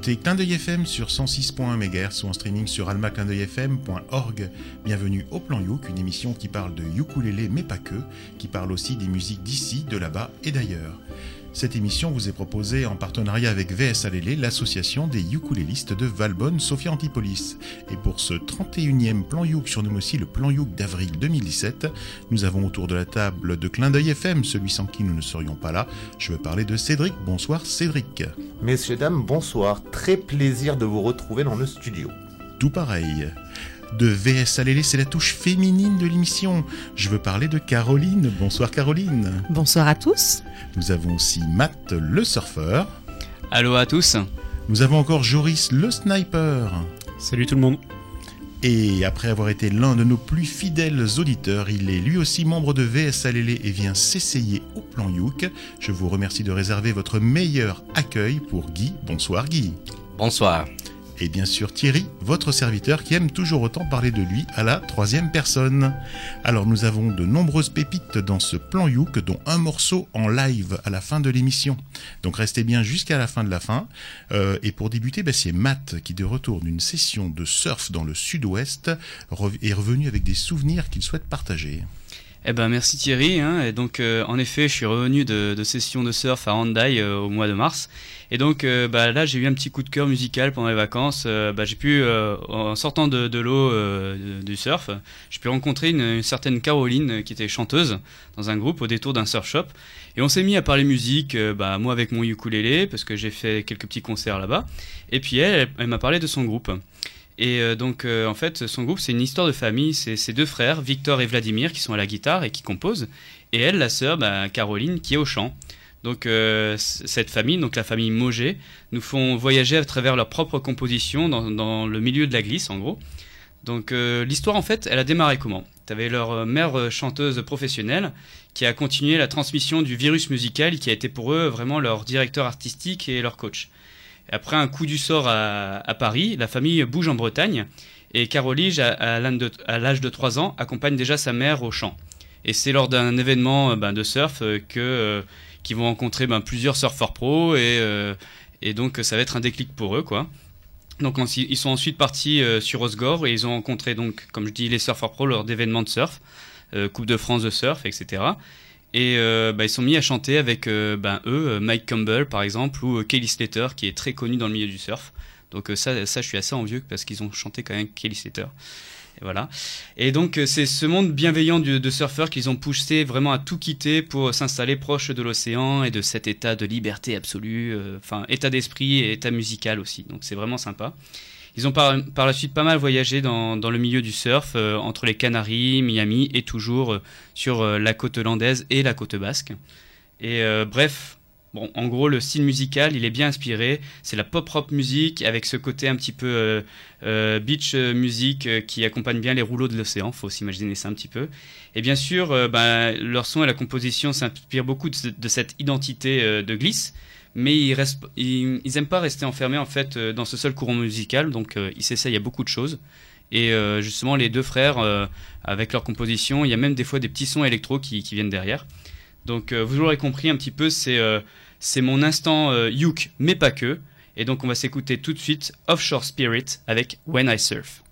écoutez Clin d'œil FM sur 106.1 MHz ou en streaming sur almaclindeuilfm.org. Bienvenue au Plan Youk, une émission qui parle de ukulélé mais pas que, qui parle aussi des musiques d'ici, de là-bas et d'ailleurs. Cette émission vous est proposée en partenariat avec VS Alélé, l'association des ukulélistes de Valbonne, Sophia Antipolis. Et pour ce 31e plan Youk, surnommé aussi le plan Youk d'avril 2017, nous avons autour de la table de Clin d'œil FM, celui sans qui nous ne serions pas là. Je veux parler de Cédric. Bonsoir Cédric. Messieurs, dames, bonsoir. Très plaisir de vous retrouver dans le studio. Tout pareil de VS Alélé, c'est la touche féminine de l'émission. Je veux parler de Caroline. Bonsoir Caroline. Bonsoir à tous. Nous avons aussi Matt le surfeur. Allô à tous. Nous avons encore Joris le sniper. Salut tout le monde. Et après avoir été l'un de nos plus fidèles auditeurs, il est lui aussi membre de VS Alélé et vient s'essayer au plan Youk. Je vous remercie de réserver votre meilleur accueil pour Guy. Bonsoir Guy. Bonsoir et bien sûr Thierry, votre serviteur qui aime toujours autant parler de lui à la troisième personne. Alors nous avons de nombreuses pépites dans ce plan Youk, dont un morceau en live à la fin de l'émission. Donc restez bien jusqu'à la fin de la fin. Euh, et pour débuter, bah, c'est Matt qui, de retour d'une session de surf dans le sud-ouest, est revenu avec des souvenirs qu'il souhaite partager. Eh ben merci Thierry. Hein. Et donc euh, en effet, je suis revenu de, de session de surf à Handai euh, au mois de mars. Et donc euh, bah, là, j'ai eu un petit coup de cœur musical pendant les vacances. bah, j'ai pu, en sortant de, de l'eau du surf, j'ai pu rencontrer une, une, certaine Caroline qui était chanteuse dans un groupe au détour d'un surf shop. Et on s'est mis à parler musique, bah, moi avec mon ukulélé parce que j'ai fait quelques petits concerts là-bas. Et puis elle, elle m'a parlé de son groupe. Et euh, donc, euh, en fait, son groupe, c'est une histoire de famille. C'est ses deux frères, Victor et Vladimir, qui sont à la guitare et qui composent. Et elle, la sœur, bah, Caroline, qui est au chant. Donc, euh, cette famille, donc la famille Mogé, nous font voyager à travers leur propre composition dans, dans le milieu de la glisse, en gros. Donc, l'histoire, en fait, elle a démarré comment? Tu avais leur mère chanteuse professionnelle qui a continué la transmission du virus musical, qui a été pour eux vraiment leur directeur artistique et leur coach. Après un coup du sort à, Paris, la famille bouge en Bretagne et Caroline, à, l'âge de 3 ans, accompagne déjà sa mère au champ. Et c'est lors d'un événement euh, ben, de surf euh, euh, qu'ils vont rencontrer ben, plusieurs surfeurs pros et, et donc ça va être un déclic pour eux quoi. Donc ils sont ensuite partis sur Osgore et ils ont rencontré donc comme je dis les surfeurs pros lors d'événements de surf, Coupe de France de surf, etc. Et euh, bah, ils sont mis à chanter avec euh, ben, eux, euh, Mike Campbell par exemple, ou Kelly Slater, qui est très connu dans le milieu du surf. Donc ça, ça, je suis assez envieux parce qu'ils ont chanté quand même Kelly Slater. Et voilà. Et donc c'est ce monde bienveillant de surfeurs qu'ils ont poussé vraiment à tout quitter pour s'installer proche de l'océan et de cet état de liberté absolue, enfin état d'esprit et état musical aussi. Donc c'est vraiment sympa. Ils ont par, la suite pas mal voyagé dans, le milieu du surf, euh, entre les Canaries, Miami et toujours euh, sur euh, la côte hollandaise et la côte basque. Et bref, Bon, en gros, le style musical, il est bien inspiré. C'est la pop-rock musique avec ce côté un petit peu beach music qui accompagne bien les rouleaux de l'océan. Faut s'imaginer ça un petit peu. Et bien sûr, ben, leur son et la composition s'inspirent beaucoup de, cette identité de glisse mais ils, restent, aiment pas rester enfermés en fait euh, dans ce seul courant musical, donc euh, ils s'essayent à beaucoup de choses. Et euh, justement, les deux frères, avec leur composition, il y a même des fois des petits sons électro qui, viennent derrière. Donc vous l'aurez compris un petit peu, c'est c'est mon instant Youk, mais pas que. Et donc on va s'écouter tout de suite Offshore Spirit avec When I Surf.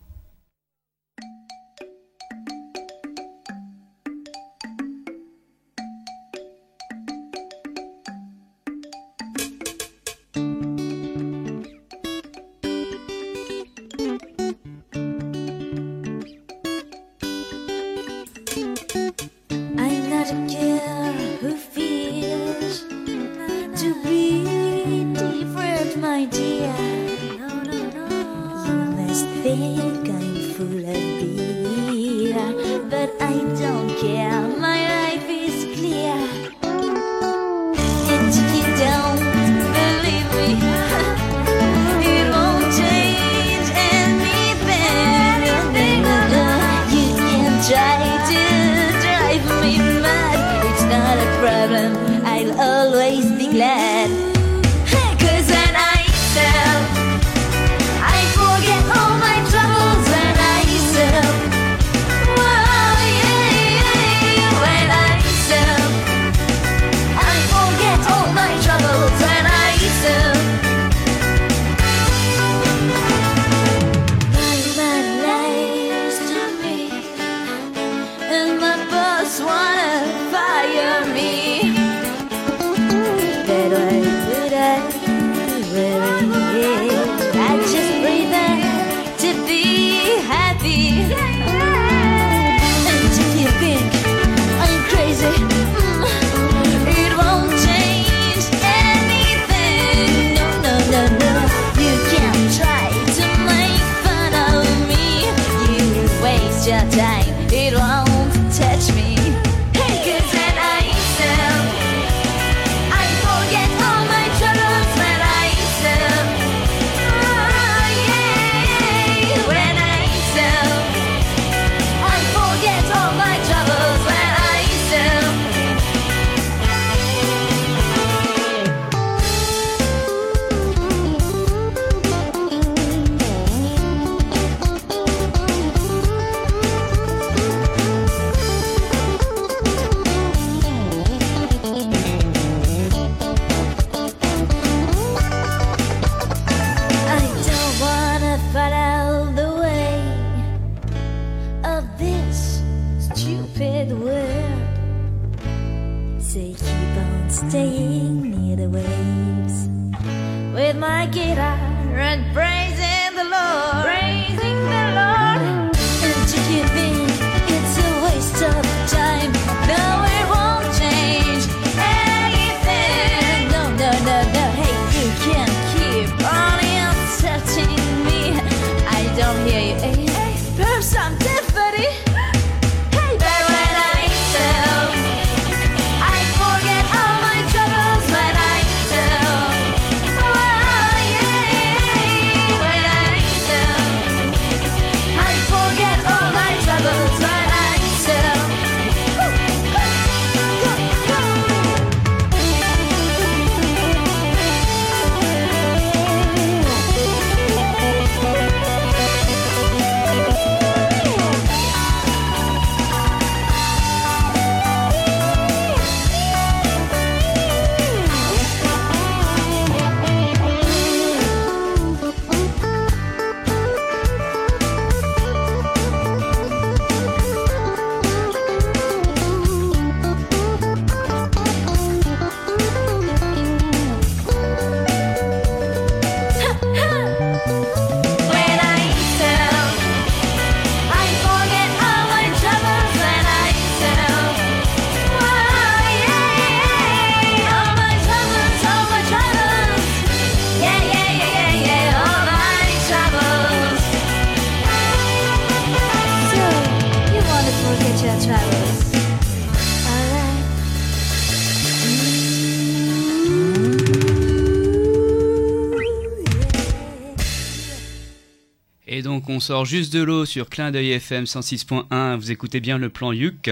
On sort juste de l'eau sur Clin d'œil FM 106.1. Vous écoutez bien le plan Yuk.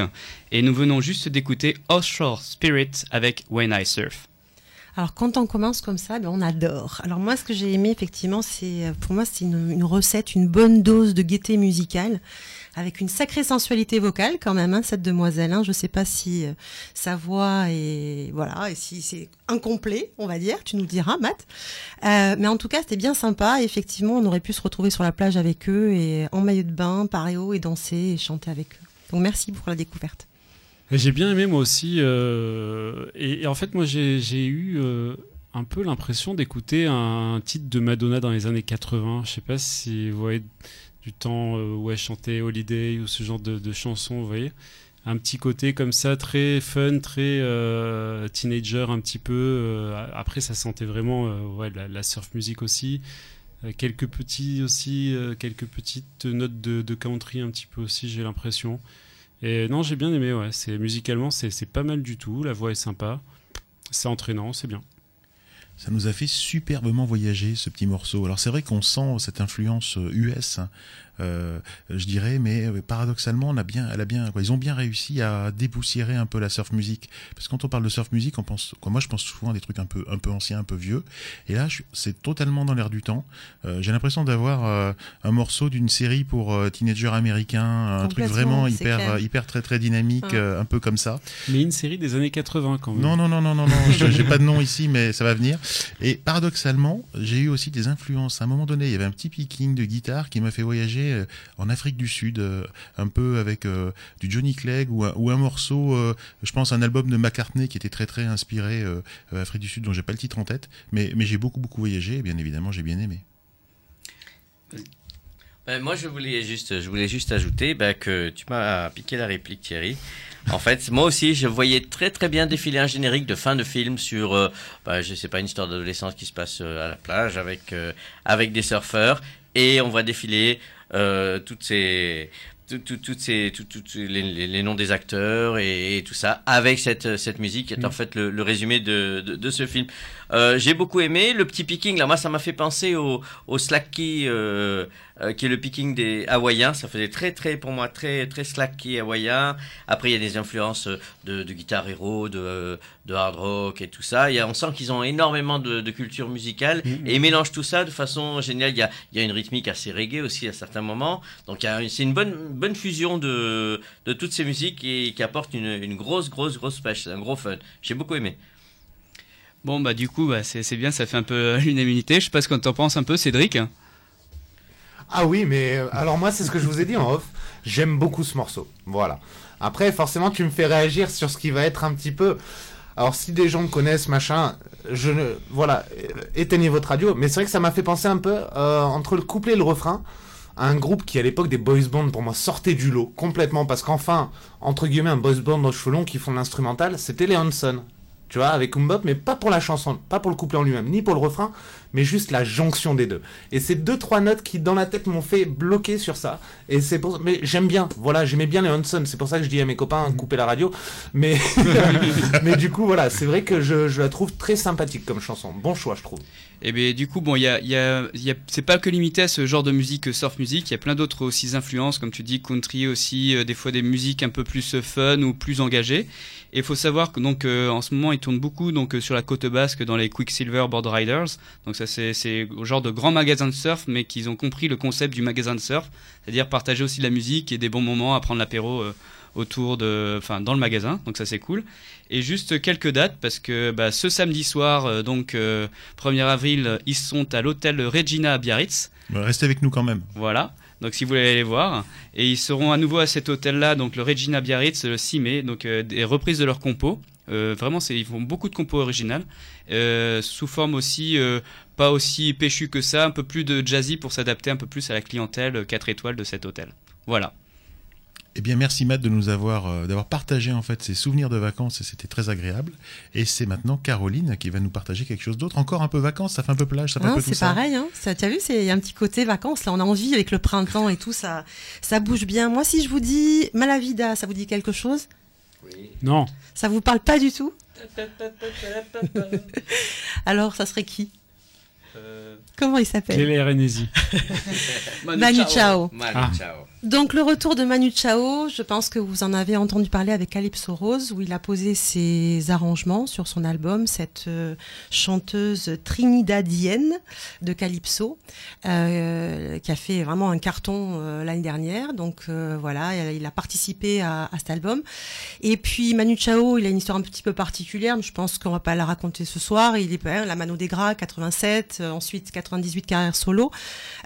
Et nous venons juste d'écouter Offshore Spirit avec When I Surf. Alors quand on commence comme ça, ben, on adore. Alors moi, ce que j'ai aimé effectivement, c'est pour moi c'est une, recette, une bonne dose de gaieté musicale avec une sacrée sensualité vocale quand même, hein, cette demoiselle. Hein. Je ne sais pas si euh, sa voix est voilà, et si c'est incomplet, on va dire. Tu nous diras, Matt. Euh, mais en tout cas, c'était bien sympa. Effectivement, on aurait pu se retrouver sur la plage avec eux et en maillot de bain, haut et danser et chanter avec eux. Donc merci pour la découverte. J'ai bien aimé moi aussi. Euh, et, en fait, moi j'ai eu un peu l'impression d'écouter un titre de Madonna dans les années 80. Je sais pas si vous voyez du temps euh, où elle chantait Holiday ou ce genre de, chansons, vous voyez. Un petit côté comme ça, très fun, très euh, teenager un petit peu. Euh, après, ça sentait vraiment ouais, la, surf music aussi. quelques petits aussi, quelques petites notes de, country un petit peu aussi, j'ai l'impression. Et non, j'ai bien aimé, ouais. Musicalement, c'est pas mal du tout. La voix est sympa. C'est entraînant, c'est bien. Ça nous a fait superbement voyager ce petit morceau. Alors c'est vrai qu'on sent cette influence US euh, je dirais, mais euh, paradoxalement, on a bien, elle a bien, ils ont bien réussi à dépoussiérer un peu la surf music. Parce que quand on parle de surf music, on pense, quoi, moi je pense souvent à des trucs un peu, un peu anciens, un peu vieux. Et là, c'est totalement dans l'air du temps. Euh, j'ai l'impression d'avoir un morceau d'une série pour teenagers américains, un truc vraiment hyper, hyper très très dynamique, un peu comme ça. Mais une série des années 80 quand même. Non, non, non, non, non, non. j'ai pas de nom ici, mais ça va venir. Et paradoxalement, j'ai eu aussi des influences. À un moment donné, il y avait un petit picking de guitare qui m'a fait voyager euh, en Afrique du Sud, euh, un peu avec euh, du Johnny Clegg ou, un morceau, je pense un album de McCartney qui était très très inspiré Afrique du Sud, dont j'ai pas le titre en tête, mais, j'ai beaucoup beaucoup voyagé et bien évidemment j'ai bien aimé. Ben, moi, je voulais juste, je voulais juste ajouter ben, que tu m'as piqué la réplique, Thierry. En fait, moi aussi, je voyais très très bien défiler un générique de fin de film sur, euh, ben, je sais pas, une histoire d'adolescence qui se passe à la plage avec avec des surfeurs et on voit défiler toutes ces toutes ces tout, tout, les, les, noms des acteurs et, et, tout ça avec cette cette musique qui est en mm. fait le, le résumé de, de, de, ce film. Euh, j'ai beaucoup aimé le petit picking là. Moi, ça m'a fait penser au au slacky euh, euh, qui est le picking des hawaïens. Ça faisait très très pour moi très très slacky hawaïen. Après, il y a des influences de, de guitare héros, de de hard rock et tout ça. Il y a, on sent qu'ils ont énormément de, de culture musicale mm. et ils mélangent tout ça de façon géniale. Il y a il y a une rythmique assez reggae aussi à certains moments. Donc c'est une bonne bonne fusion de de toutes ces musiques et qui apporte une une grosse grosse grosse pêche. un gros fun. J'ai beaucoup aimé. Bon, bah du coup, bah, c'est bien, ça fait un peu l'unanimité. Je sais pas ce qu'on t'en pense un peu, Cédric. Ah oui, mais euh, alors moi, c'est ce que je vous ai dit en off. J'aime beaucoup ce morceau. Voilà. Après, forcément, tu me fais réagir sur ce qui va être un petit peu... Alors, si des gens connaissent, machin, je ne... Voilà, éteignez votre radio. Mais c'est vrai que ça m'a fait penser un peu, euh, entre le couplet et le refrain, à un groupe qui, à l'époque des boys band, pour moi, sortait du lot, complètement. Parce qu'enfin, entre guillemets, un boys band aux cheveux longs qui font l'instrumental, c'était les Hanson tu vois, avec Umbop, mais pas pour la chanson, pas pour le couplet en lui-même, ni pour le refrain, mais juste la jonction des deux. Et c'est deux trois notes qui dans la tête m'ont fait bloquer sur ça. Et c'est pour, mais j'aime bien. Voilà, j'aimais bien les Hanson. C'est pour ça que je dis à mes copains mhm. couper la radio. Mais mais du coup voilà, c'est vrai que je, je la trouve très sympathique comme chanson. Bon choix, je trouve. Et eh bien du coup, bon, il y a, y a, y a c'est pas que limité à ce genre de musique surf music, il y a plein d'autres aussi influences, comme tu dis, country aussi, euh, des fois des musiques un peu plus fun ou plus engagées. Et il faut savoir que donc euh, en ce moment, ils tournent beaucoup donc euh, sur la côte basque dans les Quicksilver Board Riders. Donc ça c'est c'est genre de grands magasins de surf, mais qu'ils ont compris le concept du magasin de surf, c'est-à-dire partager aussi de la musique et des bons moments à prendre l'apéro autour de, enfin dans le magasin. Donc ça c'est cool. Et juste quelques dates parce que bah, ce samedi soir, euh, donc 1er euh, avril, ils sont à l'hôtel Regina à Biarritz. Restez avec nous quand même. Voilà. Donc si vous voulez aller voir, et ils seront à nouveau à cet hôtel-là, donc le Regina Biarritz, le 6 mai, donc euh, des reprises de leurs compos. vraiment, c'est ils font beaucoup de compos originales, sous forme aussi pas aussi péchu que ça, un peu plus de jazzy pour s'adapter un peu plus à la clientèle 4 étoiles de cet hôtel. Voilà. Eh bien, merci Matt de nous avoir euh, d'avoir partagé en fait ses souvenirs de vacances et c'était très agréable. Et c'est maintenant Caroline qui va nous partager quelque chose d'autre. Encore un peu vacances, ça fait un peu plage, ça fait un peu tout ça. C'est pareil, hein. Ça, as vu, c'est un petit côté vacances. Là, on a envie avec le printemps et tout, ça, ça bouge bien. Moi, si je vous dis Malavida, ça vous dit quelque chose? Oui. Non. Ça vous parle pas du tout? Alors, ça serait qui? Euh... Comment il s'appelle? Quelle est Manu Chao. Manu ah. Donc le retour de Manu Chao, je pense que vous en avez entendu parler avec Calypso Rose, où il a posé ses arrangements sur son album, cette euh, chanteuse trinidadienne de Calypso, euh, qui a fait vraiment un carton euh, l'année dernière. Donc voilà, il a participé à, cet album. Et puis Manu Chao, il a une histoire un petit peu particulière, mais je pense qu'on va pas la raconter ce soir. Il est la Mano des Gras, 87, ensuite 98 carrière solo.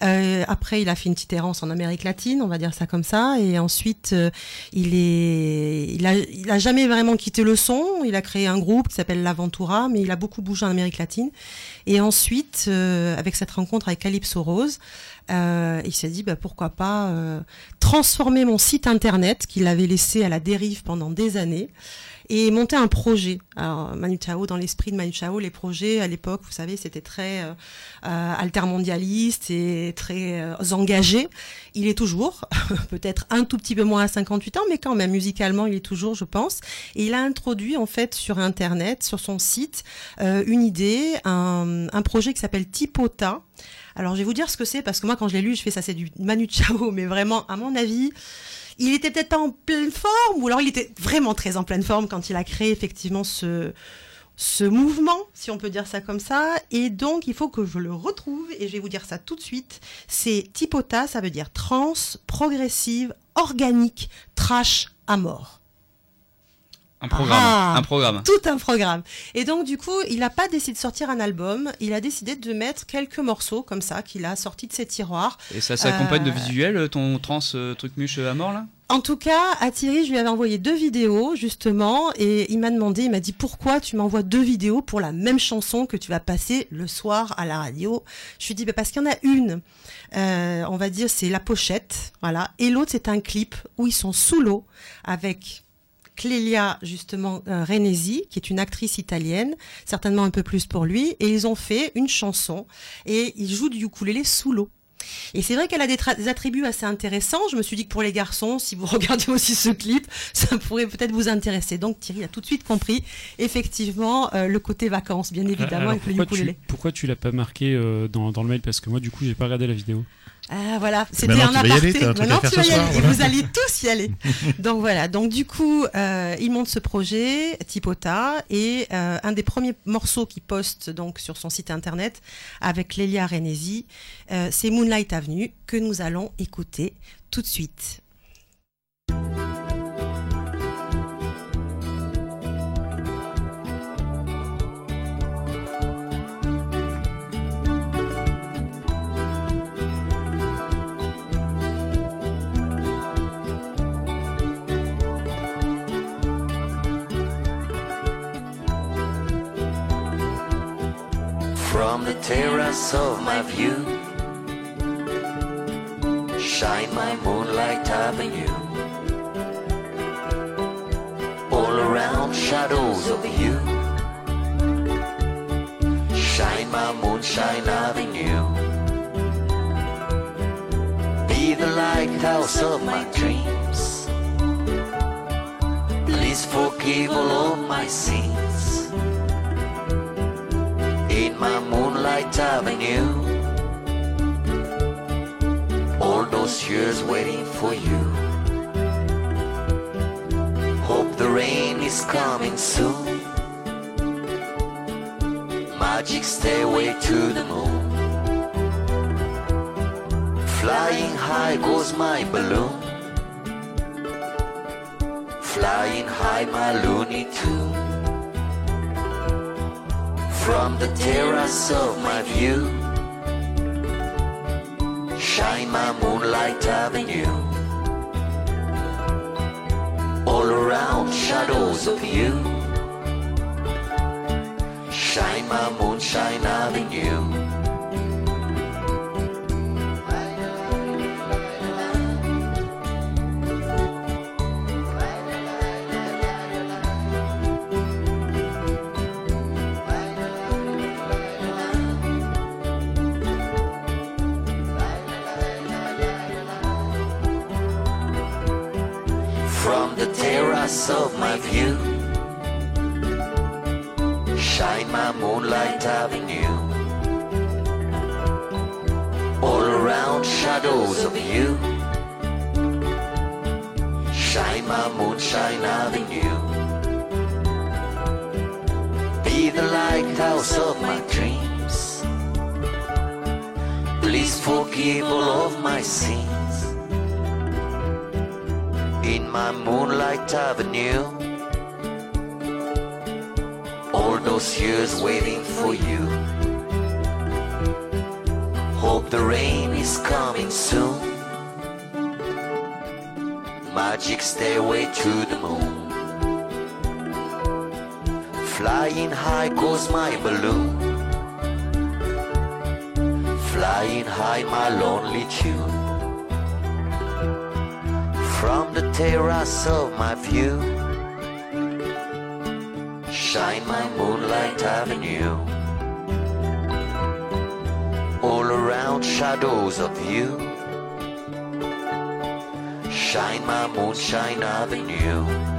après, il a fait une petite errance en Amérique latine, on va dire ça comme ça. Et ensuite, euh, il est, il a, il a jamais vraiment quitté le son. Il a créé un groupe qui s'appelle l'Aventura, mais il a beaucoup bougé en Amérique latine. Et ensuite, euh, avec cette rencontre avec Calypso Rose, euh, il s'est dit bah, pourquoi pas transformer mon site internet qu'il avait laissé à la dérive pendant des années et monter un projet. Alors Manu Chao, dans l'esprit de Manu Chao, les projets à l'époque, vous savez, c'était très euh, euh altermondialiste et très euh, engagé. Il est toujours, peut-être un tout petit peu moins à 58 ans, mais quand même musicalement, il est toujours, je pense. Et il a introduit en fait sur Internet, sur son site, euh, une idée, un, un projet qui s'appelle Tipota. Alors je vais vous dire ce que c'est parce que moi quand je l'ai lu, je fais ça c'est du Manu Chao, mais vraiment à mon avis, il était peut-être pas en pleine forme, ou alors il était vraiment très en pleine forme quand il a créé effectivement ce, ce mouvement, si on peut dire ça comme ça. Et donc, il faut que je le retrouve, et je vais vous dire ça tout de suite. C'est Tipota, ça veut dire trans, progressive, organique, trash à mort. Un programme. Ah. Un programme. tout un programme. Et donc du coup, il n'a pas décidé de sortir un album, il a décidé de mettre quelques morceaux comme ça qu'il a sortis de ses tiroirs. Et ça s'accompagne de Euh, visuels, ton trans euh, truc muche à mort là? En tout cas, à Thierry, je lui avais envoyé deux vidéos justement et il m'a demandé, il m'a dit pourquoi tu m'envoies deux vidéos pour la même chanson que tu vas passer le soir à la radio? Je lui ai dit bah, parce qu'il y en a une, euh, on va dire c'est la pochette, voilà, et l'autre c'est un clip où ils sont sous l'eau avec Clélia justement euh, Renesi, qui est une actrice italienne, certainement un peu plus pour lui, et ils ont fait une chanson et ils jouent du ukulélé sous l'eau. Et c'est vrai qu'elle a des, attributs assez intéressants. Je me suis dit que pour les garçons, si vous regardez aussi ce clip, ça pourrait peut-être vous intéresser. Donc Thierry a tout de suite compris, effectivement, euh, le côté vacances, bien évidemment, Alors, avec le pourquoi, tu, ukulélé. pourquoi tu l'as pas marqué euh, dans, dans le mail? Parce que moi, du coup, j'ai pas regardé la vidéo. Ah voilà, c'était un aparté. Maintenant tu vas y aller. Vous allez tous y aller. Donc voilà. Donc du coup, euh, il monte ce projet, Tipota, et euh, un des premiers morceaux qu'il poste donc sur son site internet avec Lélia Renesi, euh, c'est Moonlight Avenue que nous allons écouter tout de suite. Terrace of my view, shine my moonlight avenue. All around shadows of you, shine my moonshine avenue. Be the lighthouse of my dreams. Please forgive all of my sins in my moonlight avenue. All those years waiting for you. Hope the rain is coming soon. Magic stairway to the moon. Flying high goes my balloon. Flying high my looney tune from the terrace of my view. Shine my moonlight avenue. All around shadows of you. Shine my moonshine avenue. Of my view. Shine my moonlight avenue. All around shadows of you. Shine my moonshine avenue. Be the lighthouse of my dreams. Please forgive all of my sins in my moonlight avenue. All those years waiting for you. Hope the rain is coming soon. Magic stairway to the moon. Flying high goes my balloon. Flying high my lonely tune from the terrace of my view. Shine my moonlight avenue. All around shadows of you. Shine my moonshine avenue.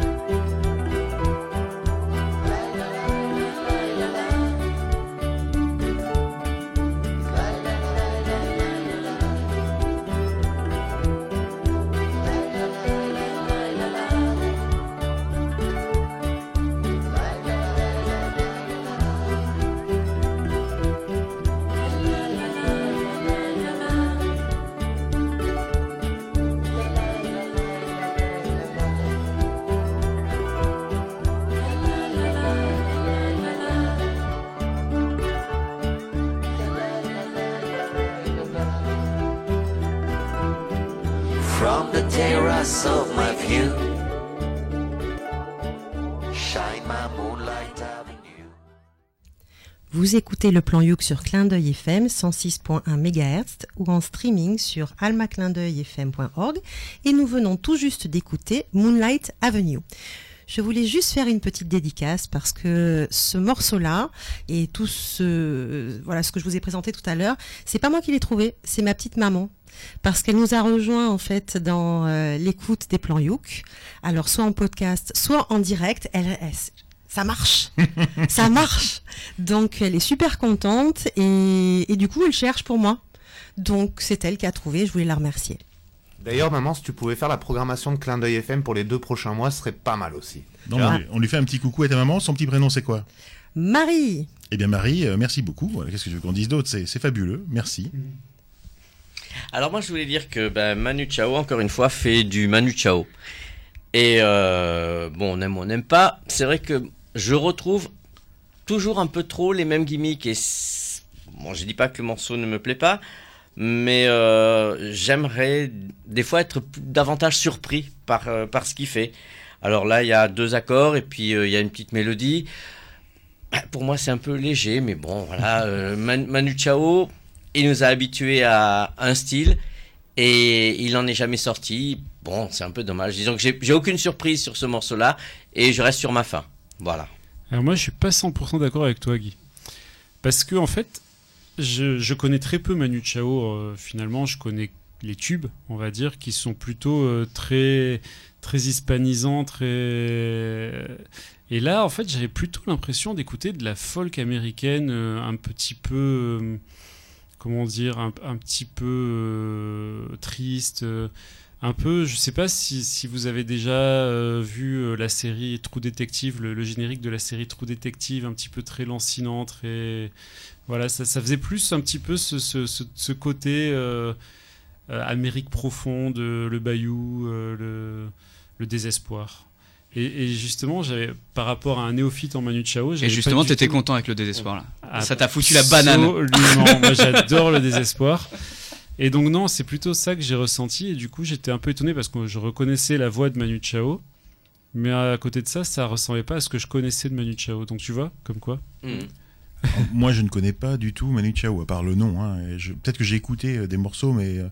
Vous écoutez le plan Youk sur Clin d'œil FM 106.1 MHz ou en streaming sur almaclindeuilfm.org et nous venons tout juste d'écouter Moonlight Avenue. Je voulais juste faire une petite dédicace parce que ce morceau-là et tout ce voilà ce que je vous ai présenté tout à l'heure, c'est pas moi qui l'ai trouvé, c'est ma petite maman parce qu'elle nous a rejoint en fait dans euh, l'écoute des plans Youk. Alors soit en podcast, soit en direct. Ça marche, ça marche. Donc elle est super contente et, et du coup elle cherche pour moi. Donc c'est elle qui a trouvé. Je voulais la remercier. D'ailleurs, maman, si tu pouvais faire la programmation de Clin d'œil FM pour les deux prochains mois, ce serait pas mal aussi. Non, Ah. on, lui, fait un petit coucou à ta maman. Son petit prénom, c'est quoi Marie, Eh bien, Marie, euh, merci beaucoup. Voilà, Qu'est-ce que je veux qu'on dise d'autre? C'est c'est fabuleux. Merci. Alors moi je voulais dire que ben, Manu Chao encore une fois fait du Manu Chao. Et euh, bon on aime ou on n'aime pas. C'est vrai que je retrouve toujours un peu trop les mêmes gimmicks. Et bon je dis pas que le morceau ne me plaît pas, mais euh, j'aimerais des fois être davantage surpris par euh, par ce qu'il fait. Alors là il y a deux accords et puis euh, il y a une petite mélodie. Pour moi c'est un peu léger, mais bon voilà Man- Manu Chao il nous a habitués à un style et il n'en est jamais sorti. Bon, c'est un peu dommage. Disons que j'ai j'ai aucune surprise sur ce morceau-là et je reste sur ma fin. Voilà. Alors moi, je suis pas 100% d'accord avec toi, Guy. Parce que en fait, je, connais très peu Manu Chao. euh, finalement, je connais les tubes, on va dire, qui sont plutôt euh, très très hispanisants. Et là, en fait, j'avais plutôt l'impression d'écouter de la folk américaine, euh, un petit peu, comment dire, un, un petit peu triste. Un peu, je sais pas si, si vous avez déjà euh, vu euh, la série True Detective, le, le générique de la série True Detective, un petit peu très lancinant, très. Voilà, ça, ça faisait plus un petit peu ce, ce, ce, ce côté euh, euh, Amérique profonde, le bayou, euh, le, le désespoir. Et, et justement, j'avais par rapport à un néophyte en Manu Chao, Et justement, t'étais tout- content avec le désespoir là. Ah, Ça t'a foutu la banane. Absolument, moi j'adore le désespoir. Et donc non, c'est plutôt ça que j'ai ressenti et du coup j'étais un peu étonné parce que je reconnaissais la voix de Manu Chao, mais à côté de ça, ça ressemblait pas à ce que je connaissais de Manu Chao. Donc tu vois, comme quoi. Hmm. Moi, je ne connais pas du tout Manu Chao, à part le nom. hein, Peut-être que j'ai écouté euh, des morceaux, mais euh,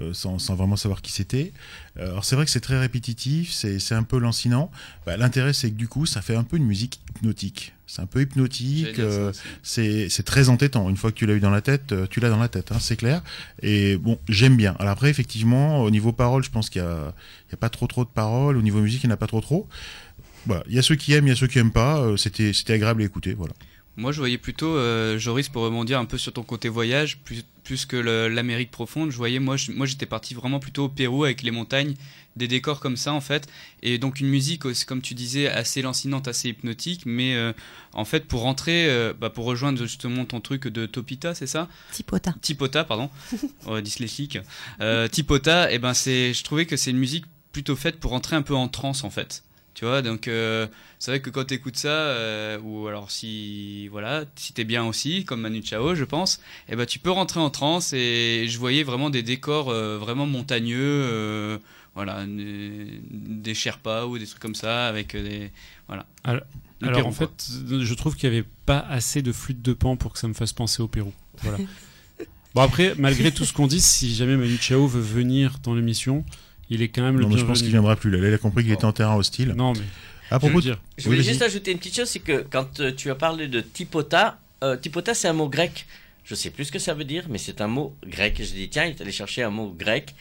euh, sans, sans vraiment savoir qui c'était. Alors, c'est vrai que c'est très répétitif, c'est un peu lancinant. Bah, L'intérêt, c'est que du coup, ça fait un peu une musique hypnotique. C'est un peu hypnotique, euh, c'est très entêtant. Une fois que tu l'as eu dans la tête, tu l'as dans la tête, hein, c'est clair. Et bon, j'aime bien. Alors après, effectivement, au niveau paroles, je pense qu'il y a, pas trop trop de paroles. Au niveau musique, il n'y en a pas trop trop. Voilà. Il y a ceux qui aiment, il y a ceux qui aiment pas. C'était agréable à écouter. Voilà. Moi, je voyais plutôt, euh, Joris, pour rebondir un peu sur ton côté voyage, plus, plus que l'Amérique profonde, je voyais, moi, je- moi j'étais parti vraiment plutôt au Pérou avec les montagnes, des décors comme ça, en fait. Et donc, une musique, aussi, comme tu disais, assez lancinante, assez hypnotique, mais euh, en fait, pour rentrer, euh, bah, pour rejoindre justement ton truc de Topita, c'est ça? Tipota. Tipota, pardon, ouais, dyslexique. Euh, Tipota, et ben c'est, je trouvais que c'est une musique plutôt faite pour entrer un peu en transe en fait. Tu vois, donc euh, c'est vrai que quand tu écoutes ça, euh, ou alors si voilà, si t'es bien aussi, comme Manu Chao, je pense, et ben tu peux rentrer en transe et je voyais vraiment des décors euh, vraiment montagneux, euh, voilà, des, Sherpas ou des trucs comme ça avec des voilà. Alors- Le Alors Pérou, en quoi. fait, je trouve qu'il y avait pas assez de flûte de pan pour que ça me fasse penser au Pérou. Voilà. bon après, malgré tout ce qu'on dit, si jamais Manu Chao veut venir dans l'émission, il est quand même le Non, mais je pense qu'il viendra plus. Là, il a compris qu'il était en terrain hostile. Non mais À je propos veux de... dire, Je voulais juste ajouter une petite chose, c'est que quand euh, tu as parlé de typota, euh, typota c'est un mot grec. Je sais plus ce que ça veut dire, mais c'est un mot grec. Et je dis tiens, il est allé chercher un mot grec.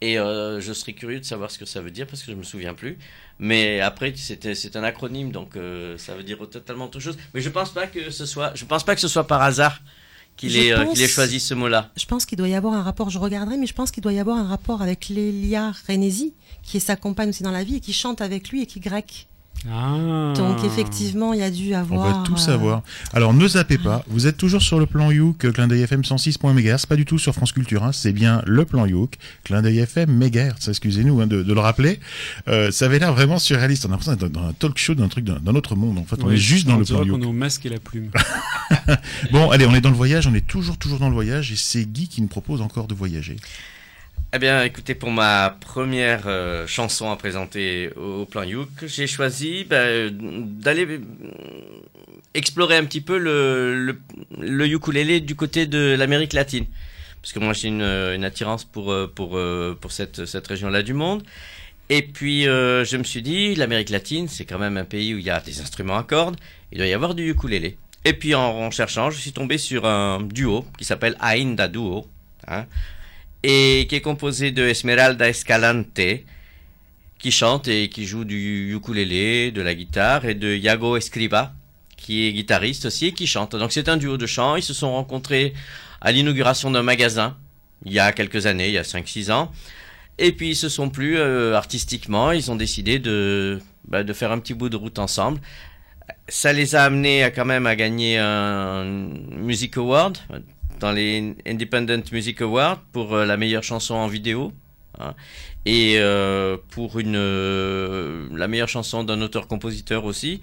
Et euh, je serais curieux de savoir ce que ça veut dire parce que je me souviens plus. Mais après, c'était- c'est un acronyme, donc euh, ça veut dire totalement autre chose. Mais je pense pas que ce soit, je pense pas que ce soit par hasard qu'il Je ait, euh, pense- qu'il ait choisi ce mot-là. Je pense qu'il doit y avoir un rapport, je regarderai, mais je pense qu'il doit y avoir un rapport avec Lélia Renesi, qui est sa compagne aussi dans la vie et qui chante avec lui et qui grecque. Ah. Donc effectivement, il y a dû On avoir. va tout euh, savoir. Alors ne zappez pas, vous êtes toujours sur le plan Youk, clin d'œil FM 106.MHz, pas du tout sur France Culture, hein, c'est bien le plan Youk, clin d'œil FM MHz, excusez-nous hein, de, de le rappeler. Euh, ça avait l'air vraiment surréaliste, on a l'impression d'être dans un talk show, d'un truc d'un autre monde, en fait, on Ouais, est juste dans on le plan qu'on est Youk. au masque et la plume. Bon, allez, on est dans le voyage, on est toujours toujours dans le voyage, et c'est Guy qui nous propose encore de voyager. Eh bien, écoutez, pour ma première euh, chanson à présenter au, plan Youk, j'ai choisi bah, d'aller euh, explorer un petit peu le, le, ukulélé du côté de l'Amérique latine. Parce que moi, j'ai une, une, attirance pour, euh, pour, pour cette, cette région-là du monde. Et puis, euh, je me suis dit, l'Amérique latine, c'est quand même un pays où il y a des instruments à cordes. Il doit y avoir du ukulélé. Et puis, en, en cherchant, je suis tombé sur un duo qui s'appelle Ainda Duo. Hein, et qui est composé de Esmeralda Escalante, qui chante et qui joue du ukulélé, de la guitare, et de Iago Escriba, qui est guitariste aussi et qui chante. Donc c'est un duo de chant. Ils se sont rencontrés à l'inauguration d'un magasin il y a quelques années, il y a 5-6 ans. Et puis ils se sont plus euh, artistiquement, ils ont décidé de, bah, de faire un petit bout de route ensemble. Ça les a amenés à quand même à gagner un Music Award dans les Independent Music Awards pour euh, la meilleure chanson en vidéo. Hein, et euh, pour une euh, la meilleure chanson d'un auteur-compositeur aussi.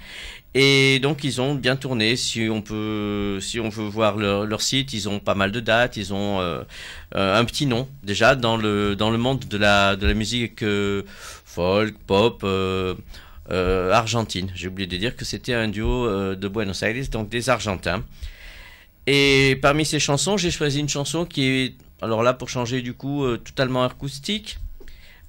Et donc ils ont bien tourné. Si on peut, si on veut voir leur, site, ils ont pas mal de dates. Ils ont un petit nom déjà dans le dans le monde de la de la musique folk, pop. argentine. J'ai oublié de dire que c'était un duo de Buenos Aires, donc des Argentins. Et parmi ces chansons, j'ai choisi une chanson qui est, alors là, pour changer du coup, euh, totalement acoustique.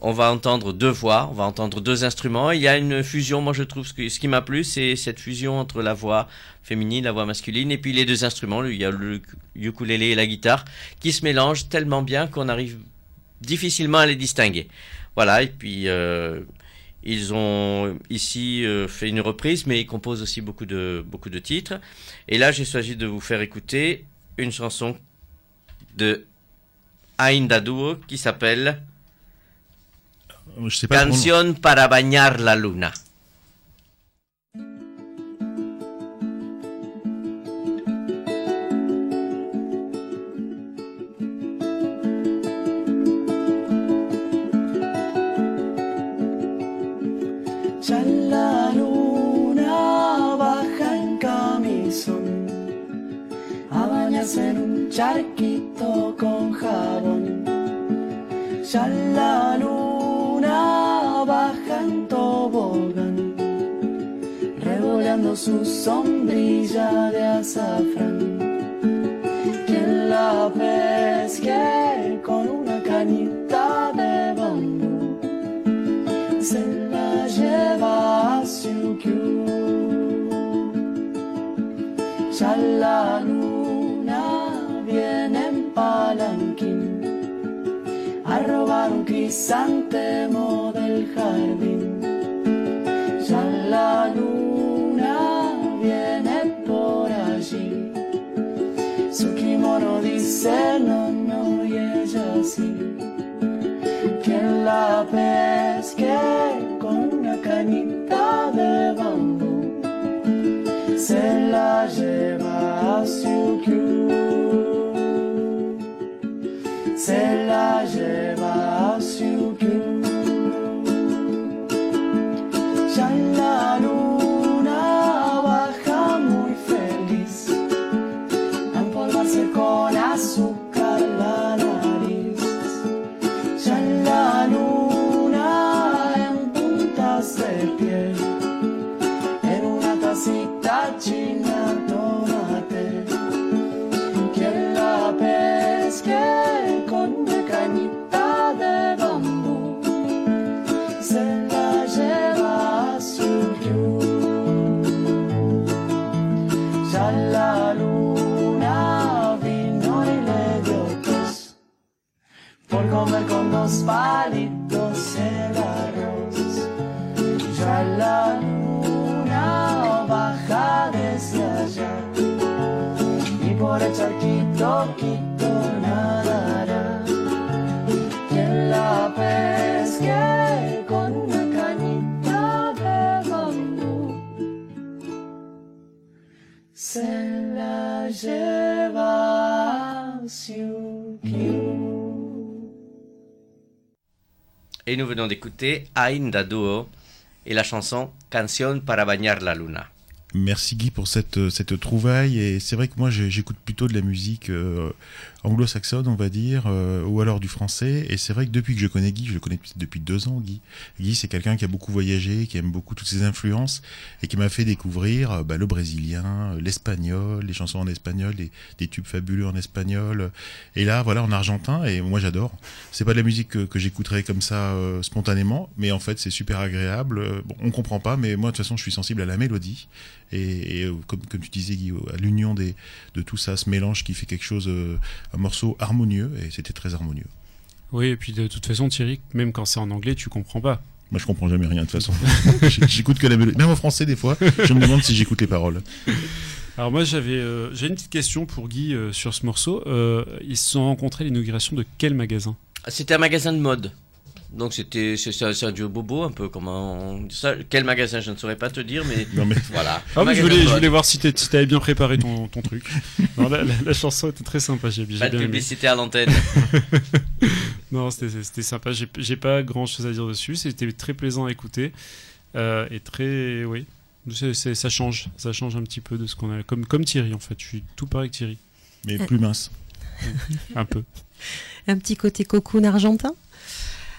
On va entendre deux voix, on va entendre deux instruments. Il y a une fusion, moi je trouve, ce, qui m'a plu, c'est cette fusion entre la voix féminine, la voix masculine, et puis les deux instruments, il y a le ukulélé et la guitare, qui se mélangent tellement bien qu'on arrive difficilement à les distinguer. Voilà, et puis euh, ils ont ici euh, fait une reprise, mais ils composent aussi beaucoup de, beaucoup de titres. Et là, j'ai choisi de vous faire écouter une chanson de Ainda Duo qui s'appelle Canción para bañar la luna. Ya la luna baja en camisón a bañarse en un charquito con jabón. Ya la luna baja en tobogán, revoleando su sombrilla de azafrán. Un Et nous venons d'écouter Ainda Duo et la chanson Canción para bañar la luna. Merci Guy pour cette, cette trouvaille. Et c'est vrai que moi j'écoute plutôt de la musique euh, anglo-saxonne, on va dire, euh, ou alors du français. Et c'est vrai que depuis que je connais Guy, je le connais depuis deux ans, Guy. Guy, c'est quelqu'un qui a beaucoup voyagé, qui aime beaucoup toutes ses influences et qui m'a fait découvrir euh, bah, le brésilien, euh, l'espagnol, les chansons en espagnol, des, des tubes fabuleux en espagnol. Et là, voilà, en argentin. Et moi, j'adore. C'est pas de la musique que, que j'écouterais comme ça euh, spontanément, mais en fait, c'est super agréable. Euh, Bon, on comprend pas, mais moi, de toute façon, je suis sensible à la mélodie et, et, euh, comme, comme tu disais, Guy, à l'union des de tout ça, ce mélange qui fait quelque chose, euh, un morceau harmonieux. Et c'était très harmonieux. Oui, et puis de toute façon, Thierry, même quand c'est en anglais, tu comprends pas. Moi, je comprends jamais rien de toute façon. j'écoute que la mélodie. Même en français, des fois, je me demande si j'écoute les paroles. Alors moi, j'avais, euh, j'ai une petite question pour Guy euh, sur ce morceau. Euh, ils se sont rencontrés à l'inauguration de quel magasin? C'était un magasin de mode. Donc c'était c'est un, duo bobo un peu comment on ça quel magasin je ne saurais pas te dire mais Non, mais voilà Ah oui, je voulais, je voulais voir si t'es- si t'avais bien préparé ton, ton truc. Non, la, la- la chanson était très sympa, j'ai pas de bien aimé. publicité à l'antenne Non, c'était c'était sympa. J'ai pas grand chose à dire dessus. C'était très plaisant à écouter euh, et très, oui, ça change, ça change un petit peu de ce qu'on a. Comme comme Thierry en fait. Je suis tout pareil que Thierry, mais plus mince. un peu. Un petit côté cocoon argentin?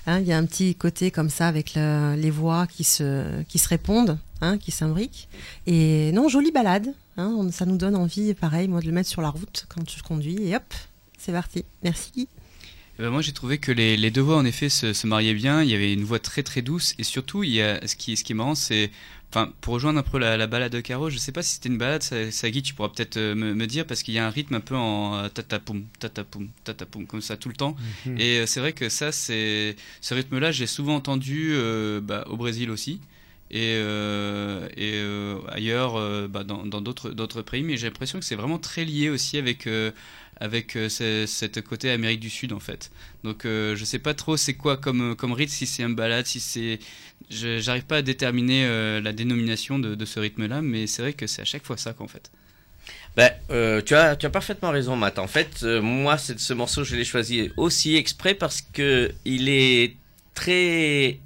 Hein, Il y a un petit côté comme ça avec le- les voix qui se, qui se répondent, hein, qui s'imbriquent. Et non, jolie balade. hein, ça nous donne envie, pareil, moi, de le mettre sur la route quand je conduis. Et hop, c'est parti. Merci. Eh ben, moi j'ai trouvé que les, les deux voix en effet se, se mariaient bien, il y avait une voix très très douce. Et surtout il y a, ce, qui, ce qui est marrant c'est, enfin pour rejoindre un peu la, la balade de Caro, je sais pas si c'était une balade, Guy tu pourras peut-être euh, me, me dire parce qu'il y a un rythme un peu en euh, tatapoum, tatapoum, tatapoum comme ça tout le temps. Mhm. et euh, c'est vrai que ça c'est, ce rythme là j'ai souvent entendu euh, bah, au Brésil aussi. Et, euh, et euh, ailleurs euh, bah, dans d'autres d'autres pays. Mais j'ai l'impression que c'est vraiment très lié aussi avec avec euh, ce, cette côté Amérique du Sud en fait. Donc euh, je sais pas trop c'est quoi comme comme rythme si c'est un balade si c'est j'arrive pas à déterminer euh, la dénomination de, ce rythme là mais c'est vrai que c'est à chaque fois ça qu'en fait. Ben, euh, tu as, tu as parfaitement raison, Matt. En fait, euh, moi, ce morceau, je l'ai choisi aussi exprès parce que il est très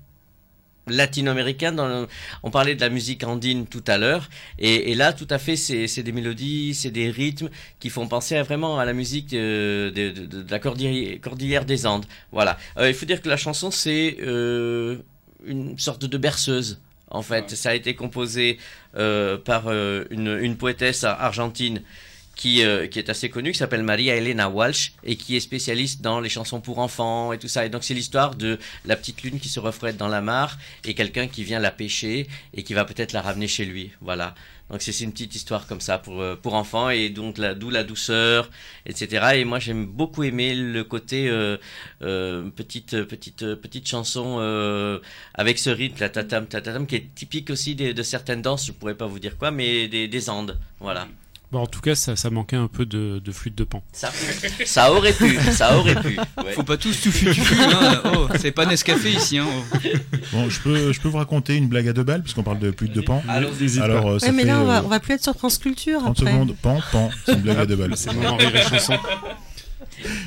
latino-américain. Le- On parlait de la musique andine tout à l'heure, et, et là, tout à fait, c'est des mélodies, c'est des rythmes qui font penser à vraiment à la musique euh, de, de- de- de la cordillère, cordillère des Andes. Voilà. Euh, il faut dire que la chanson, c'est euh, une sorte de berceuse. En fait, ça a été composé euh, par une, une poétesse argentine qui, euh, qui est assez connue, qui s'appelle Maria Elena Walsh et qui est spécialiste dans les chansons pour enfants et tout ça. Et donc c'est l'histoire de la petite lune qui se reflète dans la mare et quelqu'un qui vient la pêcher et qui va peut-être la ramener chez lui. Voilà. Donc c'est une petite histoire comme ça pour euh, pour enfants et donc d'où la douceur, etc. Et moi j'aime beaucoup aimer le côté euh, euh, petite petite petite chanson euh, avec ce rythme la tatam tatatam qui est typique aussi des- de certaines danses. Je pourrais pas vous dire quoi, mais des, des Andes. Voilà. Bon, en tout cas, ça, ça manquait un peu de, de flûte de pan. Ça, ça aurait pu, ça aurait pu. ouais. Faut pas tous tout tu hein. Oh, c'est pas Nescafé ici hein. Oh. Bon, je peux, je peux vous raconter une blague à deux balles, puisqu'on parle de plus de pan. Pas. Alors, euh, ça Ouais, mais fait là, on va, euh, on va plus être sur France Culture 30 après. secondes. Pan, pan, c'est une blague à deux balles. C'est rire et chanson.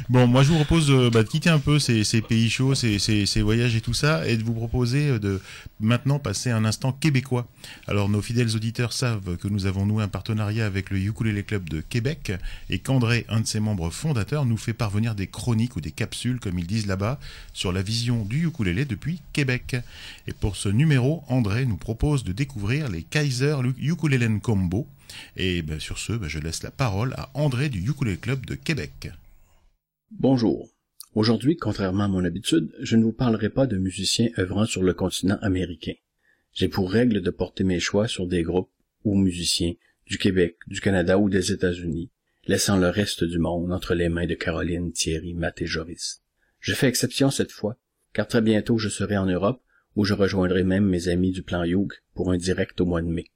Bon, moi je vous propose euh, bah, de quitter un peu ces, pays chauds, ces, voyages et tout ça, et de vous proposer euh, de maintenant passer un instant québécois. Alors nos fidèles auditeurs savent que nous avons noué un partenariat avec le Ukulele Club de Québec, et qu'André, un de ses membres fondateurs, nous fait parvenir des chroniques ou des capsules, comme ils disent là-bas, sur la vision du ukulélé depuis Québec. Et pour ce numéro, André nous propose de découvrir les Kaiser Ukulelen Combo. Et ben, sur ce, ben, je laisse la parole à André du Ukulele Club de Québec. Bonjour. Aujourd'hui, contrairement à mon habitude, je ne vous parlerai pas de musiciens œuvrant sur le continent américain. J'ai pour règle de porter mes choix sur des groupes ou musiciens du Québec, du Canada ou des États-Unis, laissant le reste du monde entre les mains de Caroline, Thierry, Matt et Joris. Je fais exception cette fois, car très bientôt je serai en Europe, où je rejoindrai même mes amis du plan Youg pour un direct au mois de mai.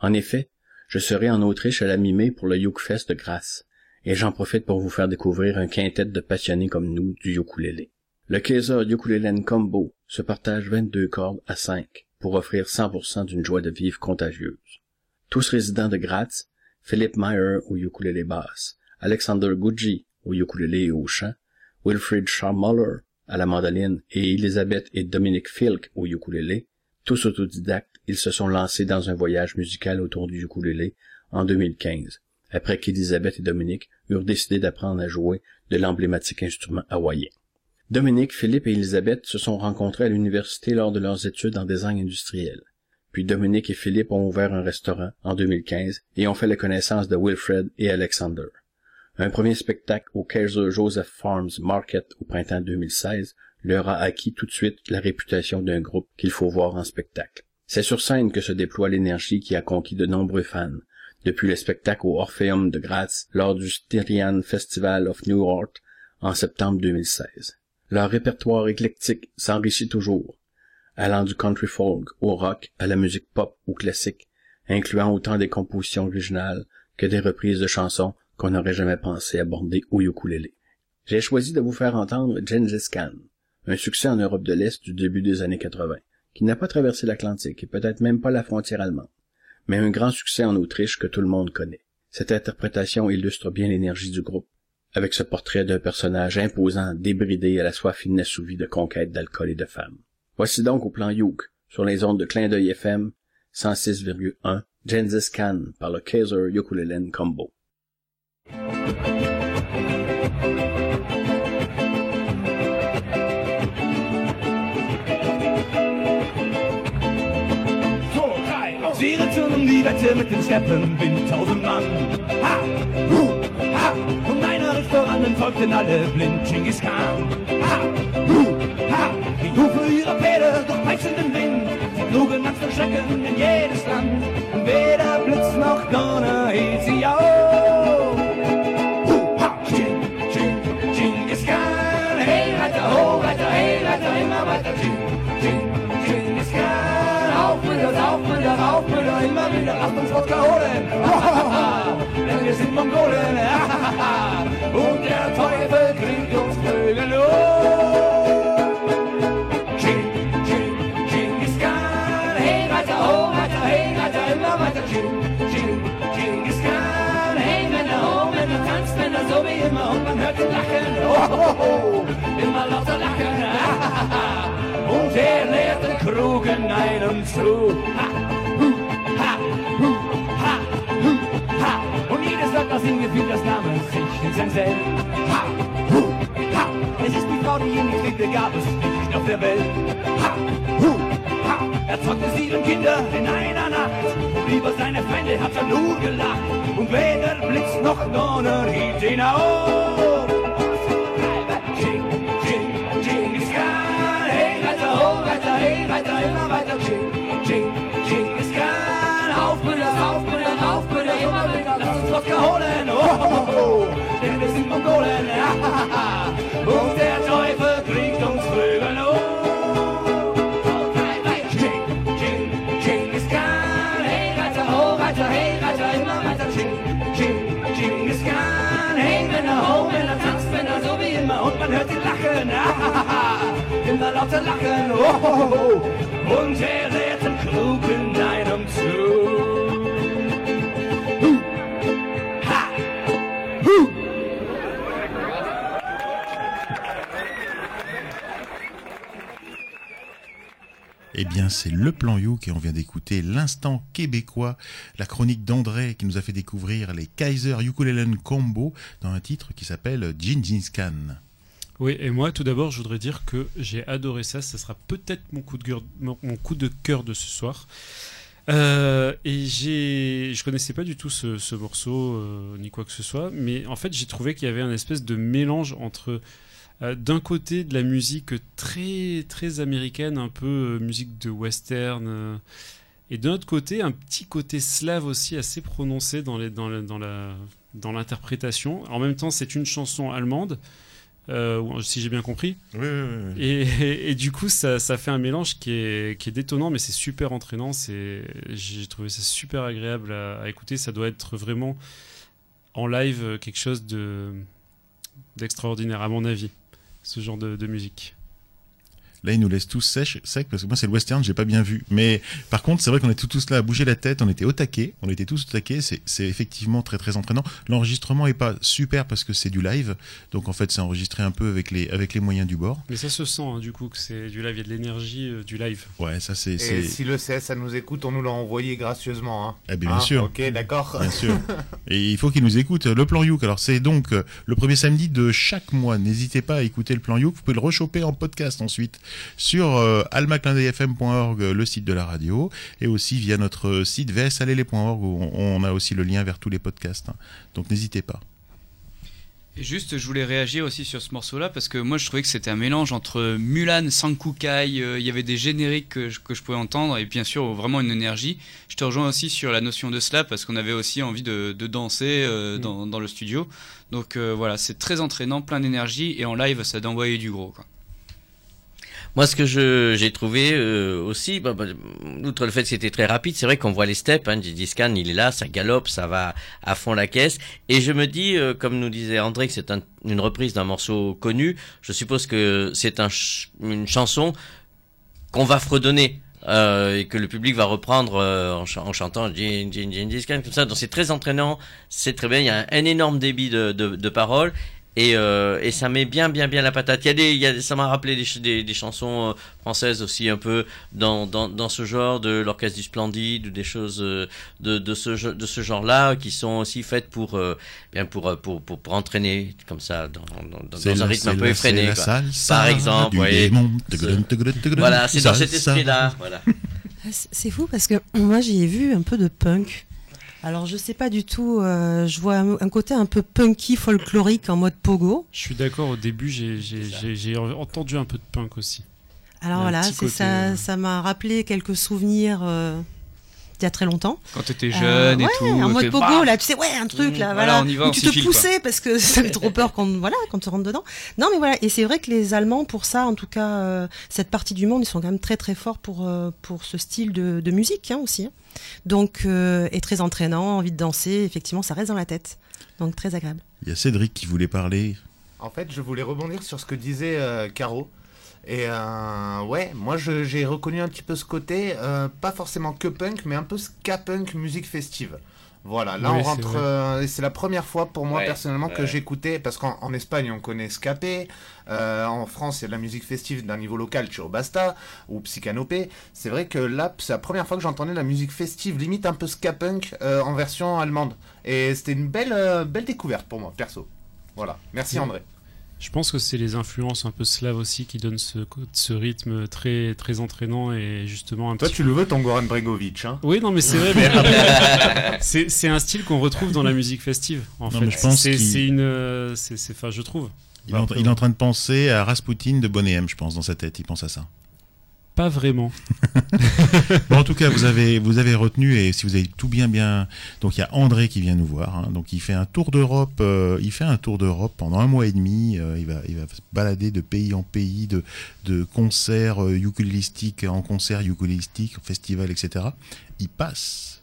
En effet, je serai en Autriche à la mi-mai pour le Youg Fest de Grasse et j'en profite pour vous faire découvrir un quintet de passionnés comme nous du ukulélé. Le Kaiser Ukulelen Combo se partage 22 cordes à 5 pour offrir 100% d'une joie de vivre contagieuse. Tous résidents de Graz, Philippe Meyer au ukulélé basse, Alexander Gucci au ukulélé et au chant, Wilfried Scharmuller à la mandoline et Elisabeth et Dominique Filk au ukulélé, tous autodidactes, ils se sont lancés dans un voyage musical autour du ukulélé en 2015 après qu'Elisabeth et Dominique eurent décidé d'apprendre à jouer de l'emblématique instrument hawaïen. Dominique, Philippe et Elisabeth se sont rencontrés à l'université lors de leurs études en design industriel. Puis Dominique et Philippe ont ouvert un restaurant en 2015 et ont fait la connaissance de Wilfred et Alexander. Un premier spectacle au Kaiser Joseph Farms Market au printemps 2016 leur a acquis tout de suite la réputation d'un groupe qu'il faut voir en spectacle. C'est sur scène que se déploie l'énergie qui a conquis de nombreux fans, depuis le spectacle au Orpheum de Graz lors du Styrian Festival of New York en septembre 2016. Leur répertoire éclectique s'enrichit toujours, allant du country folk au rock à la musique pop ou classique, incluant autant des compositions originales que des reprises de chansons qu'on n'aurait jamais pensé aborder au ukulélé. J'ai choisi de vous faire entendre Gengis Khan, un succès en Europe de l'Est du début des années 80, qui n'a pas traversé l'Atlantique et peut-être même pas la frontière allemande, mais un grand succès en Autriche que tout le monde connaît. Cette interprétation illustre bien l'énergie du groupe, avec ce portrait d'un personnage imposant, débridé à la soif inassouvie de conquête d'alcool et de femmes. Voici donc au plan Youk, sur les ondes de clin d'œil FM 106,1, Gengis Khan par le Kaiser Ukulele Combo. Liebette mit den Steppen, bin tausend Mann. Ha, hu, ha, und einer Restauranten folgten alle blind Genghis Khan. Ha, hu, ha, die Hufe ihrer Pferde durch peitschenden Wind. Sie trugen Angst und Schrecken in jedes Land. Weder Blitz noch Donner hielt sie auf. Uns, auf mit uns, auf mit uns, immer wieder, lasst uns Wodka holen. Denn wir sind Mongolen. Und der Teufel kriegt uns Vögel Ching, Ching, Genghis Khan. Hey, weiter, oh, weiter, hey, weiter, immer weiter. Ching, Ching, Genghis Khan. Hey, Männer, oh, Männer, tanzt so wie immer. Und man hört ihn lachen. Oh, oh, oh, immer lauter lachen. Und er leert den Krug in einem zu. Ha, hu, ha, hu, ha, hu, ha. Und jedes Wort, das ihm gefiel, das nahm er sich in sein Sell. Ha, hu, ha. Es ist die Frau, die ihn liebte, gab es nicht auf der Welt. Ha, hu, ha. Er zeugte sieben Kinder in einer Nacht. Über seine Feinde hat er nur gelacht. Und weder Blitz noch Donner hielt ihn auf. weiter, immer weiter. Ching, ching, ching ist gern. Aufbrüder, Aufbrüder, Aufbrüder, immer wieder. Lass uns Wodka holen. Oh, oh, oh. Denn wir sind Mongolen. ja. Und der Teufel kriegt uns drüben. Oh. Hey, Männer, ho, Männer, tanzt Männer, so wie immer und man hört sie lachen. Ah. Eh bien, c'est le plan Youk et on vient d'écouter l'instant québécois, la chronique d'André qui nous a fait découvrir les Kaiser Ukulelen Combo dans un titre qui s'appelle Gingis Khan. Oui, et moi, tout d'abord, je voudrais dire que j'ai adoré ça. Ce sera peut-être mon coup de cœur, de ce soir. Euh, et j'ai, je connaissais pas du tout ce, ce morceau euh, ni quoi que ce soit, mais en fait, j'ai trouvé qu'il y avait un espèce de mélange entre euh, d'un côté de la musique très très américaine, un peu musique de western, et d'un autre côté un petit côté slave aussi assez prononcé dans l'interprétation. En même temps, c'est une chanson allemande, euh, si j'ai bien compris. Oui, oui, oui, oui. Et, et- et du coup, ça, ça fait un mélange qui est, qui est détonnant, mais c'est super entraînant. J'ai trouvé ça super agréable à, à écouter. Ça doit être vraiment en live quelque chose de, d'extraordinaire, à mon avis, ce genre de, de musique. Là, il nous laisse tous sèches, secs, parce que moi, c'est le western, j'ai pas bien vu. Mais par contre, c'est vrai qu'on était tous là à bouger la tête, on était au taquet, on était tous au taquet, c'est c'est effectivement très très entraînant. L'enregistrement est pas super parce que c'est du live, donc en fait, c'est enregistré un peu avec les, avec les moyens du bord. Mais ça se sent, hein, du coup, que c'est du live, il y a de l'énergie euh, du live. Ouais, ça c'est. Et c'est- si le CS nous écoute, on nous l'a envoyé gracieusement. Hein. Eh bien, bien Hein, sûr. Ok, d'accord. Bien sûr. Et il faut qu'ils nous écoutent. Le plan Youk, alors c'est donc euh, le premier samedi de chaque mois. N'hésitez pas à écouter le plan Youk. Vous pouvez le rechoper en podcast ensuite sur euh, euh, le site de la radio, et aussi via notre site vsalele.org où on, on a aussi le lien vers tous les podcasts. hein. Donc n'hésitez pas. Et juste, je voulais réagir aussi sur ce morceau-là parce que moi je trouvais que c'était un mélange entre Mulan, Sankukai, euh, il y avait des génériques que je, que je pouvais entendre et bien sûr vraiment une énergie. Je te rejoins aussi sur la notion de slap parce qu'on avait aussi envie de, de danser euh, dans, dans le studio. Donc euh, voilà, c'est très entraînant, plein d'énergie et en live ça d'envoyer du gros. Quoi. Moi, ce que j'ai trouvé euh, aussi, bah, bah, outre le fait que c'était très rapide, c'est vrai qu'on voit les steps. Hein, Gigi Scan, il est là, ça galope, ça va à fond la caisse. Et je me dis, euh, comme nous disait André, que c'est un- une reprise d'un morceau connu. Je suppose que c'est un une chanson qu'on va fredonner. euh, et que le public va reprendre euh, en, ch- en chantant Gin, Gin, Khan, comme ça. Donc c'est très entraînant, c'est très bien. Il y a un, un énorme débit de, de, de paroles et, euh, et ça met bien, bien, bien la patate. Il y a des, il y a, ça m'a rappelé des, ch- des, des chansons euh, françaises aussi un peu dans, dans, dans ce genre de l'orchestre du Splendide ou des choses euh, de, de ce, de ce genre-là qui sont aussi faites pour, euh, bien pour, pour, pour, pour entraîner comme ça dans, dans, un rythme un peu effréné. quoi. Par exemple, tugrun. Voilà, c'est dans cet esprit-là. Voilà. C'est fou parce que moi j'ai vu un peu de punk. Alors je sais pas du tout, euh, je vois un, un côté un peu punky folklorique en mode pogo. Je suis d'accord, au début, j'ai- entendu un peu de punk aussi. Alors Il voilà, côté, ça, euh, ça m'a rappelé quelques souvenirs euh, d'il y a très longtemps. Quand t'étais Euh, jeune et ouais, tout. en mode pogo là, tu sais, ouais, un truc Mmh, là, voilà, voilà, on y va, où on tu te file, poussais parce que ça fait trop peur quand voilà, quand tu rentres dedans. Non mais voilà, et c'est vrai que les Allemands pour ça, en tout cas, euh, cette partie du monde, ils sont quand même très très forts pour euh, pour ce style de, de musique hein, aussi. hein. Donc euh, et très entraînant, envie de danser, effectivement, ça reste dans la tête. Donc très agréable. Il y a Cédric qui voulait parler. En fait, je voulais rebondir sur ce que disait euh, Caro. Et euh, ouais, moi je- j'ai reconnu un petit peu ce côté, euh, pas forcément que punk, mais un peu ska punk musique festive. Voilà, là Oui, on rentre, euh, et c'est la première fois pour moi Ouais, personnellement que j'écoutais, parce qu'en en Espagne on connaît Scapé, euh, en France c'est de la musique festive d'un niveau local, Chio Basta ou Psychanopé. C'est vrai que là c'est la première fois que j'entendais de la musique festive, limite un peu ska punk euh, en version allemande. Et c'était une belle, euh, belle découverte pour moi, perso. Voilà, merci Ouais. André. Je pense que c'est les influences un peu slaves aussi qui donnent ce, ce rythme très, très entraînant et justement un Toi, petit tu le veux, ton Goran Bregovic, hein? Oui, non, mais c'est vrai. mais c'est c'est un style qu'on retrouve dans la musique festive. En Non, fait, je pense c'est qu'il- c'est une, c'est, c'est- enfin, je trouve. Il est, en, il est en train de penser à Rasputin de Bonnet M, je pense, dans sa tête. Il pense à ça. Pas vraiment. Bon, en tout cas, vous avez, vous avez retenu, et si vous avez tout bien, bien. Donc, il y a André qui vient nous voir. hein. donc, il fait un tour d'Europe. euh, il fait un tour d'Europe pendant un mois et demi. euh, il, va, il va se balader de pays en pays, de, de concerts euh, en concerts ukulélistiques, festival, etc. Il passe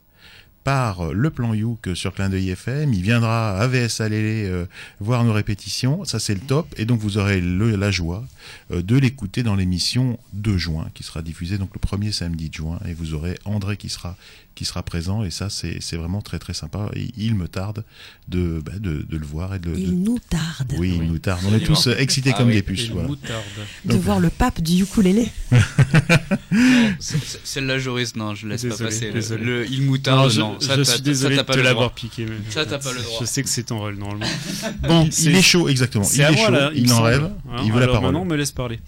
par le plan Youk sur Clin d'œil FM. Il viendra à VS Alélé euh, voir nos répétitions. Ça, c'est le top. Et donc, vous aurez la joie euh, de l'écouter dans l'émission de juin, qui sera diffusée donc le premier samedi de juin. Et vous aurez André qui sera, qui sera présent. Et ça, c'est c'est vraiment très, très sympa. Et il me tarde de, bah, de, de le voir et de, Il de- nous tarde oui, il nous tarde. On est tous euh, excités Ah comme oui. des puces. le Voilà. moutarde. de Donc- voir le pape du ukulélé. Celle-là, Joris, non, je laisse Désolé, pas passer. Le- désolé. Le, il moutarde, Non, je, non. Ça, je suis ça, désolé de te le l'avoir piqué. Mais Ça, t'as pas le droit. Je sais que c'est ton rôle normalement. Bon, Il, est chaud, exactement. Il est chaud, là, il en rêve, Hein, il veut la parole. Maintenant, on me laisse parler.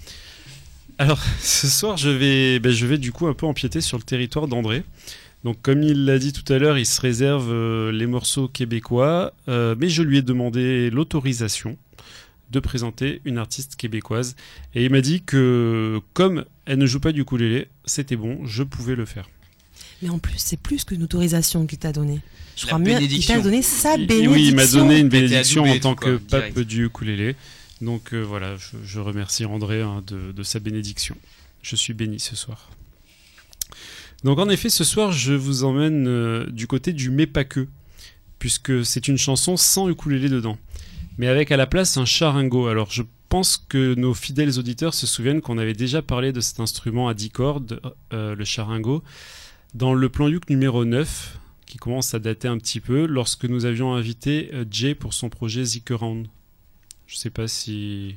Alors, ce soir, je vais, ben, je vais du coup un peu empiéter sur le territoire d'André. Donc, comme il l'a dit tout à l'heure, il se réserve euh, les morceaux québécois, euh, mais je lui ai demandé l'autorisation de présenter une artiste québécoise. Et il m'a dit que, comme elle ne joue pas du ukulélé, c'était bon, je pouvais le faire. Mais en plus, c'est plus qu'une autorisation qu'il t'a donnée. Je La crois mieux, il t'a donné sa bénédiction. Oui, il m'a donné une bénédiction en tant quoi, que pape direct. du ukulélé. Donc euh, voilà, je, je remercie André hein, de, de sa bénédiction. Je suis béni ce soir. Donc en effet, ce soir, je vous emmène euh, du côté du mais pas que, puisque c'est une chanson sans ukulélé dedans, mais avec à la place un charingo. Alors je pense que nos fidèles auditeurs se souviennent qu'on avait déjà parlé de cet instrument à 10 cordes, euh, le charingo, dans le plan Youk numéro 9, qui commence à dater un petit peu, lorsque nous avions invité euh, Jay pour son projet Zikaround. Je sais pas si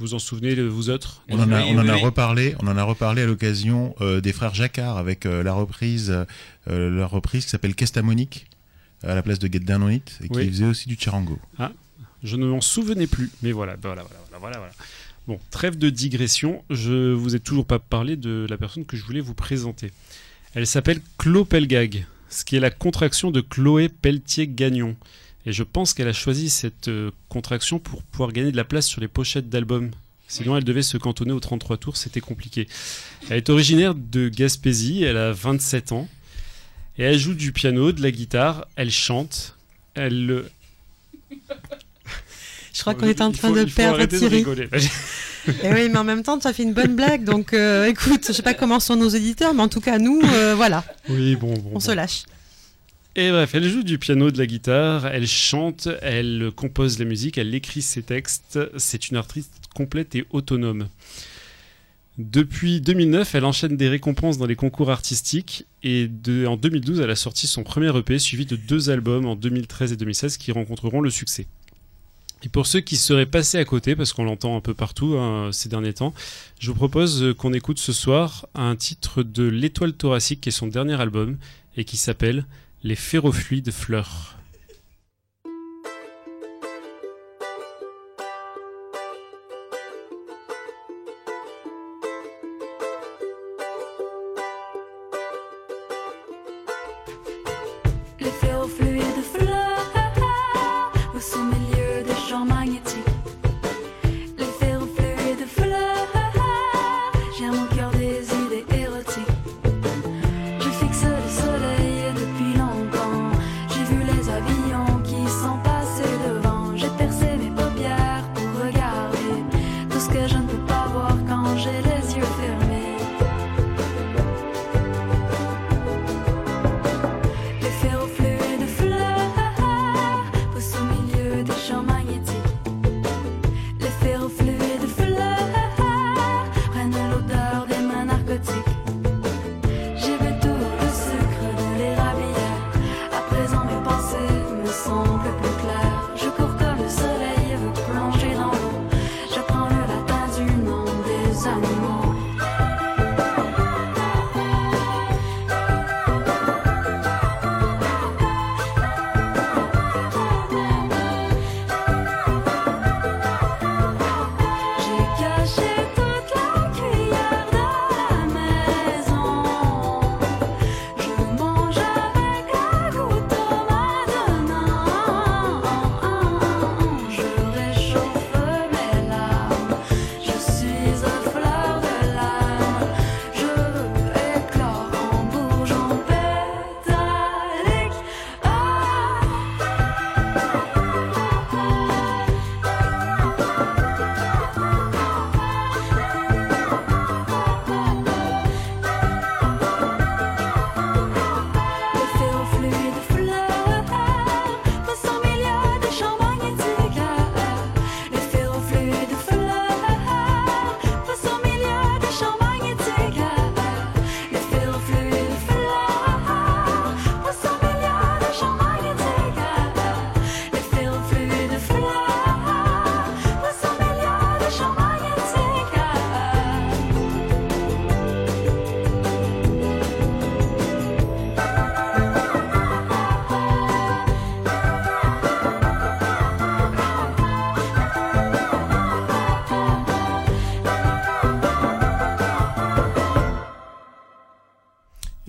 vous en souvenez, vous autres? On en a, on en reparlé, on en a reparlé à l'occasion euh, des frères Jacquard avec euh, la reprise, euh, la reprise qui s'appelle Kestamonique à la place de Get Down on It et qui Oui. faisait aussi du charango. Je ne m'en souvenais plus, mais voilà, voilà, voilà, voilà, voilà, voilà. Bon, trêve de digression, je vous ai toujours pas parlé de la personne que je voulais vous présenter. Elle s'appelle Chlo Pelgag, ce qui est la contraction de Chloé Pelletier-Gagnon. Et je pense qu'elle a choisi cette euh, contraction pour pouvoir gagner de la place sur les pochettes d'albums. Sinon, elle devait se cantonner aux 33 tours, c'était compliqué. Elle est originaire de Gaspésie, elle a 27 ans. Et elle joue du piano, de la guitare, elle chante, elle, euh, Je crois qu'on est en train faut- de perdre de Thierry. rigoler. Et oui, mais en même temps, tu as fait une bonne blague. Donc, euh, écoute, je sais pas comment sont nos éditeurs, mais en tout cas, nous, euh, voilà, Oui, bon, bon. on bon. se lâche. Et bref, elle joue du piano, de la guitare, elle chante, elle compose la musique, elle écrit ses textes. C'est une artiste complète et autonome. Depuis 2009, elle enchaîne des récompenses dans les concours artistiques et en 2012, elle a sorti son premier EP suivi de deux albums en 2013 et 2016 qui rencontreront le succès. Et pour ceux qui seraient passés à côté, parce qu'on l'entend un peu partout hein, ces derniers temps, je vous propose euh, qu'on écoute ce soir un titre de L'Étoile thoracique qui est son dernier album et qui s'appelle Les ferrofluides fleurs.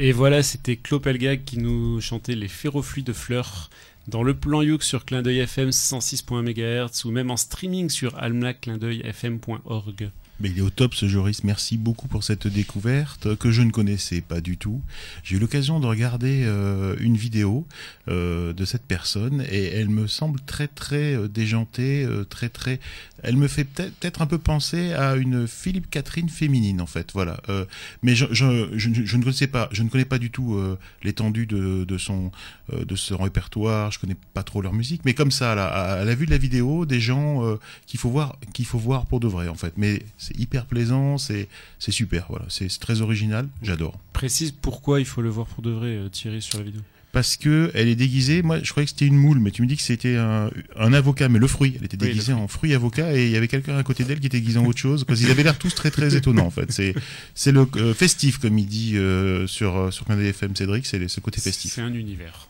Et voilà, c'était Claude Pelgag qui nous chantait les ferrofluides fleurs dans le plan Youk sur clin d'œil FM 106.1 MHz ou même en streaming sur almanachclindeuilfm.org. Mais il est au top ce Joris, merci beaucoup pour cette découverte que je ne connaissais pas du tout. J'ai eu l'occasion de regarder euh, une vidéo euh, de cette personne et elle me semble très très euh, déjantée, euh, très très... Elle me fait peut-être un peu penser à une Philippe Catherine féminine en fait, voilà. Euh, mais je, ne connaissais pas, je ne connais pas du tout euh, l'étendue de, de son euh, de son répertoire, je connais pas trop leur musique, mais comme ça, là, à, la vue de la vidéo, des gens euh, qu'il faut voir, qu'il faut voir pour de vrai en fait. Mais hyper plaisant, c'est c'est super, voilà, c'est c'est très original, j'adore. Précise pourquoi il faut le voir pour de vrai, euh, Thierry, sur la vidéo. Parce que elle est déguisée, moi je croyais que c'était une moule, mais tu me dis que c'était un, un avocat, mais le fruit, elle était déguisée fruit. en fruit avocat et il y avait quelqu'un à côté d'elle qui était déguisé en autre chose, parce qu'ils avaient l'air tous très très étonnants en fait. C'est c'est le euh, festif comme il dit euh, sur euh, sur Canal FM Cédric, c'est ce côté festif. C'est un univers.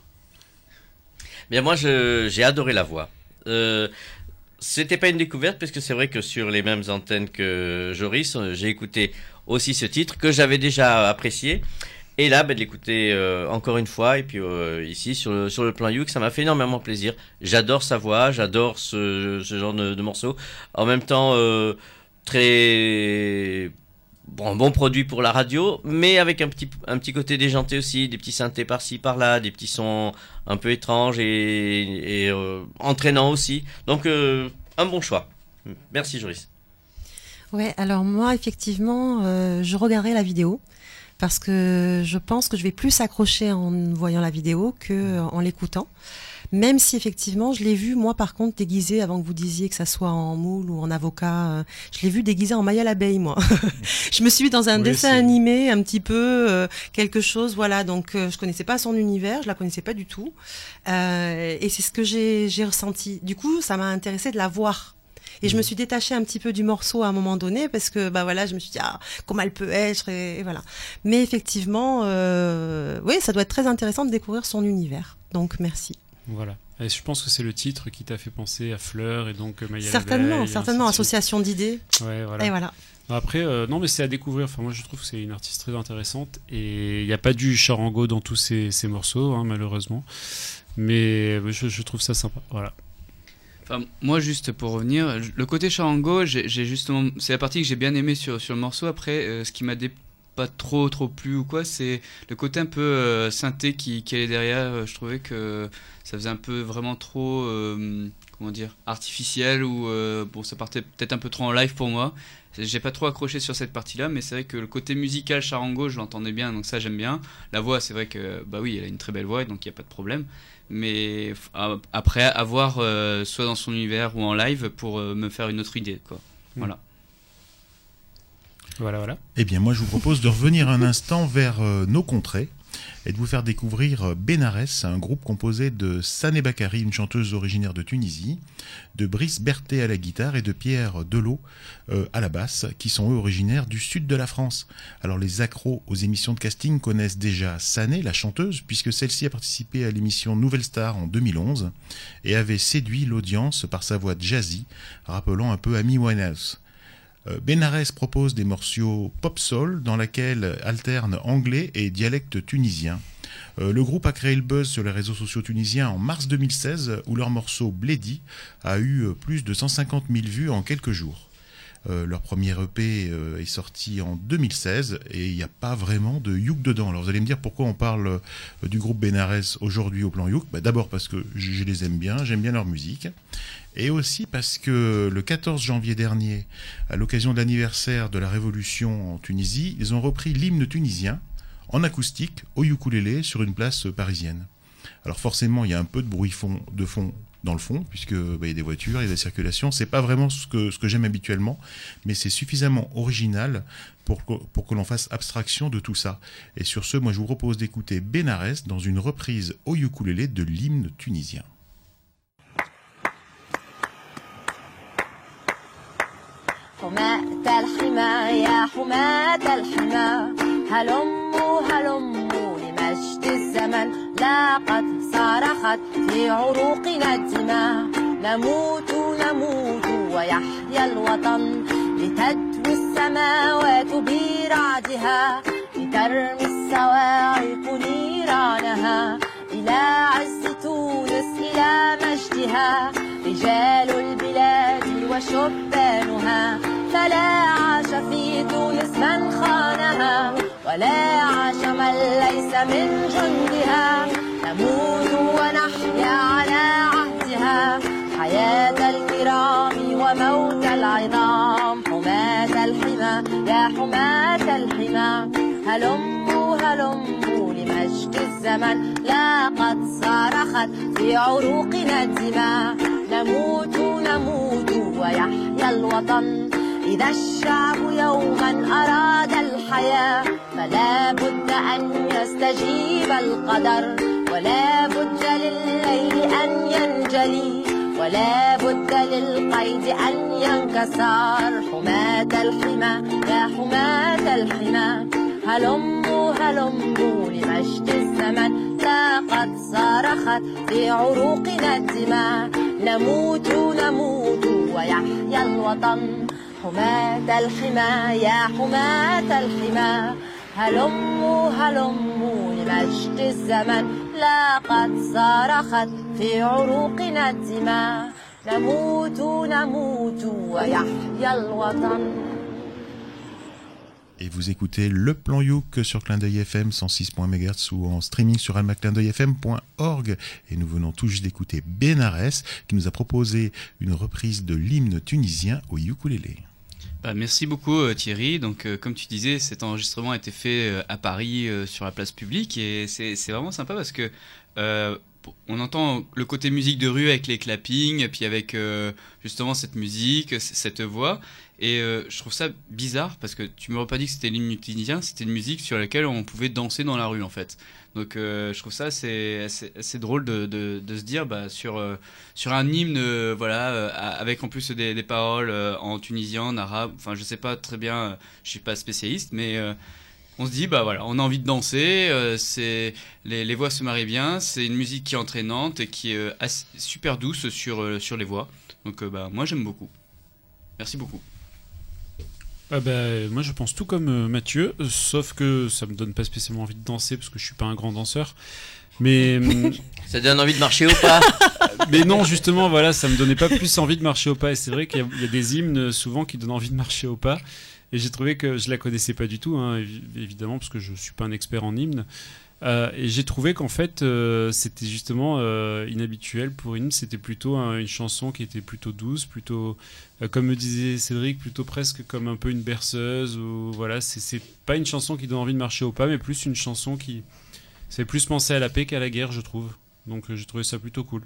Bien, moi, je- j'ai adoré la voix. Euh, C'était pas une découverte, parce que c'est vrai que sur les mêmes antennes que Joris, euh, j'ai écouté aussi ce titre que j'avais déjà apprécié. Et là, ben, de l'écouter euh, encore une fois, et puis euh, ici sur le, sur le plan Youk, ça m'a fait énormément plaisir. J'adore sa voix, j'adore ce, ce genre de, de morceau. En même temps, très bon, bon produit pour la radio, mais avec un petit, un petit côté déjanté aussi, des petits synthés par-ci par-là, des petits sons un peu étranges et, euh, entraînants aussi. Donc euh, un bon choix. Merci Joris. Ouais, alors moi, effectivement, euh, je regarderai la vidéo parce que je pense que je vais plus accrocher en voyant la vidéo que en l'écoutant. Même si effectivement, je l'ai vu, moi par contre, déguisé, avant que vous disiez que ça soit en moule ou en avocat, euh, je l'ai vu déguisé en Maya l'abeille, moi. je me suis dans un Oui, dessin animé, un petit peu, euh, quelque chose, voilà. Donc, euh, je connaissais pas son univers, je la connaissais pas du tout. Euh, et c'est ce que j'ai ressenti. Du coup, ça m'a intéressé de la voir. Et je me suis détachée un petit peu du morceau à un moment donné parce que bah voilà, je me suis dit ah comment elle peut être et, et voilà. Mais effectivement, euh, oui, ça doit être très intéressant de découvrir son univers. Donc merci. Voilà. Et je pense que c'est le titre qui t'a fait penser à Fleur et donc euh, Maya certainement, certainement association d'idées. Ouais, voilà. Et voilà. Après, euh, non, mais c'est à découvrir. Enfin, moi, je trouve que c'est une artiste très intéressante et il n'y a pas du charango dans tous ces, ces morceaux, hein, malheureusement. Mais je, je trouve ça sympa. Voilà. Enfin, moi, juste pour revenir, le côté charango, j'ai j'ai justement, c'est la partie que j'ai bien aimée sur, sur le morceau. Après, euh, ce qui m'a dé- pas trop trop plu ou quoi, c'est le côté un peu euh, synthé qui, qui est derrière. Euh, Je trouvais que ça faisait un peu vraiment trop, euh, comment dire, artificiel ou bon, ça partait peut-être un peu trop en live pour moi. J'ai pas trop accroché sur cette partie-là, mais c'est vrai que le côté musical charango, je l'entendais bien, donc ça j'aime bien. La voix, c'est vrai que bah oui, elle a une très belle voix, donc il y a pas de problème mais f- a- après avoir euh, soit dans son univers ou en live pour euh, me faire une autre idée quoi. Mm. Voilà. Voilà, voilà. Eh bien, moi, je vous propose de revenir un instant vers euh, nos contrées et de vous faire découvrir euh, Benares, un groupe composé de Sané Bakari, une chanteuse originaire de Tunisie, de Brice Berthet à la guitare et de Pierre Delot euh, à la basse, qui sont eux originaires du sud de la France. Alors, les accros aux émissions de casting connaissent déjà Sané, la chanteuse, puisque celle-ci a participé à l'émission Nouvelle Star en 2011 et avait séduit l'audience par sa voix jazzy, rappelant un peu Amy Winehouse. Euh, Benares propose des morceaux pop-soul dans lesquels alternent anglais et dialecte tunisien. Euh, le groupe a créé le buzz sur les réseaux sociaux tunisiens en mars 2016 où leur morceau Bledy a eu euh, plus de 150 000 vues en quelques jours. Leur premier EP est sorti en 2016 et il n'y a pas vraiment de Youk dedans. Alors vous allez me dire pourquoi on parle du groupe Benares aujourd'hui au plan Youk? Bah, D'abord parce que je les aime bien, j'aime bien leur musique. Et aussi parce que le 14 janvier dernier, à l'occasion de l'anniversaire de la révolution en Tunisie, ils ont repris l'hymne tunisien en acoustique au ukulélé sur une place parisienne. Alors forcément, il y a un peu de bruit de fond dans le fond, puisque bah, il y a des voitures, il y a de la circulation. C'est pas vraiment ce que, ce que j'aime habituellement, mais c'est suffisamment original pour que, pour que l'on fasse abstraction de tout ça. Et sur ce, moi je vous propose d'écouter Benares dans une reprise au ukulélé de l'hymne tunisien. حماة الحمى يا حماة الحمى هلموا هلموا لمجد الزمن. لاقت صرخت في عروقنا الدماء نموت نموت ويحيا الوطن. لتدوي السماوات برعدها. لترمي الصواعق نيرانها. إلى عز تونس إلى مجدها. رجال البلاد وشبانها فلا عجب في تونس من خانها ولا عاش من ليس من جندها. نموت ونحيا على عهدها. حياة الكرام وموت العظام. حماة الحمى يا حماة الحمى. هلموا هلموا لمجد الزمن. لا قد صرخت في عروقنا الدماء. نموت نموت ويحيا الوطن. إذا الشعب يوما أراد الحياة فلا بد أن يستجيب القدر. ولا بد لليل أن ينجلي. ولا بد للقيد أن ينكسر. حماة الحمى يا حماة الحمى. هلموا هلموا لمجد الزمن. لا قد صرخت في عروقنا الدماء. نموت نموت ويحيا الوطن. حماة الحمى يا حماة الحمى هلموا هلموا لمجد الزمن. لا قد صرخت في عروقنا الدماء. نموت نموت ويحيا الوطن. Et vous écoutez le plan Youk sur Clin d'œil FM 106.MHz ou en streaming sur almaclindeuilfm.org. Et nous venons tout juste d'écouter Benares qui nous a proposé une reprise de l'hymne tunisien au ukulélé. Bah, merci beaucoup euh, Thierry. Donc euh, comme tu disais, cet enregistrement a été fait euh, à Paris sur la place publique et c'est vraiment sympa parce que on entend le côté musique de rue avec les clappings, puis avec justement cette musique, cette voix. Et euh, je trouve ça bizarre parce que tu m'aurais pas dit que c'était l'hymne tunisien, c'était une musique sur laquelle on pouvait danser dans la rue en fait. Donc euh, je trouve ça assez, assez, drôle de, se dire bah, sur, euh, sur un hymne, voilà, avec en plus des, paroles en tunisien, en arabe, enfin je sais pas très bien, je suis pas spécialiste, mais on se dit bah voilà, on a envie de danser, les, voix se marient bien, c'est une musique qui est entraînante et qui est super douce sur, sur les voix. Donc bah moi j'aime beaucoup. Merci beaucoup. Ah bah, moi je pense tout comme euh, Mathieu, sauf que ça me donne pas spécialement envie de danser parce que je suis pas un grand danseur. Mais hum, Ça donne envie de marcher ou pas? Mais non justement voilà ça me donnait pas plus envie de marcher au pas. Et c'est vrai qu'il y, a- il y a des hymnes euh, souvent qui donnent envie de marcher au pas. Et j'ai trouvé que je la connaissais pas du tout hein, évi- évidemment parce que je suis pas un expert en hymne Euh, et j'ai trouvé qu'en fait euh, c'était justement euh, inhabituel pour une c'était plutôt un- une chanson qui était plutôt douce plutôt comme me disait Cédric plutôt presque comme un peu une berceuse ou voilà c'est pas une chanson qui donne envie de marcher au pas mais plus une chanson qui c'est plus penser à la paix qu'à la guerre je trouve donc j'ai trouvé ça plutôt cool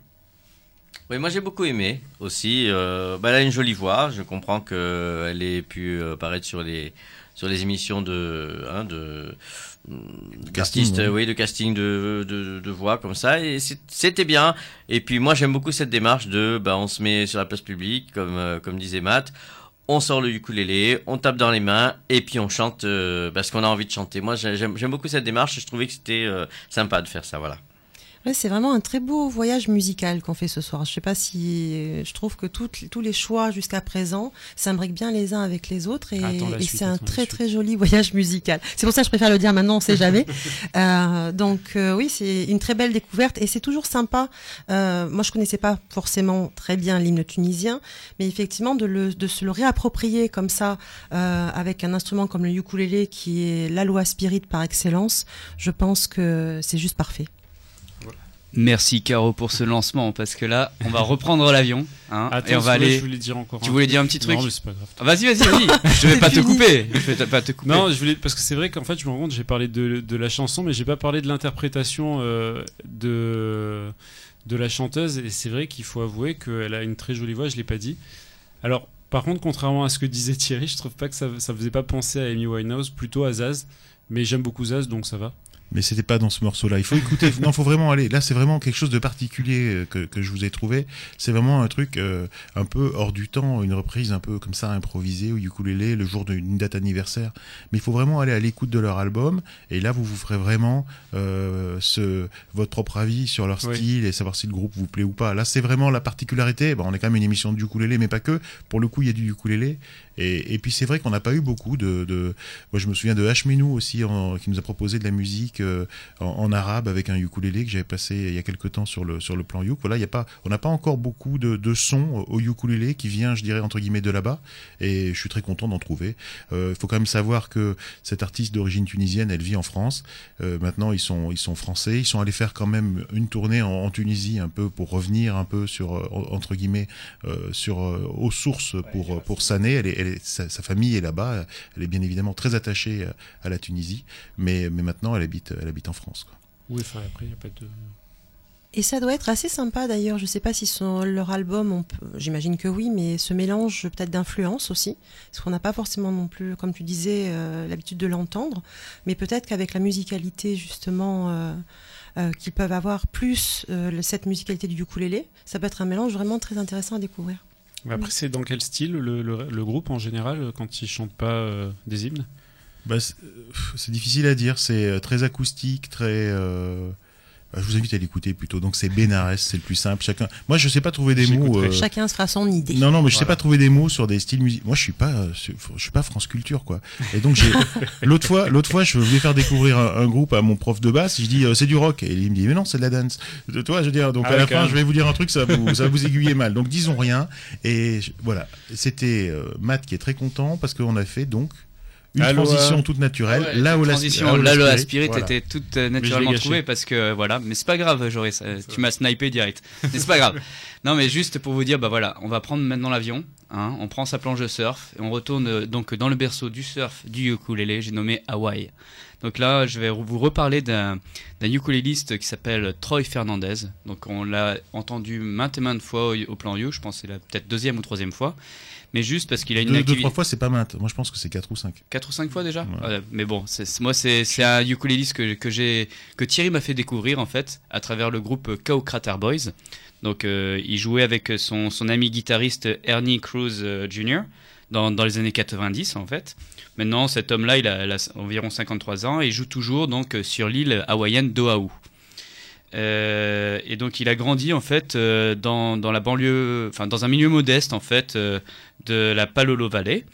Oui, moi j'ai beaucoup aimé aussi. Bah, elle a une jolie voix. Je comprends qu'elle ait pu paraître sur les, sur les émissions de, hein, de, ouais. euh, oui, de casting de, de, de voix comme ça. Et c'était bien. Et puis moi j'aime beaucoup cette démarche de, bah, on se met sur la place publique, comme, euh, comme disait Matt. On sort le ukulélé, on tape dans les mains et puis on chante euh, parce qu'on a envie de chanter. Moi j'ai- j'aime beaucoup cette démarche. et Je trouvais que c'était euh, sympa de faire ça. Voilà. Ouais, c'est vraiment un très beau voyage musical qu'on fait ce soir. Je sais pas si je trouve que toutes- tous les choix jusqu'à présent s'imbriquent bien les uns avec les autres et, c'est un très très joli voyage musical. C'est pour ça que je préfère le dire maintenant, on sait jamais. Euh, donc euh, oui, c'est une très belle découverte et c'est toujours sympa. Euh, moi, je connaissais pas forcément très bien l'hymne tunisien, mais effectivement de, le, de se le réapproprier comme ça euh, avec un instrument comme le ukulélé qui est la loi spirit par excellence, je pense que c'est juste parfait. Merci Caro pour ce lancement parce que là on va reprendre l'avion hein, Attends, et on va aller. je voulais dire encore Tu voulais dire un petit truc Non, mais c'est pas grave. Ah, Vas-y, vas-y, vas-y. je vais pas te couper. Je vais pas te couper. Non, je voulais parce que c'est vrai qu'en fait, je me rends compte, j'ai parlé de, de la chanson, mais j'ai pas parlé de l'interprétation euh, de de la chanteuse. Et c'est vrai qu'il faut avouer qu'elle a une très jolie voix. Je l'ai pas dit. Alors, par contre, contrairement à ce que disait Thierry, je trouve pas que ça ça faisait pas penser à Amy Winehouse, plutôt à Zaz. Mais j'aime beaucoup Zaz, donc ça va. Mais c'était pas dans ce morceau-là. Il faut écouter. non, faut vraiment aller. Là, c'est vraiment quelque chose de particulier euh, que, que je vous ai trouvé. C'est vraiment un truc euh, un peu hors du temps, une reprise un peu comme ça improvisée au ukulélé le jour d'une date anniversaire. Mais il faut vraiment aller à l'écoute de leur album. Et là, vous vous ferez vraiment euh, ce, votre propre avis sur leur Oui. style et savoir si le groupe vous plaît ou pas. Là, c'est vraiment la particularité. Bon, on est quand même une émission de ukulélé, mais pas que. Pour le coup, il y a du ukulélé. Et, et puis c'est vrai qu'on n'a pas eu beaucoup de, de- Moi je me souviens de Hmenou aussi en- qui nous a proposé de la musique euh, en, en arabe avec un ukulélé que j'avais passé il y a quelques temps sur le sur le plan yuk. Voilà, il y a pas, on n'a pas encore beaucoup de, de sons au ukulélé qui vient, je dirais entre guillemets de là-bas. Et je suis très content d'en trouver. Euh, Il faut quand même savoir que cette artiste d'origine tunisienne, elle vit en France. Euh, maintenant, ils sont, ils sont français. Ils sont allés faire quand même une tournée en, en Tunisie un peu pour revenir un peu sur euh, entre guillemets euh, sur euh, aux sources pour pour Sané. Elle est, elle est- sa, sa famille est là-bas. Elle est bien évidemment très attachée à, à la Tunisie, mais mais maintenant elle habite elle habite en France. quoi. Oui, enfin, après, il n'y a pas de. Et ça doit être assez sympa d'ailleurs. Je sais pas si son, leur album, on peut- j'imagine que oui, mais ce mélange peut-être d'influence aussi, parce qu'on n'a pas forcément non plus, comme tu disais, euh, l'habitude de l'entendre, mais peut-être qu'avec la musicalité justement euh, euh, qu'ils peuvent avoir plus euh, le- cette musicalité du ukulélé, ça peut être un mélange vraiment très intéressant à découvrir. Après, c'est dans quel style le, le- le groupe en général quand ils chantent pas euh, des hymnes? Bah, c'est difficile à dire. C'est euh, très acoustique, très. euh, bah, je vous invite à l'écouter plutôt. Donc c'est Benares, c'est le plus simple. Chacun. Moi, je sais pas trouver des mots. Euh, Chacun se fera son idée. Non, non, mais je sais pas trouver des mots sur des styles musicaux. Moi, je suis pas, euh, je suis pas France Culture, quoi. Et donc, j'ai, l'autre fois, l'autre fois, je voulais faire découvrir un, un groupe à mon prof de basse. Je dis, euh, c'est du rock. Et il me dit, mais non, c'est de la dance. De toi, je veux dire, donc Ah à la fin, je vais vous dire un truc, ça va vous, ça vous aiguiller mal. Donc, disons rien. Et je- voilà. C'était euh, Matt qui est très content parce qu'on a fait donc une Aloha. transition toute naturelle. Ouais, là où la transition, là, le Spirit était toute euh, naturellement trouvée parce que euh, voilà, mais c'est pas grave, Joris, euh, tu m'as snipé direct. Mais c'est pas grave. Non, mais juste pour vous dire, bah voilà, on va prendre maintenant l'avion, hein, on prend sa planche de surf et on retourne euh, donc dans le berceau du surf du ukulélé, j'ai nommé Hawaï. Donc là, je vais vous reparler d'un ukuléliste qui s'appelle Troy Fernandez. Donc on l'a entendu maintes et maintes fois au, au plan You, je pense que c'est la peut-être deuxième ou troisième fois. Mais juste parce qu'il a une Deux, deux, activité. trois fois, c'est pas maintes. Moi, je pense que c'est quatre ou cinq. 4 ou 5 fois déjà Ouais. Ouais, Mais bon, c'est- moi c'est c'est un ukuléliste que, que, j'ai- que Thierry m'a fait découvrir en fait à travers le groupe Cow Crater Boys. Donc euh, il jouait avec son, son ami guitariste Ernie Cruz euh, Jr. Dans, dans les années 90 en fait. Maintenant cet homme-là il a, il a environ 53 ans et il joue toujours donc sur l'île hawaïenne d'Oahu. Euh, et donc il a grandi en fait euh, dans, dans la banlieue, enfin dans un milieu modeste en fait euh, de la Palolo Valley.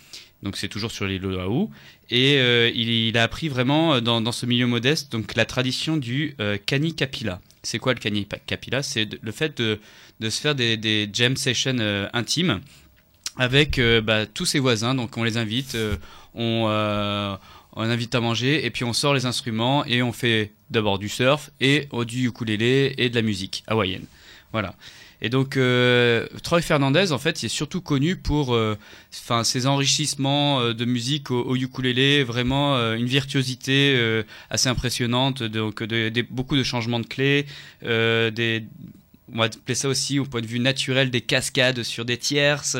Donc c'est toujours sur l'île d'Oahu. Et il, a appris vraiment dans, dans ce milieu modeste donc la tradition du Kani Kapila. C'est quoi le Kani Kapila? C'est le fait de, de se faire des, des jam sessions intimes avec bah, tous ses voisins. Donc on les invite, on, on invite à manger et puis on sort les instruments et on fait d'abord du surf et du ukulélé et de la musique hawaïenne. Voilà. Et donc euh, Troy Fernandez en fait il est surtout connu pour euh, ses enrichissements euh, de musique au, au ukulélé vraiment une virtuosité assez impressionnante donc de, beaucoup de changements de clés on va appeler ça aussi au point de vue naturel des cascades sur des tierces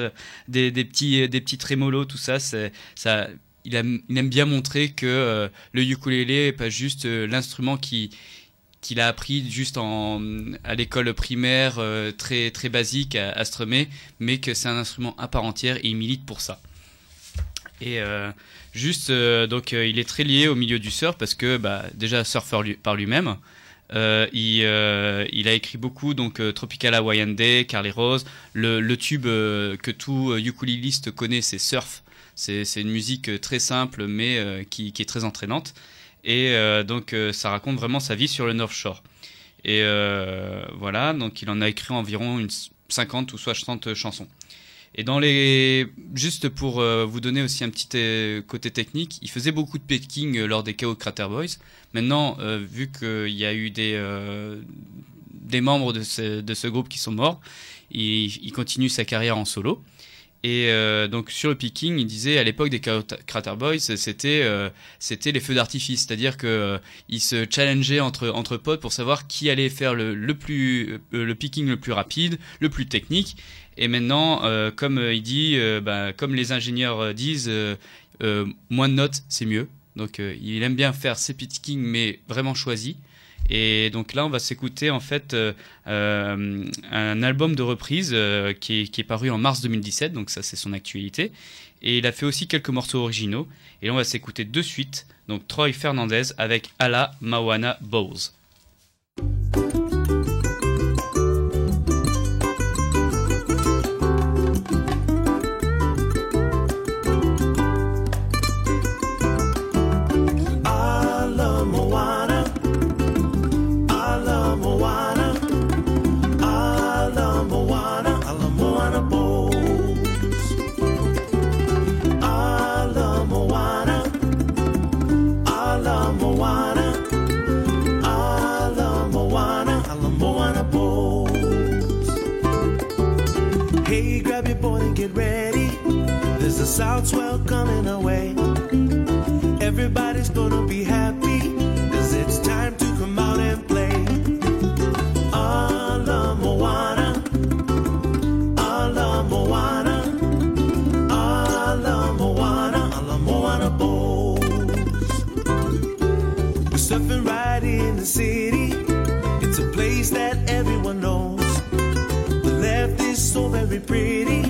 des, petits des petits trémolos tout ça ça il aime, bien montrer que euh, le ukulélé est pas juste euh, l'instrument qui qu'il a appris juste à l'école primaire euh, très très basique à, à mais que c'est un instrument à part entière et il milite pour ça. Et juste donc il est très lié au milieu du surf parce que bah, déjà surfeur par lui-même. Il, a écrit beaucoup donc Tropical Hawaiian Day, Carly Rose, le, le tube que tout ukuléliste connaît, c'est Surf. C'est une musique euh, très simple mais euh, qui, est très entraînante. Et euh, donc ça raconte vraiment sa vie sur le North Shore. Et voilà, donc il en a écrit environ une 50 ou 60 chansons. Et dans les, juste pour vous donner aussi un petit côté technique, il faisait beaucoup de picking lors des KO Crater Boys. Maintenant, vu qu'il y a eu des membres de ce, groupe qui sont morts, il continue sa carrière en solo. Et euh, donc sur le picking, il disait à l'époque des Crater Boys, c'était euh, c'était les feux d'artifice, c'est-à-dire que euh, ils se challengeaient entre entre potes pour savoir qui allait faire le, le plus le picking le plus rapide, le plus technique. Et maintenant, comme il dit, bah, comme les ingénieurs disent, moins de notes, c'est mieux. Donc il aime bien faire ses pickings, mais vraiment choisis. Et donc là, on va s'écouter en fait euh, euh, un album de reprise euh, qui, est, qui est paru en mars 2017, donc ça c'est son actualité. Et il a fait aussi quelques morceaux originaux. Et là, on va s'écouter de suite, donc Troy Fernandez avec Ala Mawana Bowles. Sound swell coming our way. Everybody's gonna be happy, cause it's time to come out and play. Alla Moana, Alla Moana, Alla Moana, Alla Moana Bowls. We're surfing right in the city. It's a place that everyone knows. The left is so very pretty,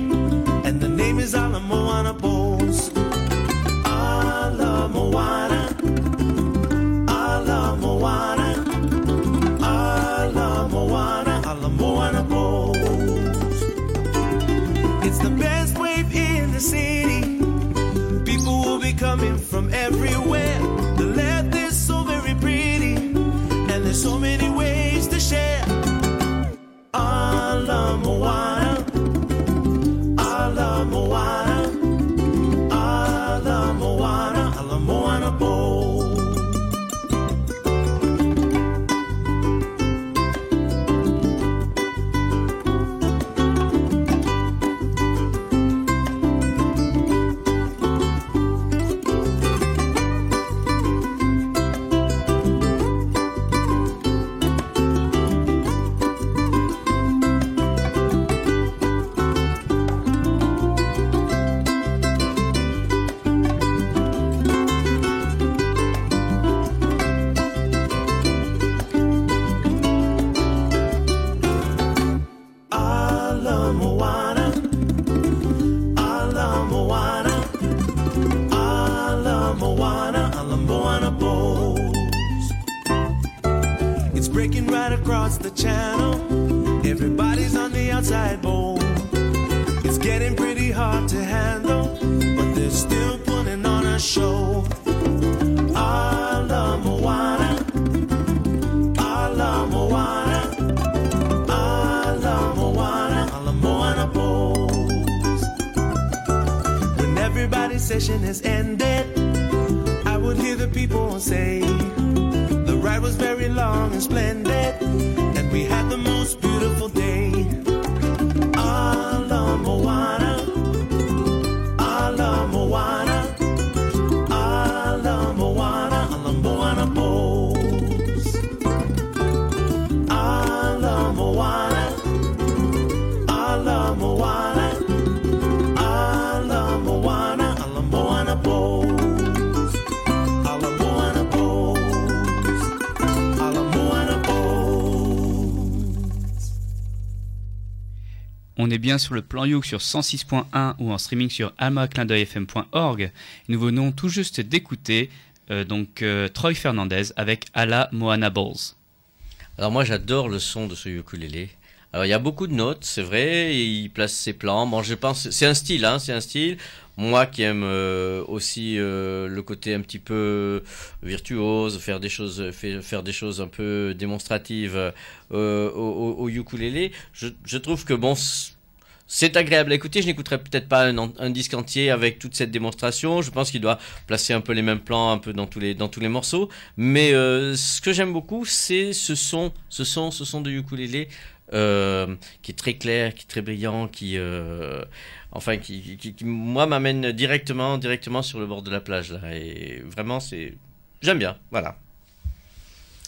say, The ride was very long and splendid, On est bien sur le plan Youk sur 106.1 ou en streaming sur almaclindeuilfm.org. Nous venons tout juste d'écouter euh, donc euh, Troy Fernandez avec Ala Moana Balls. Alors moi j'adore le son de ce ukulélé. Alors il y a beaucoup de notes, c'est vrai, il place ses plans. Bon, je pense c'est un style, hein, c'est un style. Moi qui aime euh, aussi le côté un petit peu virtuose, faire des choses, faire, des choses un peu démonstratives au, au, au ukulélé, je, je trouve que bon. C'est agréable à écouter. Je n'écouterai peut-être pas un, disque entier avec toute cette démonstration. Je pense qu'il doit placer un peu les mêmes plans un peu dans tous les dans tous les morceaux. Mais euh, ce que j'aime beaucoup, c'est ce son, ce son, ce son de ukulélé euh, qui est très clair, qui est très brillant, qui euh, enfin qui, qui, qui, moi m'amène directement directement sur le bord de la plage là. Et vraiment, c'est j'aime bien. Voilà.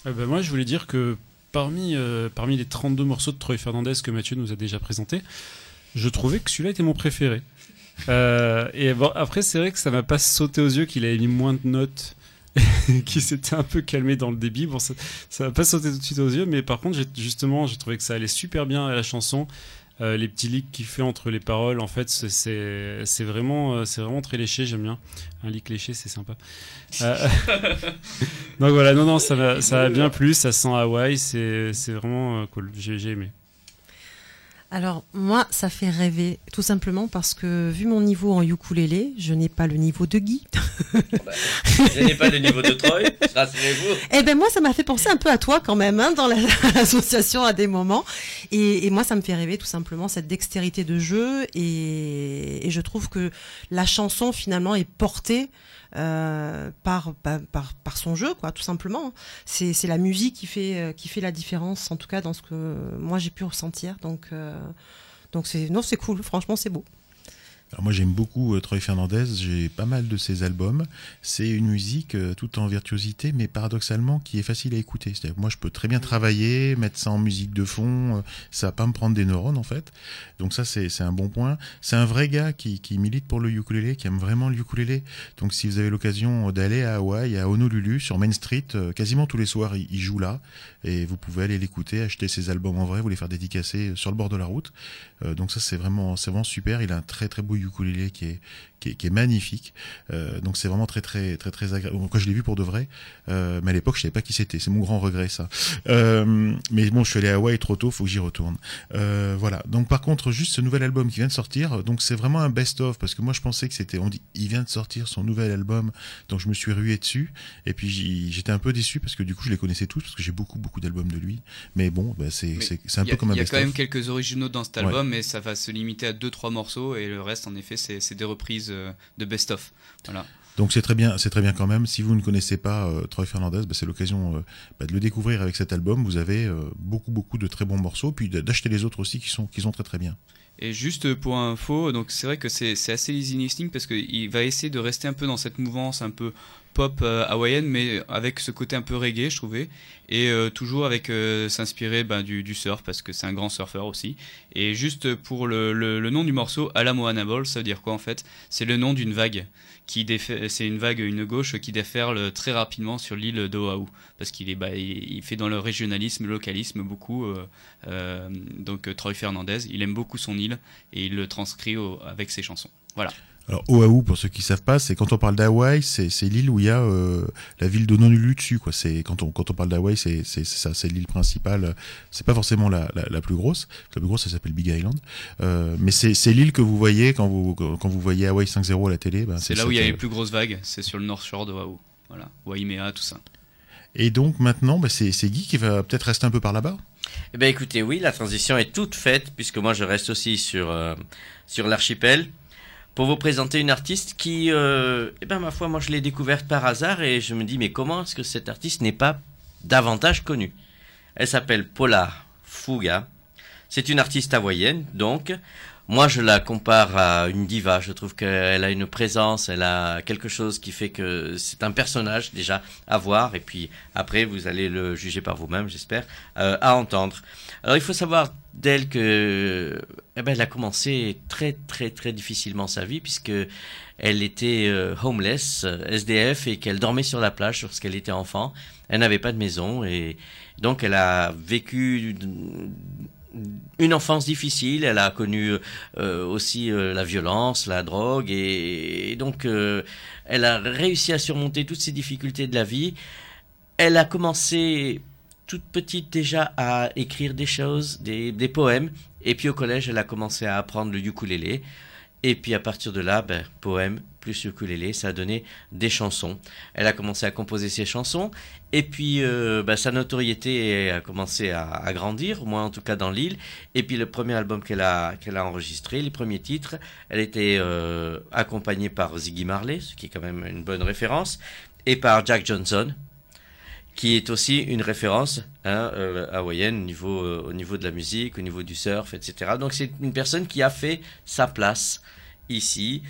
Euh, bah, moi, je voulais dire que parmi, parmi les 32 morceaux de Troy Fernandez que Mathieu nous a déjà présentés, je trouvais que celui-là était mon préféré. Euh, et après, c'est vrai que ça m'a pas sauté aux yeux qu'il avait mis moins de notes, qu'il s'était un peu calmé dans le débit. Bon, ça m'a pas sauté tout de suite aux yeux, mais par contre, justement, j'ai trouvé que ça allait super bien à la chanson. Euh, les petits leaks qu'il fait entre les paroles, en fait, c'est- vraiment, euh, vraiment très léché, j'aime bien. Un leak léché, c'est sympa. Donc voilà, non, non, ça m'a bien plu, ça sent Hawaï, c'est vraiment cool, j'ai aimé. Alors moi, ça fait rêver, tout simplement parce que vu mon niveau en ukulélé, je n'ai pas le niveau de Guy. Je n'ai pas le niveau de Troy, rassurez-vous. Eh ben moi, ça m'a fait penser un peu à toi quand même hein, dans la- l'association à des moments. Et, et moi, ça me fait rêver tout simplement cette dextérité de jeu. Et, et je trouve que la chanson finalement est portée euh, par, par, par, par son jeu, quoi, tout simplement. C'est la musique qui fait, euh, qui fait la différence, en tout cas dans ce que moi j'ai pu ressentir. Donc, euh, donc non, c'est cool. Franchement, c'est beau. Moi j'aime beaucoup euh, Troy Fernandez, j'ai pas mal de ses albums. C'est une musique euh, tout en virtuosité, mais paradoxalement qui est facile à écouter. C'est-à-dire moi je peux très bien travailler, mettre ça en musique de fond, euh, ça va pas me prendre des neurones en fait. Donc ça c'est un bon point. C'est un vrai gars qui, milite pour le ukulélé, qui aime vraiment le ukulélé. Donc si vous avez l'occasion d'aller à Hawaï, à Honolulu, sur Main Street, quasiment tous les soirs il, joue là, et vous pouvez aller l'écouter, acheter ses albums en vrai, vous les faire dédicacer sur le bord de la route. Donc ça c'est vraiment vraiment super. Il a un très très beau ukulélé qui est qui est, qui est magnifique. Euh, donc c'est vraiment très très très très agréable. Quand je l'ai vu pour de vrai, euh, mais à l'époque je savais pas qui c'était. C'est mon grand regret ça. Euh, mais bon, je suis allé à Hawaï trop tôt, faut que j'y retourne. Voilà. Donc par contre, juste ce nouvel album qui vient de sortir, donc c'est vraiment un best-of parce que moi je pensais que c'était, on dit, il vient de sortir son nouvel album, donc je me suis rué dessus et puis j'étais un peu déçu parce que du coup je les connaissais tous parce que j'ai beaucoup beaucoup d'albums de lui. Mais bon, bah, c'est un peu comme un Il y a quand best-of. même quelques originaux dans cet Ouais. album, mais ça va se limiter à 2-3 morceaux et le reste, en effet, c'est des reprises de best-of. Voilà. Donc c'est très bien, c'est très bien quand même. Si vous ne connaissez pas euh, Troy Fernandez, bah, c'est l'occasion euh, bah, de le découvrir avec cet album. Vous avez euh, beaucoup beaucoup de très bons morceaux, puis d'acheter les autres aussi qui sont qui sont très très bien. Et juste pour info, donc c'est vrai que c'est c'est assez easy listening parce qu'il va essayer de rester un peu dans cette mouvance un peu pop euh, hawaïenne, mais avec ce côté un peu reggae, je trouvais, et euh, toujours avec euh, s'inspirer ben, du, surf parce que c'est un grand surfeur aussi. Et juste pour le, nom du morceau, Alamoana Ball, ça veut dire quoi en fait? C'est le nom d'une vague qui c'est une vague, une gauche qui déferle très rapidement sur l'île d'Oahu parce qu'il est, bah, il, fait dans le régionalisme, le localisme beaucoup. donc Troy Fernandez, il aime beaucoup son île et il le transcrit avec ses chansons. Voilà. Alors Oahu, pour ceux qui savent pas, c'est quand on parle d'Hawaï, c'est l'île où il y a euh, la ville d'Honolulu dessus. Quoi. C'est quand on quand on parle d'Hawaï, c'est ça, c'est l'île principale. C'est pas forcément la, la, la plus grosse. La plus grosse, ça s'appelle Big Island. Euh, mais c'est l'île que vous voyez quand vous quand vous voyez Hawaï 5.0 à la télé. ben, C'est là où il y a les euh, plus grosses vagues, c'est sur le North Shore d'Oahu. Voilà, Waimea, tout ça. Et donc maintenant, bah, c'est c'est Guy qui va peut-être rester un peu par là-bas? Eh bien, écoutez, oui, la transition est toute faite, puisque moi, je reste aussi sur, euh, sur l'archipel, pour vous présenter une artiste qui, euh, eh ben, ma foi, moi, je l'ai découverte par hasard, et je me dis, mais comment est-ce que cette artiste n'est pas davantage connue? Elle s'appelle Paula Fuga. C'est une artiste hawaïenne, donc. Moi, je la compare à une diva. Je trouve qu'elle a une présence, elle a quelque chose qui fait que c'est un personnage déjà à voir. Et puis après, vous allez le juger par vous-même, j'espère, euh, à entendre. Alors, il faut savoir d'elle que, eh ben, elle a commencé très, très, très difficilement sa vie puisque elle était euh, homeless, SDF, et qu'elle dormait sur la plage lorsqu'elle était enfant. Elle n'avait pas de maison et donc elle a vécu une enfance difficile, elle a connu euh, aussi euh, la violence, la drogue, et, donc euh, elle a réussi à surmonter toutes ces difficultés de la vie. Elle a commencé toute petite déjà à écrire des choses, des, poèmes, et puis au collège, elle a commencé à apprendre le ukulélé. Et puis à partir de là, ben, poème plus ukulélé, ça a donné des chansons. Elle a commencé à composer ses chansons, et puis euh, ben, sa notoriété a commencé à, grandir, au moins en tout cas dans l'île. Et puis le premier album qu'elle a, a enregistré, les premiers titres, elle était euh, accompagnée par Ziggy Marley, ce qui est quand même une bonne référence, et par Jack Johnson, qui est aussi une référence hein, euh, hawaïenne au niveau de la musique, au niveau du surf, etc. Donc c'est une personne qui a fait sa place ici.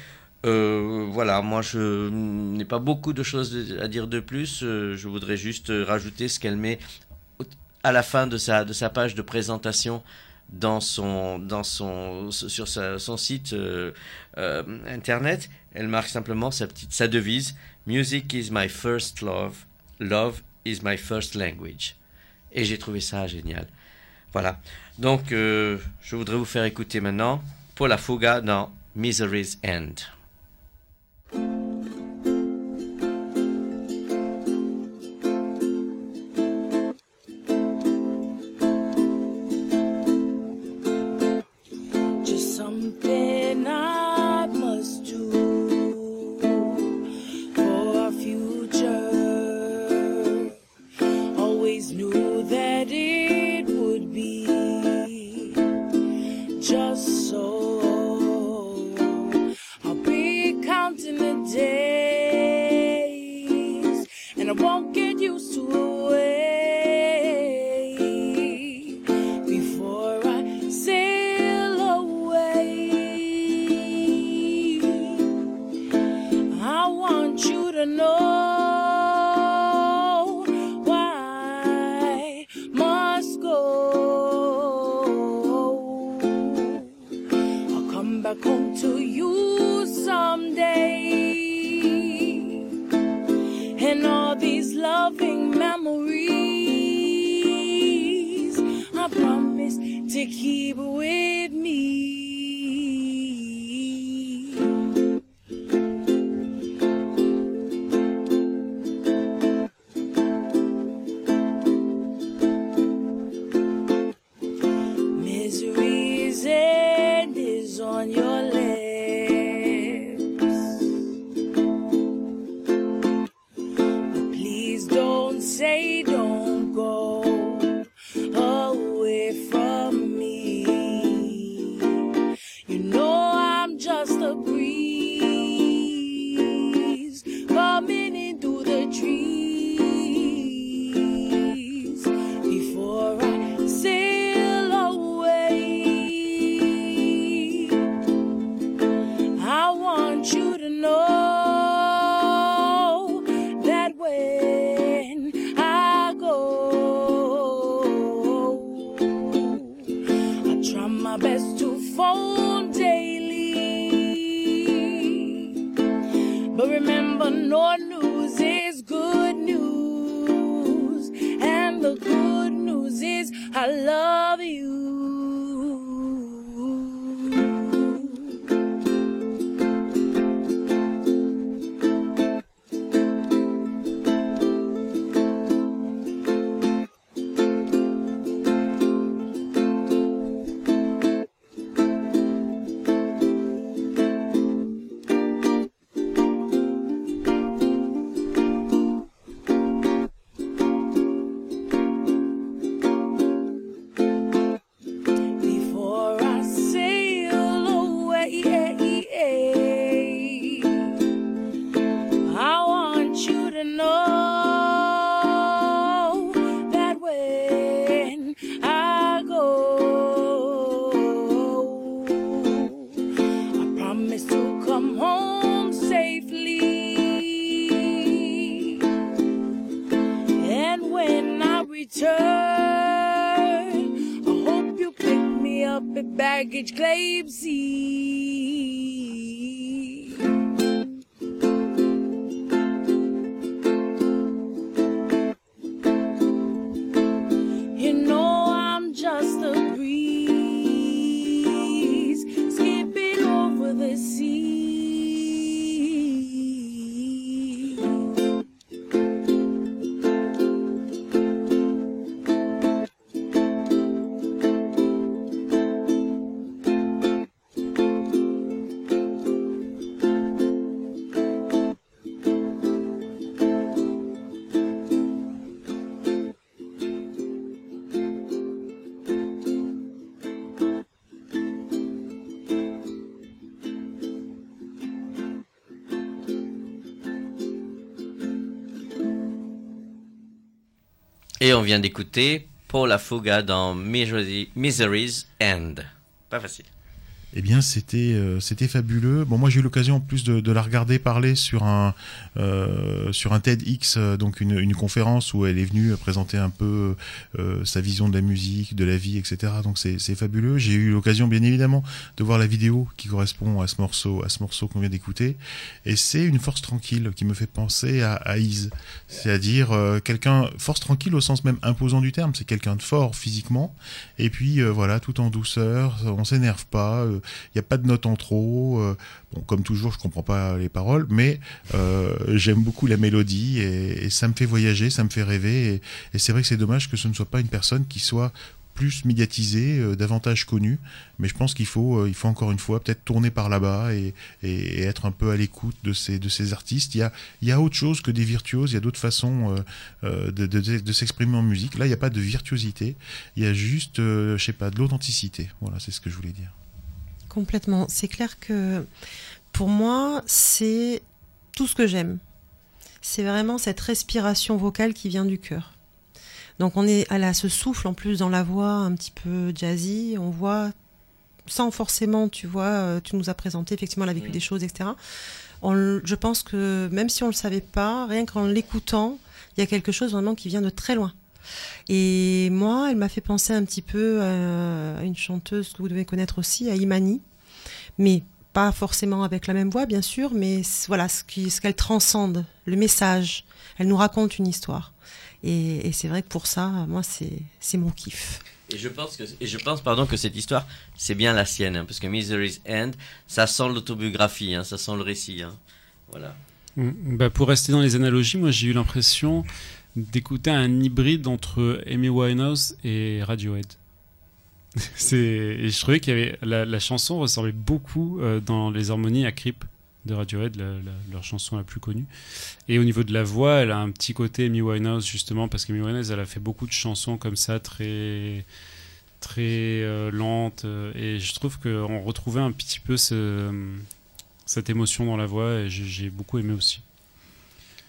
Euh, voilà, moi je n'ai pas beaucoup de choses à dire de plus. Euh, je voudrais juste rajouter ce qu'elle met à la fin de sa, de sa page de présentation dans son, dans son, sur son site euh, internet. Elle marque simplement sa petite, sa devise Music is my first love, love is my first language. Et j'ai trouvé ça génial. Voilà. Donc, je voudrais vous faire écouter maintenant Paula Fuga dans Misery's End. thank you Et on vient d'écouter Paul Afuga dans Misery- Misery's End. Pas facile. Eh bien, c'était euh, c'était fabuleux. Bon, moi, j'ai eu l'occasion en plus de, la regarder parler sur un euh, sur un TEDx, euh, donc une, une conférence où elle est venue présenter un peu sa vision de la musique, de la vie, etc. Donc c'est fabuleux. J'ai eu l'occasion, bien évidemment, de voir la vidéo qui correspond à ce morceau à ce morceau qu'on vient d'écouter, et c'est une force tranquille qui me fait penser à, à Is, c'est-à-dire quelqu'un force tranquille au sens même imposant du terme. C'est quelqu'un de fort physiquement, et puis voilà, tout en douceur, on s'énerve pas. Il n'y a pas de notes en trop. euh, bon, comme toujours, je comprends pas les paroles, mais euh, j'aime beaucoup la mélodie et, ça me fait voyager, ça me fait rêver. Et, c'est vrai que c'est dommage que ce ne soit pas une personne qui soit plus médiatisée, euh, davantage connue. Mais je pense qu'il faut, il faut encore une fois peut-être tourner par là-bas et, être un peu à l'écoute de ces, de ces artistes. Il y a, il y a autre chose que des virtuoses. Il y a d'autres façons de, de- s'exprimer en musique. Là, il n'y a pas de virtuosité. Il y a juste, je sais pas, de l'authenticité. Voilà, c'est ce que je voulais dire. Complètement. C'est clair que pour moi, c'est tout ce que j'aime. C'est vraiment cette respiration vocale qui vient du cœur. Donc on est à la, ce souffle en plus dans la voix un petit peu jazzy. On voit sans forcément, tu vois, euh, tu nous as présenté effectivement, elle a vécu des choses, etc. On je pense que même si on le savait pas, rien qu'en l'écoutant, il y a quelque chose vraiment qui vient de très loin. Et moi, elle m'a fait penser un petit peu à une chanteuse que vous devez connaître aussi, à Imani, mais pas forcément avec la même voix, bien sûr, mais voilà ce qu'elle transcende, le message. Elle nous raconte une histoire. Et, et c'est vrai que pour ça, moi, c'est mon kiff. Et je pense que, et je pense, pardon, que cette histoire, c'est bien la sienne, hein, parce que Misery's End, ça sent l'autobiographie, hein, ça sent le récit. hein. Voilà. Mm, Bah pour rester dans les analogies, moi j'ai eu l'impression d'écouter un hybride entre Amy Winehouse et Radiohead. C'est, et je trouvais qu'il y avait la, la chanson ressemblait beaucoup euh, dans les harmonies à Creep de Radiohead, leur chanson la plus connue. Et au niveau de la voix, elle a un petit côté Amy Winehouse justement parce qu'Amy Winehouse, elle a fait beaucoup de chansons comme ça très très euh, lentes euh, et je trouve qu'on retrouvait un petit peu ce, cette émotion dans la voix et j'ai beaucoup aimé aussi.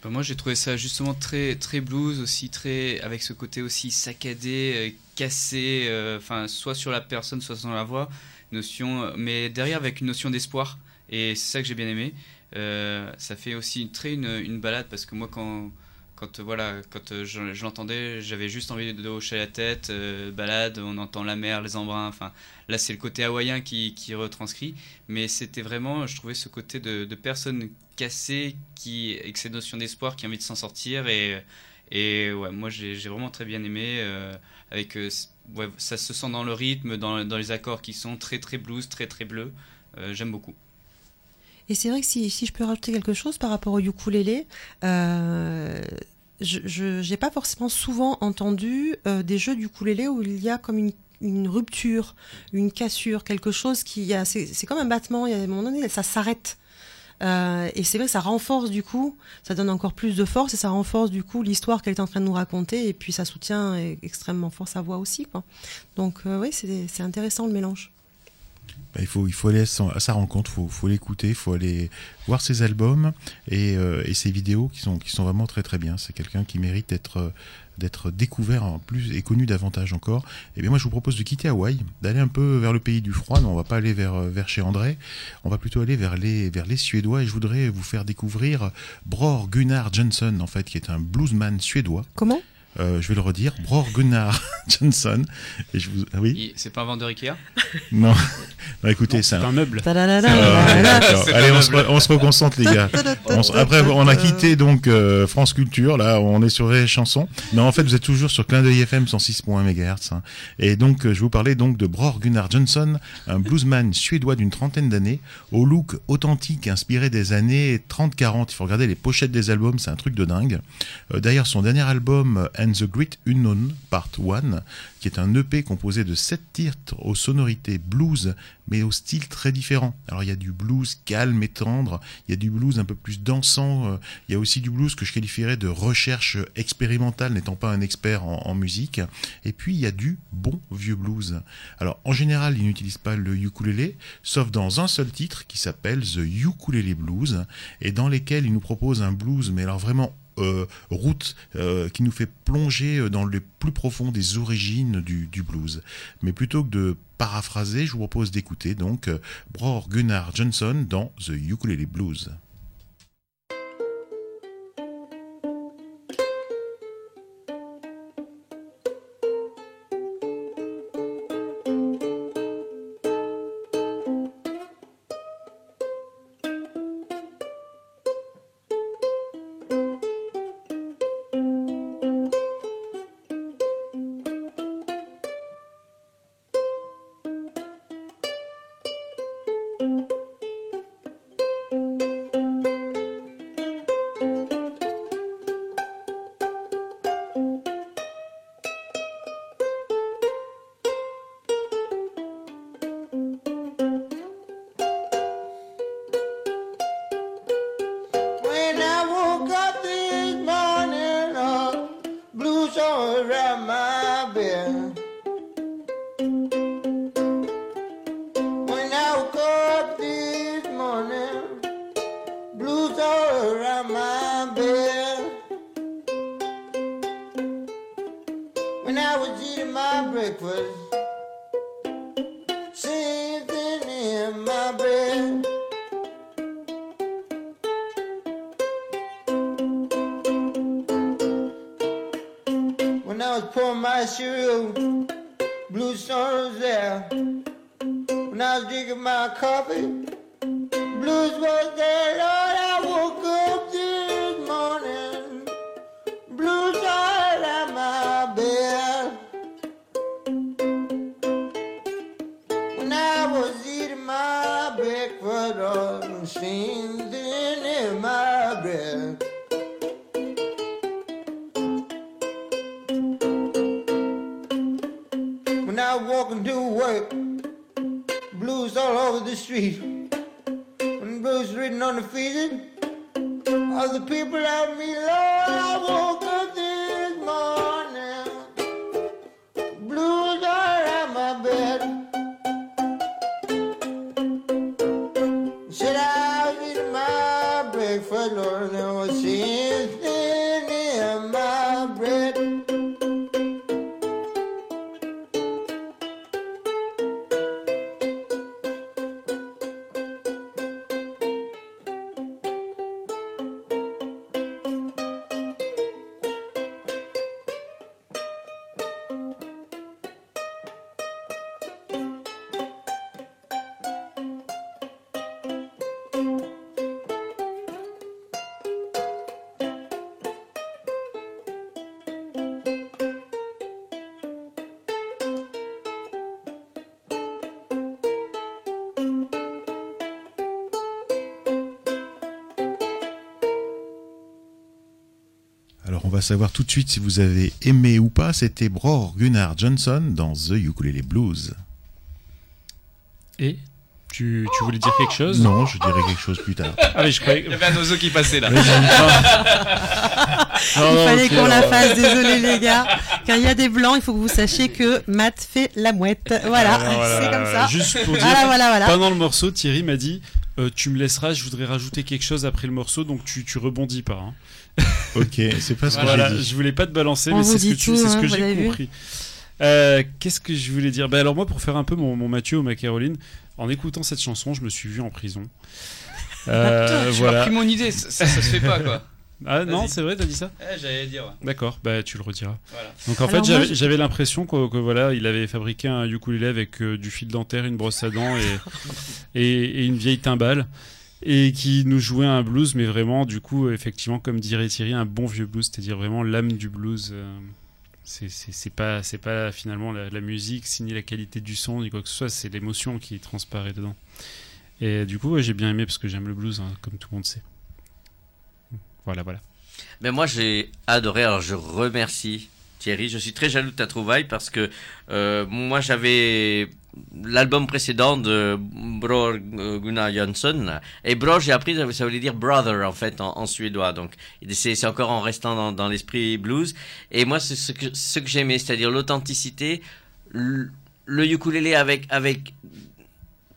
Bah, moi j'ai trouvé ça justement très très blues aussi très avec ce côté aussi saccadé euh, cassé euh, enfin soit sur la personne soit sur la voix notion mais derrière avec une notion d'espoir et c'est ça que j'ai bien aimé. Euh, ça fait aussi une, très une, une balade parce que moi quand quand euh, voilà, quand euh, je, l'entendais, j'avais juste envie de hocher la tête, euh, balade, on entend la mer, les embruns. Enfin, là, c'est le côté hawaïen qui, qui retranscrit, mais c'était vraiment, je trouvais ce côté de, personne cassée qui, avec cette notion d'espoir, qui a envie de s'en sortir et et ouais, moi j'ai vraiment très bien aimé. avec, ouais, ça se sent dans le rythme, dans, dans les accords qui sont très très blues, très très bleus. J'aime beaucoup. Et c'est vrai que si, si je peux rajouter quelque chose par rapport au ukulélé, euh, je n'ai pas forcément souvent entendu euh, des jeux d'ukulélé où il y a comme une, une rupture, une cassure, quelque chose qui a. C'est comme un battement, il y a un moment donné, ça s'arrête. Euh, et c'est vrai que ça renforce du coup, ça donne encore plus de force et ça renforce du coup l'histoire qu'elle est en train de nous raconter et puis ça soutient e- extrêmement fort sa voix aussi. Quoi. Donc euh, oui, c'est intéressant le mélange. Bah, il, faut, il faut aller à sa, rencontre, il faut, faut l'écouter, il faut aller voir ses albums et, euh, et ses vidéos qui sont, qui sont vraiment très très bien. C'est quelqu'un qui mérite d'être euh, d'être découvert en plus et connu davantage encore. Et bien moi je vous propose de quitter Hawaï, d'aller un peu vers le pays du froid. Non, on va pas aller vers, euh, vers chez André, on va plutôt aller vers les, vers les Suédois et je voudrais vous faire découvrir Bror Gunnar Johnson en fait qui est un bluesman suédois. Comment? Euh, je vais le redire, Bror Gunnar Johnson. Et je vous... ah oui C'est pas un vendeur Ikea? Non. Non, écoutez, c'est c'est un meuble. Allez, un on se, on reconcentre, les gars. On se- après, on a quitté donc euh, France Culture. Là, on est sur les chansons. Non, en fait, vous êtes toujours sur Clin d'œil FM 106.1 MHz. hein. Et donc, euh, je vais vous parler donc de Bror Gunnar Johnson, un bluesman suédois d'une trentaine d'années, au look authentique, inspiré des années 30-40. Il faut regarder les pochettes des albums, c'est un truc de dingue. Euh, D'ailleurs, son dernier album, And the Great Unknown, Part 1, qui est un EP composé de sept titres aux sonorités blues, mais au style très différent. Alors il y a du blues calme et tendre, il y a du blues un peu plus dansant, euh, il y a aussi du blues que je qualifierais de recherche expérimentale, n'étant pas un expert en, musique, et puis il y a du bon vieux blues. Alors en général, il n'utilise pas le ukulélé, sauf dans un seul titre qui s'appelle The Ukulele Blues, et dans lesquels il nous propose un blues, mais alors vraiment route euh, qui nous fait plonger euh, dans le plus profond des origines du, blues. Mais plutôt que de paraphraser, je vous propose d'écouter donc euh, Bror Gunnar Johnson dans The Ukulele Blues. Savoir tout de suite si vous avez aimé ou pas. C'était Bror Gunnar Johnson dans The Ukulele Blues. Et tu, tu voulais dire quelque chose? Non, je dirai quelque chose plus tard. Ah, mais je croyais. Il y avait un oiseau qui passait là. Il fallait qu'on la fasse, désolé les gars. Quand il y a des blancs, il faut que vous sachiez que Matt fait la mouette. Voilà, voilà, c'est voilà, comme ça. Juste pour dire, Voilà, voilà, voilà. pendant le morceau, Thierry m'a dit euh, Tu me laisseras, je voudrais rajouter quelque chose après le morceau, donc tu, tu rebondis pas. hein. Ok, c'est pas ce que Voilà, j'ai dit. je voulais pas te balancer, On mais c'est ce que, tu- tout, ce hein, que j'ai compris. Euh, Qu'est-ce que je voulais dire? Ben Alors, moi, pour faire un peu mon, mon Mathieu ou ma Caroline, en écoutant cette chanson, je me suis vu en prison. Euh, Putain, tu m'as voilà. pris mon idée, ça, ça, ça se fait pas quoi. Ah non, c'est vrai, t'as dit ça Eh, J'allais dire. ouais. D'accord, bah tu le rediras. Voilà. Donc en Alors fait, j'avais l'impression que, que voilà, il avait fabriqué un ukulélé avec euh, du fil dentaire, une brosse à dents et, et, et une vieille timbale et qui nous jouait un blues, mais vraiment, du coup, effectivement, comme dirait Thierry, un bon vieux blues, c'est-à-dire vraiment l'âme du blues. euh, c'est- pas, c'est pas finalement la, la musique, ni la qualité du son, ni quoi que ce soit, c'est l'émotion qui transparaît dedans. Et du coup, ouais, j'ai bien aimé parce que j'aime le blues, hein, comme tout le monde sait. Voilà, voilà. Mais moi, j'ai adoré. Alors, je remercie Thierry. Je suis très jaloux de ta trouvaille parce que euh, moi, j'avais l'album précédent de Bror Gunnar Jönsson. Et Bror, j'ai appris, ça voulait dire brother en fait en, suédois. Donc, c'est encore en restant dans, l'esprit blues. Et moi, c'est ce que, ce que j'aimais, c'est-à-dire l'authenticité, le ukulélé avec avec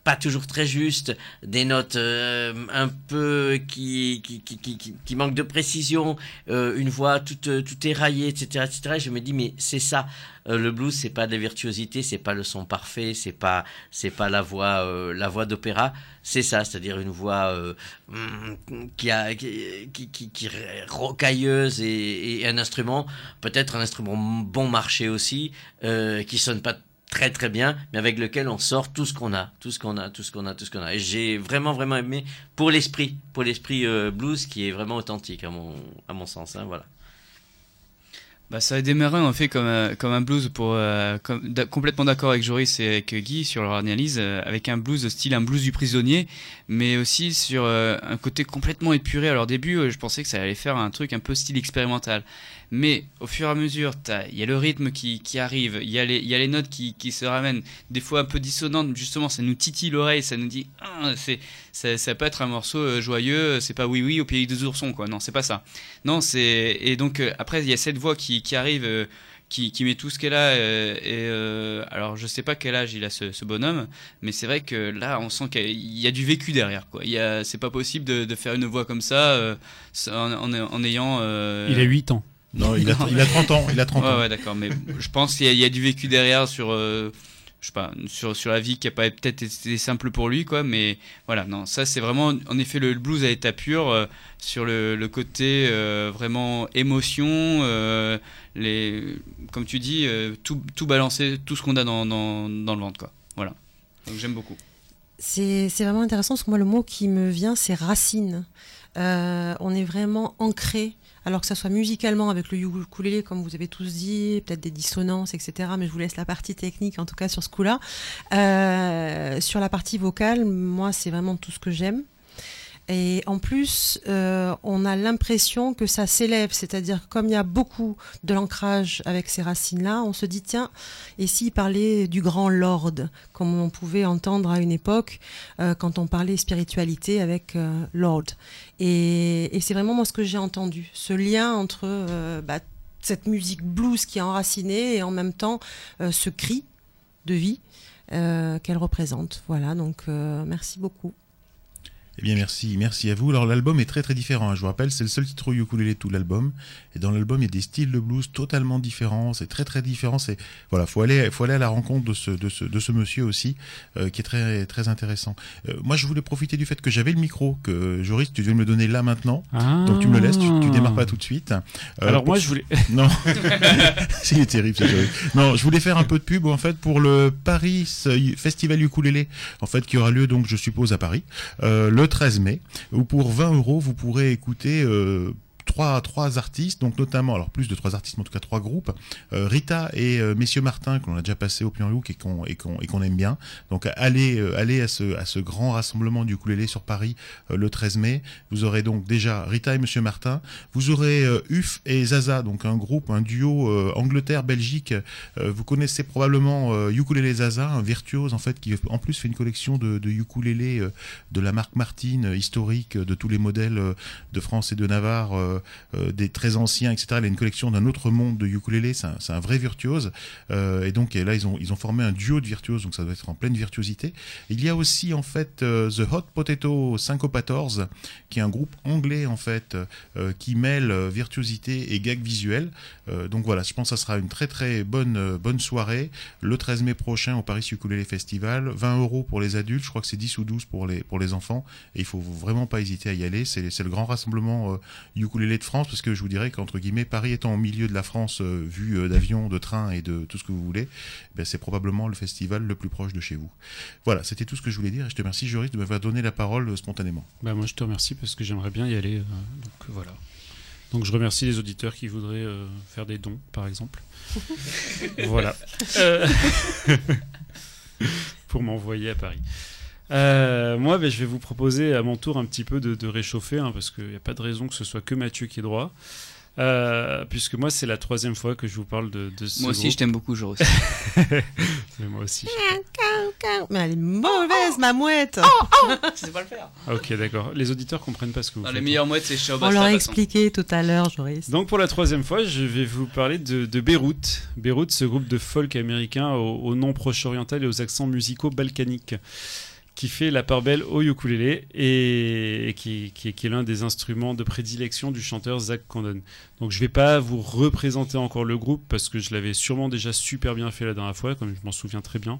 pas toujours très juste, des notes euh, un peu qui, qui, qui, qui, qui- manquent de précision, euh, une voix toute, euh, toute éraillée, etc., etc. Et je me dis, mais c'est ça. Euh, le blues, c'est pas de la virtuosité, c'est pas le son parfait, c'est pas, c'est pas la voix, euh, la voix d'opéra. C'est ça, c'est-à-dire une voix euh, qui a, qui, qui, qui, rocailleuse et, et un instrument, peut-être un instrument bon marché aussi, qui sonne pas très très bien, mais avec lequel on sort tout ce qu'on a, tout ce qu'on a, tout ce qu'on a, tout ce qu'on a. Et j'ai vraiment vraiment aimé pour l'esprit, pour l'esprit euh, blues qui est vraiment authentique à mon à mon sens. Hein, voilà. Bah, ça a démarré en fait comme, un- comme un blues pour euh, complètement d'accord avec Joris et avec Guy sur leur analyse euh, avec un blues style un blues du prisonnier mais aussi sur euh, un côté complètement épuré alors au début euh, je pensais que ça allait faire un truc un peu style expérimental mais au fur et à mesure il y a le rythme qui, arrive il y a les notes qui, se ramènent des fois un peu dissonantes justement ça nous titille l'oreille ça nous dit ah, c'est ça, ça peut être un morceau euh, joyeux c'est pas oui oui au pays des oursons quoi non c'est pas ça non, c'est et donc euh, après il y a cette voix qui, arrive, euh, qui, met tout ce qu'elle a. euh, et euh, alors je sais pas quel âge il a ce, bonhomme, mais c'est vrai que là on sent qu'il y a du vécu derrière. Quoi. C'est pas possible de, faire une voix comme ça euh, en, en, ayant. euh, Il a 8 ans. Non, il a, il a 30 ans. Il a 30 ouais, ans. ouais, d'accord, mais je pense qu'il y, a- il y a du vécu derrière sur, euh, je sais pas, sur, sur la vie qui a pas peut-être été simple pour lui, quoi. Mais voilà, non, ça c'est vraiment, en effet, le blues à état pur euh, sur le, le côté euh, vraiment émotion, euh, les, comme tu dis, euh, tout, tout balancer, tout ce qu'on a dans, dans, dans le ventre, quoi. Voilà. Donc j'aime beaucoup. C'est vraiment intéressant parce que moi, le mot qui me vient, c'est racine. Euh, on est vraiment ancré, alors que ça soit musicalement avec le ukulélé, comme vous avez tous dit, peut-être des dissonances, etc. Mais je vous laisse la partie technique, en tout cas sur ce coup-là. Euh, sur la partie vocale, moi, c'est vraiment tout ce que j'aime. Et en plus, euh, on a l'impression que ça s'élève, c'est-à-dire comme il y a beaucoup de l'ancrage avec ces racines-là, on se dit tiens, et s'il parlait du grand Lord, comme on pouvait entendre à une époque euh, quand on parlait spiritualité avec euh, Lord. Et, c'est vraiment moi ce que j'ai entendu, ce lien entre bah, cette musique blues qui est enracinée et en même temps ce cri de vie qu'elle représente. Voilà, donc merci beaucoup. Eh bien, merci, merci à vous. Alors, l'album est très très différent. hein. Je vous rappelle, c'est le seul titre au ukulélé de tout l'album. Et dans l'album, il y a des styles de blues totalement différents. C'est très très différent. C'est voilà, faut aller, faut aller à la rencontre de ce de ce, de ce monsieur aussi, euh, qui est très très intéressant. Euh, moi, je voulais profiter du fait que j'avais le micro, que Joris, tu devais me le donner là maintenant. Ah. Donc tu me le laisses, tu, tu démarres pas tout de suite. Euh, Alors pour- moi, je voulais. Non, c'est terrible. ce. Non, je voulais faire un peu de pub en fait pour le Paris Festival ukulélé, en fait qui aura lieu donc je suppose à Paris euh, le 13 mai, où pour 20 euros vous pourrez écouter euh, trois, artistes, donc notamment, alors plus de trois artistes, mais en tout cas trois groupes. Euh, Rita et euh, Messieurs Martin, que l'on a déjà passé au Plan Look et qu'on et qu'on aime bien. Donc allez, euh, allez à ce, à ce grand rassemblement du ukulélé sur Paris euh, le 13 mai. Vous aurez donc déjà Rita et Monsieur Martin. Vous aurez Uf et Zaza, donc un groupe, un duo Angleterre-Belgique. Vous connaissez probablement Ukulélé Zaza, un virtuose en fait qui en plus fait une collection de, de ukulélés euh, de la marque Martin euh, historique de tous les modèles de France et de Navarre, des très anciens, etc. Il a une collection d'un autre monde de ukulélé. C'est un, vrai virtuose. Euh, et donc là ils ont ils ont formé un duo de virtuoses, donc ça doit être en pleine virtuosité. Il y a aussi en fait euh, The Hot Potato Syncopators, qui est un groupe anglais en fait euh, qui mêle euh, virtuosité et gag visuel. Euh, donc voilà, je pense que ça sera une très très bonne euh, bonne soirée le 13 mai prochain au Paris Ukulele Festival. 20 euros pour les adultes, je crois que c'est 10 ou 12 pour les pour les enfants. Et il faut vraiment pas hésiter à y aller. C'est le grand rassemblement euh, ukulélé de France parce que je vous dirais qu'entre guillemets Paris étant au milieu de la France euh, vu euh, d'avion, de train et de tout ce que vous voulez, ben, c'est probablement le festival le plus proche de chez vous. Voilà, c'était tout ce que je voulais dire. Et je te remercie Joris de m'avoir donné la parole euh, spontanément. Bah, moi, je te remercie parce que j'aimerais bien y aller. euh, donc euh, voilà. Donc je remercie les auditeurs qui voudraient euh, faire des dons, par exemple. voilà. Euh, pour m'envoyer à Paris. Euh, moi, ben, je vais vous proposer à mon tour un petit peu de, de réchauffer, hein, parce qu'il n'y a pas de raison que ce soit que Mathieu qui ait droit. Euh, puisque moi, c'est la troisième fois que je vous parle de, de ce Moi aussi, groupe. je t'aime beaucoup, Joris. Mais moi aussi. Mais elle est mauvaise, ma mouette. Je sais pas le faire. Ah, Ok, d'accord. Les auditeurs comprennent pas ce que vous Non, faites. les meilleures mouettes, c'est Shao On leur a Basta, expliqué tout à l'heure, Joris. Donc pour la troisième fois, je vais vous parler de, de Beyrouth. Beyrouth, ce groupe de folk américain au, au nom proche-oriental et aux accents musicaux balkaniques, qui fait la part belle au ukulélé et, qui, qui est- qui est l'un des instruments de prédilection du chanteur Zach Condon. Donc je vais pas vous représenter encore le groupe parce que je l'avais sûrement déjà super bien fait la dernière fois, comme je m'en souviens très bien.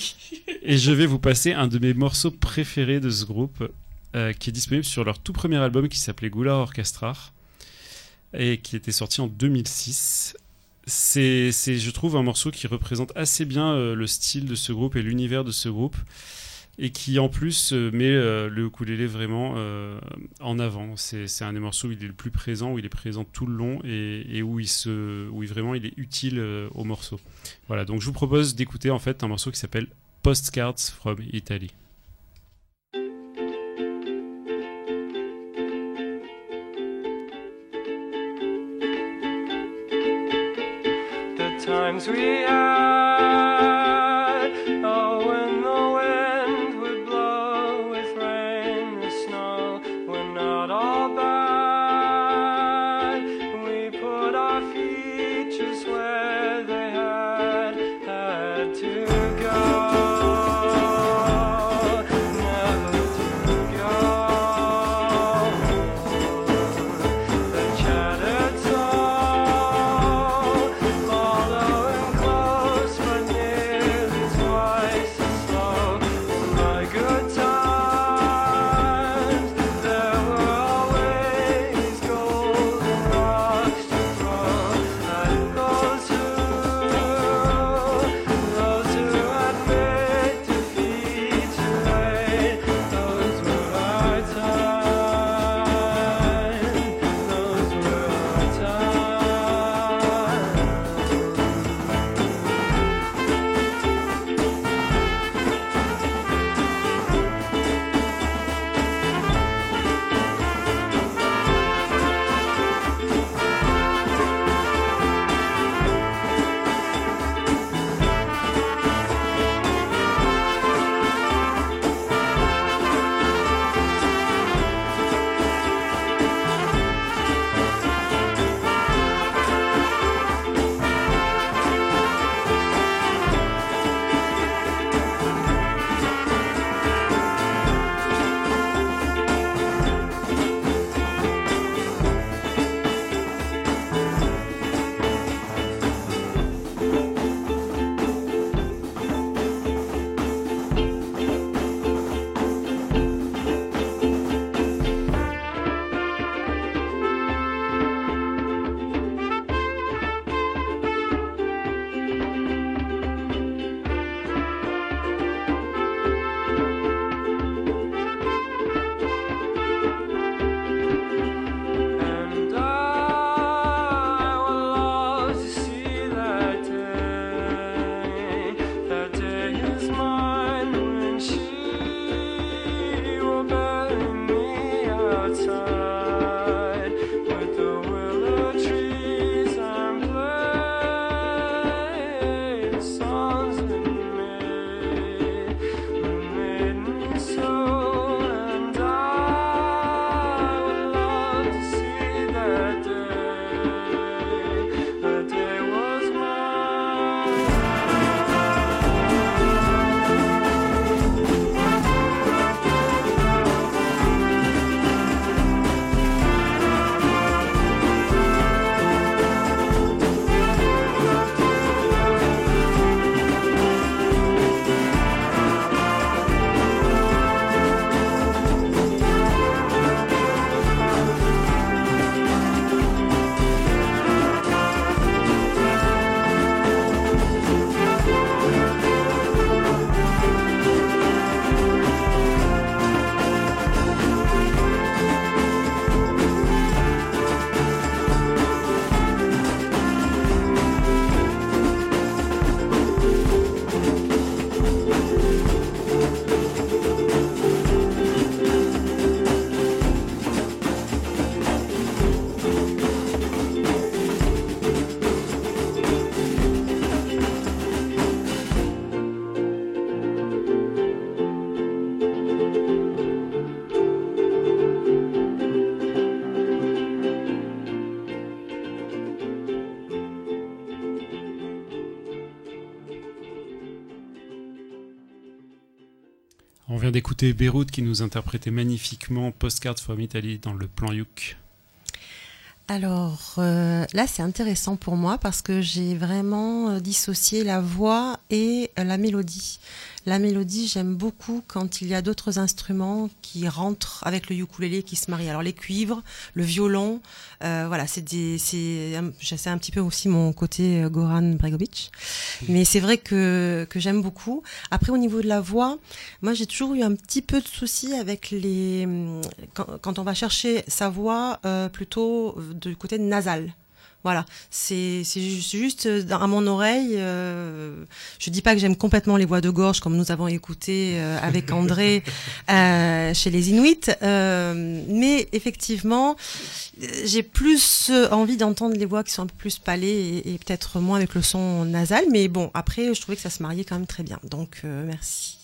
Et je vais vous passer un de mes morceaux préférés de ce groupe, euh, qui est disponible sur leur tout premier album qui s'appelait Goula Orchestrar et qui était sorti en 2006. C'est, c'est, je trouve, un morceau qui représente assez bien euh, le style de ce groupe et l'univers de ce groupe, et qui en plus euh, met euh, le ukulélé vraiment euh, en avant. C'est, un des morceaux où il est le plus présent, où il est présent tout le long et, où il se, où il, vraiment il est utile au morceau. Voilà, donc je vous propose d'écouter en fait un morceau qui s'appelle Postcards from Italy. D'écouter Beyrouth qui nous interprétait magnifiquement Postcard from Italy dans le plan Youk. Alors euh, là, c'est intéressant pour moi parce que j'ai vraiment euh, dissocié la voix et euh, la mélodie. La mélodie, j'aime beaucoup quand il y a d'autres instruments qui rentrent avec le ukulélé qui se marient. Alors les cuivres, le violon, euh, voilà, c'est des, c'est, un- c'est un petit peu aussi mon côté euh, Goran Bregovic. Mais c'est vrai que, que j'aime beaucoup. Après, au niveau de la voix, moi j'ai toujours eu un petit peu de soucis avec les hum, quand, quand on va chercher sa voix euh, plutôt du côté nasal. Voilà, c'est c'est ju- c'est juste euh, dans- à mon oreille. euh, je dis pas que j'aime complètement les voix de gorge comme nous avons écouté euh, avec André euh, chez les Inuits, euh, mais effectivement, j'ai plus envie d'entendre les voix qui sont un peu plus palées et, et peut-être moins avec le son nasal. Mais bon, après, je trouvais que ça se mariait quand même très bien. Donc, euh, merci.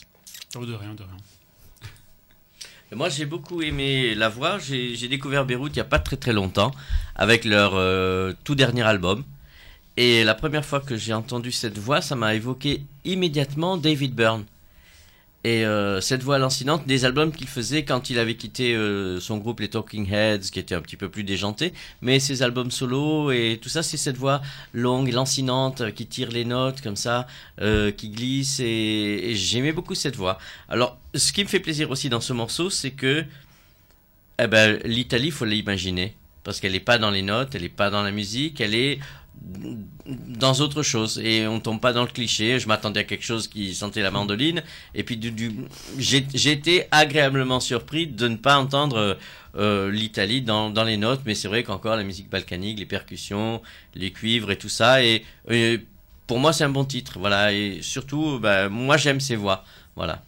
Oh, de rien, de rien. Moi, j'ai beaucoup aimé la voix. J'ai j'ai découvert Beyrouth il n'y a pas très très longtemps avec leur euh, tout dernier album. Et la première fois que j'ai entendu cette voix, ça m'a évoqué immédiatement David Byrne. Et euh, cette voix lancinante des albums qu'il faisait quand il avait quitté euh, son groupe les Talking Heads, qui était un petit peu plus déjanté, mais ses albums solo et tout ça, c'est cette voix longue lancinante euh, qui tire les notes comme ça, euh, qui glisse et, et j'aimais beaucoup cette voix. Alors, ce qui me fait plaisir aussi dans ce morceau, c'est que eh ben, l'Italie, faut l'imaginer. Parce qu'elle n'est pas dans les notes, elle n'est pas dans la musique, elle est dans autre chose. Et on tombe pas dans le cliché. Je m'attendais à quelque chose qui sentait la mandoline. Et puis, du, du- été agréablement surpris de ne pas entendre euh, l'Italie dans, dans les notes. Mais c'est vrai qu'encore la musique balkanique, les percussions, les cuivres et tout ça. Et, pour moi, c'est un bon titre. Voilà. Et surtout, bah, moi, j'aime ces voix. Voilà.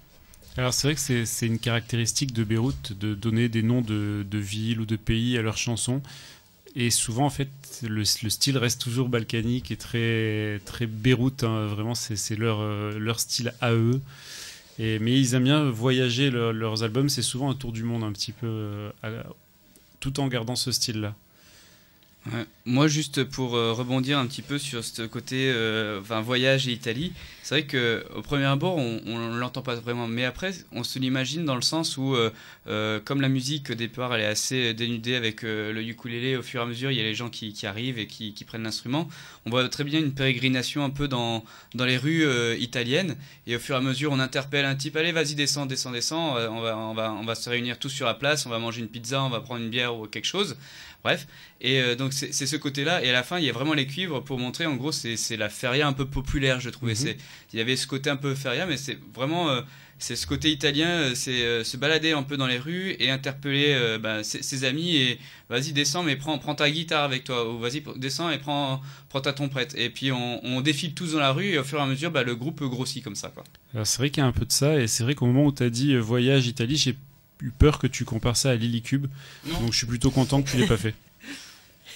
Alors c'est vrai que c'est une caractéristique de Beyrouth de donner des noms de, de villes ou de pays à leurs chansons. Et souvent, en fait, le, le style reste toujours balkanique et très, très Beyrouth. hein. Vraiment, c'est leur, euh, leur style à eux. Mais ils aiment bien voyager. leur- leurs albums, c'est souvent un tour du monde un petit peu, euh, tout en gardant ce style-là. Moi, juste pour euh, rebondir un petit peu sur ce côté euh, voyage et Italie, c'est vrai que au premier abord, on ne l'entend pas vraiment, mais après, on se l'imagine dans le sens où, euh, euh, comme la musique au départ, elle est assez dénudée avec euh, le ukulélé, au fur et à mesure, il y a les gens qui, qui arrivent et qui, qui prennent l'instrument. On voit très bien une pérégrination un peu dans, dans les rues euh, italiennes, et au fur et à mesure, on interpelle un type, allez, vas-y, descends, descends, descends, on va, on, va, on va se réunir tous sur la place, on va manger une pizza, on va prendre une bière ou quelque chose. Bref, et donc c'est ce côté-là, et à la fin il y a vraiment les cuivres pour montrer, en gros c'est la feria un peu populaire, je trouvais. Mhm. C'est Il y avait ce côté un peu feria, mais c'est vraiment euh, c'est ce côté italien, euh, c'est euh, se balader un peu dans les rues et interpeller euh, bah, ses, ses amis et vas-y descends mais prends, prends ta guitare avec toi, ou vas-y descends et prends, prends ta trompette. Et puis on, on défile tous dans la rue et au fur et à mesure bah, le groupe grossit comme ça. Quoi. Alors c'est vrai qu'il y a un peu de ça, et c'est vrai qu'au moment où tu as dit voyage Italie, j'ai eu peur que tu compares ça à Lily Cube. Non. Donc je suis plutôt content que tu l'aies pas fait.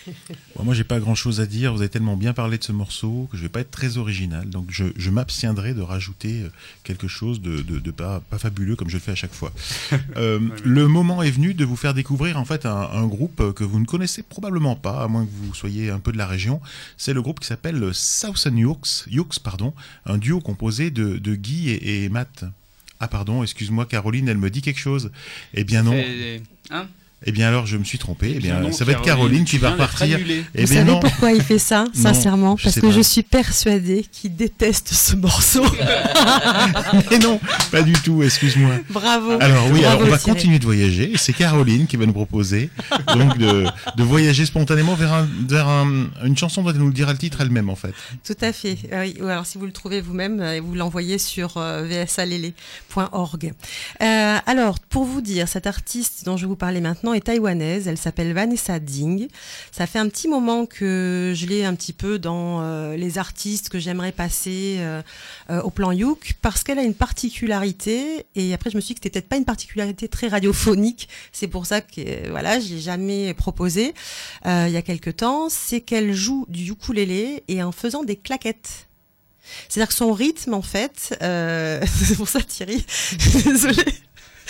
Bon, moi, j'ai pas grand chose à dire. Vous avez tellement bien parlé de ce morceau que je vais pas être très original. Donc, je, je m'abstiendrai de rajouter euh, quelque chose de, de, de pas, pas fabuleux comme je le fais à chaque fois. Euh, le moment est venu de vous faire découvrir en fait un, un groupe que vous ne connaissez probablement pas, à moins que vous soyez un peu de la région. C'est le groupe qui s'appelle Southern Yokes, Yokes pardon, un duo composé de, de Guy et, et Matt. Ah pardon, excuse-moi Caroline, elle me dit quelque chose. Eh bien non. Hein? Eh bien alors je me suis trompé. Eh bien, non, ça va être Caroline, qui va repartir. Eh Vous bien savez non. pourquoi il fait ça, sincèrement Parce que pas. je suis persuadée qu'il déteste ce morceau. Mais non, pas du tout, excuse-moi. Bravo. Alors oui, Bravo, alors on va Thierry. continuer de voyager. C'est Caroline qui va nous proposer donc de, de voyager spontanément vers, un, vers un- une chanson dont elle nous dira le titre elle-même en fait. Tout à fait. Euh, oui, ou alors si vous le trouvez vous-même, euh, vous l'envoyez sur euh, vsalele.org. Euh, alors, pour vous dire, cette artiste dont je vais vous parler maintenant est taïwanaise. Elle s'appelle Vanessa Ding. Ça fait un petit moment que je l'ai un petit peu dans euh, les artistes que j'aimerais passer euh, euh, au plan Youk parce qu'elle a une particularité. Et après, je me suis dit que c'était peut-être pas une particularité très radiophonique. C'est pour ça que voilà, je l'ai jamais proposé euh, il y a quelque temps. C'est qu'elle joue du ukulélé et en faisant des claquettes. C'est-à-dire que son rythme, en fait, c'est pour ça Thierry, désolé.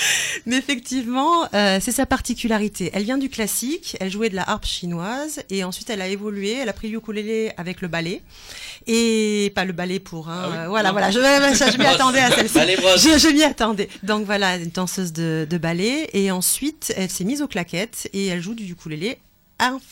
Mais effectivement, euh, c'est sa particularité. Elle vient du classique, elle jouait de la harpe chinoise et ensuite elle a évolué, elle a pris le ukulélé avec le ballet et pas le ballet pour un. euh, voilà, Non. voilà, je, je, je m'y attendais à celle-ci. Je m'y attendais. Donc voilà, une danseuse de, de ballet et ensuite elle s'est mise aux claquettes et elle joue du ukulélé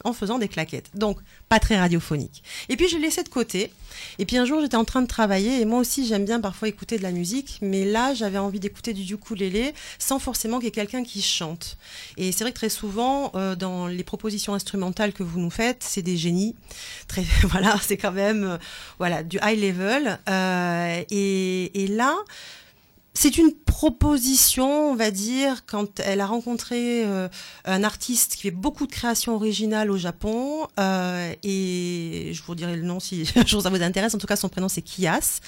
en, faisant des claquettes. Donc pas très radiophonique. Et puis je l'ai laissé de côté. Et puis un jour j'étais en train de travailler et moi aussi j'aime bien parfois écouter de la musique, mais là j'avais envie d'écouter du ukulélé sans forcément qu'il y ait quelqu'un qui chante. Et c'est vrai que très souvent euh, dans les propositions instrumentales que vous nous faites, c'est des génies. Très voilà, c'est quand même euh, voilà du high level. Euh, et là. C'est une proposition, on va dire, quand elle a rencontré euh, un artiste qui fait beaucoup de créations originales au Japon, euh, et je vous dirai le nom si un jour ça vous intéresse, en tout cas son prénom c'est Kias,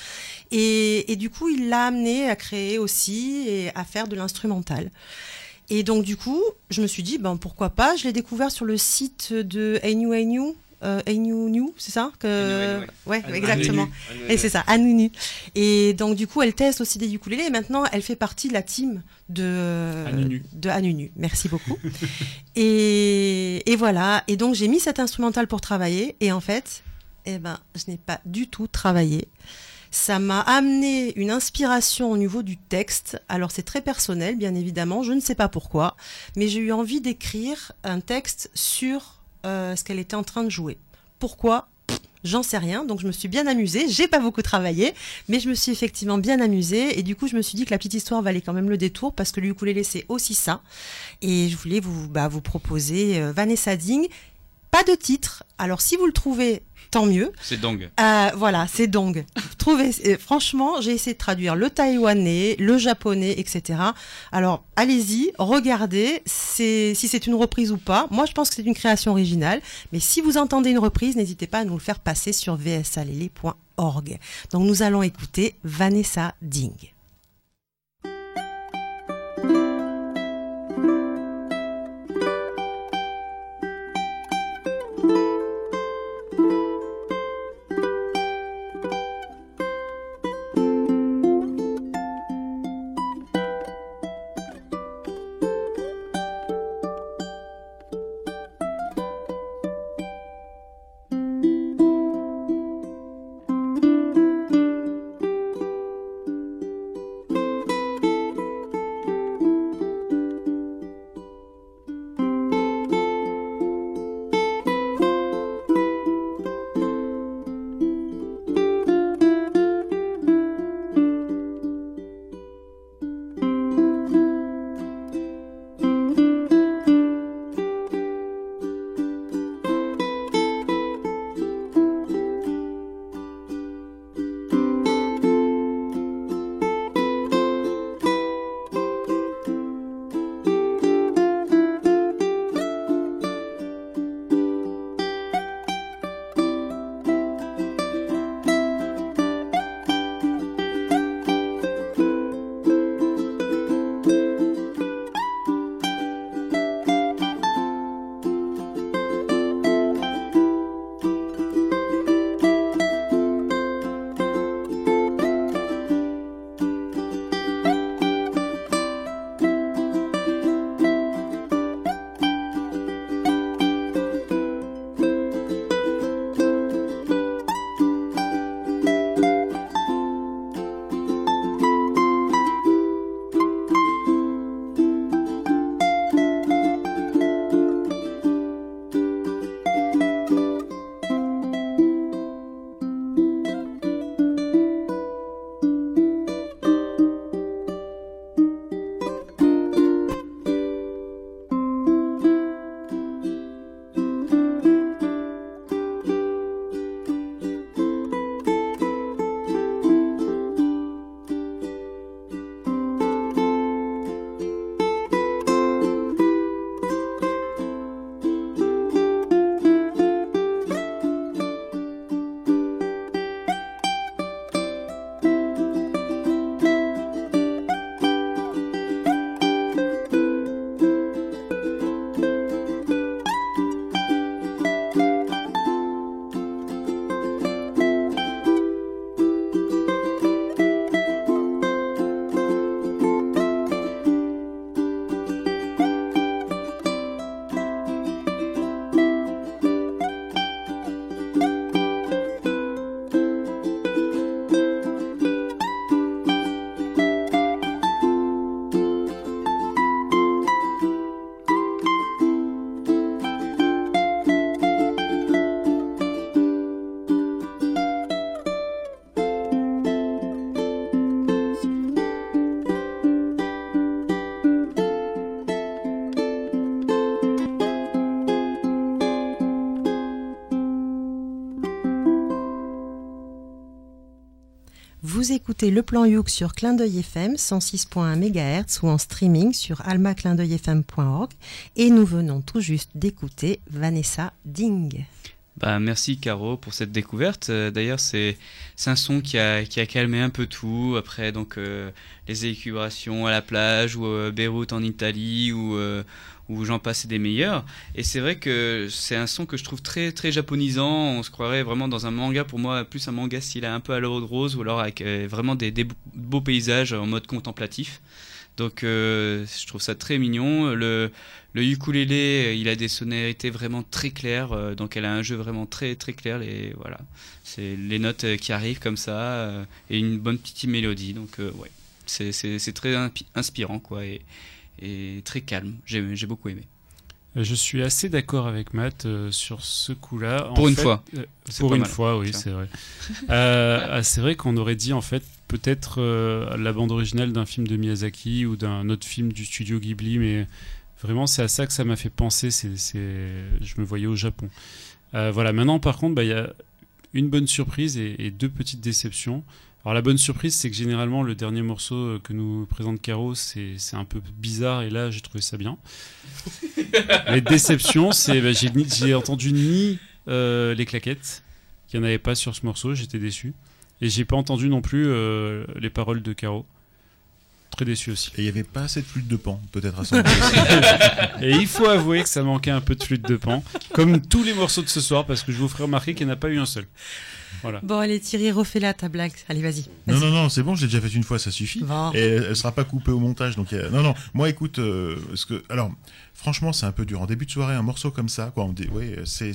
et, du coup il l'a amené à créer aussi et à faire de l'instrumental. Et donc du coup, je me suis dit, ben pourquoi pas, je l'ai découvert sur le site de Ainu Ainu, euh, Ainu New, c'est ça que... Ouais, exactement. Et c'est ça, Anunu. Et donc du coup, elle teste aussi des ukulélés et maintenant, elle fait partie de la team de Anunu. de Anunu. Merci beaucoup. et, et voilà. Et donc j'ai mis cet instrumental pour travailler et en fait, eh ben, je n'ai pas du tout travaillé. Ça m'a amené une inspiration au niveau du texte. Alors c'est très personnel, bien évidemment. Je ne sais pas pourquoi, mais j'ai eu envie d'écrire un texte sur euh, ce qu'elle était en train de jouer. Pourquoi? J'en sais rien, donc je me suis bien amusée. J'ai pas beaucoup travaillé, mais je me suis effectivement bien amusée. Et du coup, je me suis dit que la petite histoire valait quand même le détour parce que le ukulélé c'est aussi ça. Et je voulais vous bah, vous proposer euh, Vanessa Ding. Pas de titre. Alors si vous le trouvez, tant mieux. C'est Dong. Euh, voilà, c'est Dong. Trouvez, euh, franchement, j'ai essayé de traduire le taïwanais, le japonais, etc. Alors, allez-y, regardez si c'est une reprise ou pas. Moi, je pense que c'est une création originale. Mais si vous entendez une reprise, n'hésitez pas à nous le faire passer sur vsalele.org. Donc, nous allons écouter Vanessa Ding. Le plan Youk sur Clin d'œil FM 106.1 MHz ou en streaming sur almaclindeuilfm.org et nous venons tout juste d'écouter Vanessa Ding. Bah, merci Caro pour cette découverte. Euh, D'ailleurs, c'est un son qui a, qui a calmé un peu tout. Après, donc euh, les élucubrations à la plage ou euh, Beyrouth en Italie ou euh, où j'en passais des meilleurs. Et c'est vrai que c'est un son que je trouve très très japonisant. On se croirait vraiment dans un manga pour moi, plus un manga style un peu à l'eau de rose ou alors avec euh, vraiment des, des beaux paysages en mode contemplatif. Donc euh, je trouve ça très mignon. Le, le ukulélé, il a des sonorités vraiment très claires. euh, donc elle a un jeu vraiment très très clair. Et voilà, c'est les notes euh, qui arrivent comme ça euh, et une bonne petite mélodie. Donc euh, ouais, c'est très inspirant quoi et, et très calme. J'ai j'ai beaucoup aimé. Euh, Je suis assez d'accord avec Matt euh, sur ce coup-là. En Pour une fait, fois. euh, pour une mal. fois, oui, c'est vrai. Euh, ah, c'est vrai qu'on aurait dit en fait peut-être euh, la bande originale d'un film de Miyazaki ou d'un autre film du studio Ghibli, mais vraiment c'est à ça que ça m'a fait penser. C'est, je me voyais au Japon. Euh, voilà. Maintenant, par contre, bah, il y a une bonne surprise et, et deux petites déceptions. Alors la bonne surprise, c'est que généralement le dernier morceau euh, que nous présente Caro, c'est un peu bizarre et là j'ai trouvé ça bien. Les déceptions, c'est bah, j'ai j'ai entendu ni euh, les claquettes, qu'il n'y en avait pas sur ce morceau, j'étais déçu. Et j'ai pas entendu non plus euh, les paroles de Caro. Très déçu aussi. Et il n'y avait pas assez de flûte de pan, peut-être à son Et il faut avouer que ça manquait un peu de flûte de pan, comme tous les morceaux de ce soir, parce que je vous ferai remarquer qu'il n'y en a pas eu un seul. Voilà. Bon, allez, Thierry, refais-la ta blague. Allez, vas-y. Non, non, non, c'est bon, je l'ai déjà fait une fois, ça suffit. Bon. Et elle, elle sera pas coupée au montage. Donc, euh, non, non, moi, écoute, euh, ce que, alors, franchement, c'est un peu dur. En début de soirée, un morceau comme ça, quoi, on dit, ouais, c'est,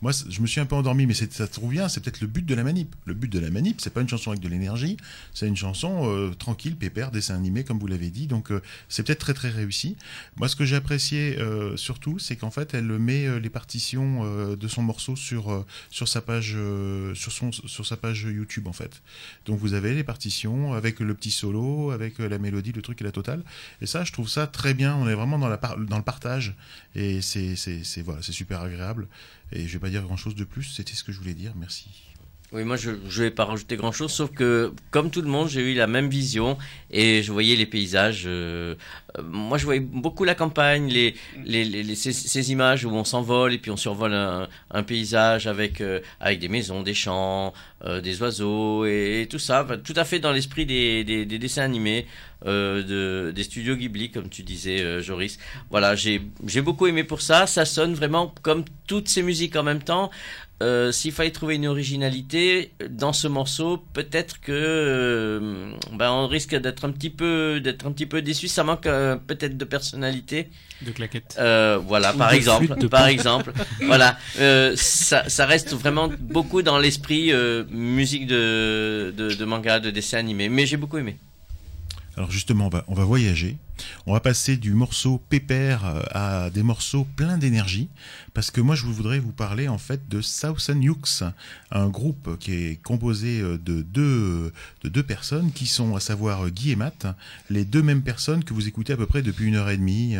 moi, je me suis un peu endormi, mais ça se trouve bien, c'est peut-être le but de la manip. Le but de la manip, c'est pas une chanson avec de l'énergie, c'est une chanson euh, tranquille, pépère, dessin animé, comme vous l'avez dit. Donc, euh, c'est peut-être très, très réussi. Moi, ce que j'ai apprécié euh, surtout, c'est qu'en fait, elle met euh, les partitions euh, de son morceau sur, euh, sur sa page, euh, sur sa page YouTube, en fait. Donc vous avez les partitions avec le petit solo, avec la mélodie, le truc et la totale. Et ça, je trouve ça très bien. On est vraiment dans, le partage. Et c'est voilà, super agréable. Et je vais pas dire grand-chose de plus. C'était ce que je voulais dire. Merci. Oui, moi je ne vais pas rajouter grand chose, sauf que comme tout le monde, j'ai eu la même vision et je voyais les paysages. euh, euh, moi je voyais beaucoup la campagne, les, les, les- ces, ces images où on s'envole et puis on survole un, un paysage avec, euh, avec des maisons, des champs, euh, des oiseaux et, tout ça. Tout à fait dans l'esprit des, des, des dessins animés euh, de, des studios Ghibli, comme tu disais, Joris. Voilà, j'ai j'ai beaucoup aimé pour ça. Ça sonne vraiment comme toutes ces musiques en même temps. Euh, S'il fallait trouver une originalité dans ce morceau, peut-être que euh, ben on risque d'être un petit peu d'être un petit peu déçu. Ça manque euh, peut-être de personnalité. De claquettes. Euh, voilà, Ou par exemple, par exemple, voilà, euh, ça, ça reste vraiment beaucoup dans l'esprit euh, musique de, de de manga, de dessin animé. Mais j'ai beaucoup aimé. Alors justement, on va, on va voyager. On va passer du morceau pépère euh, à des morceaux pleins d'énergie. Parce que moi, je voudrais vous parler en fait de Southern Hughes, un groupe qui est composé euh, de deux, de deux personnes qui sont à savoir euh, Guy et Matt, les deux mêmes personnes que vous écoutez à peu près depuis une heure et demie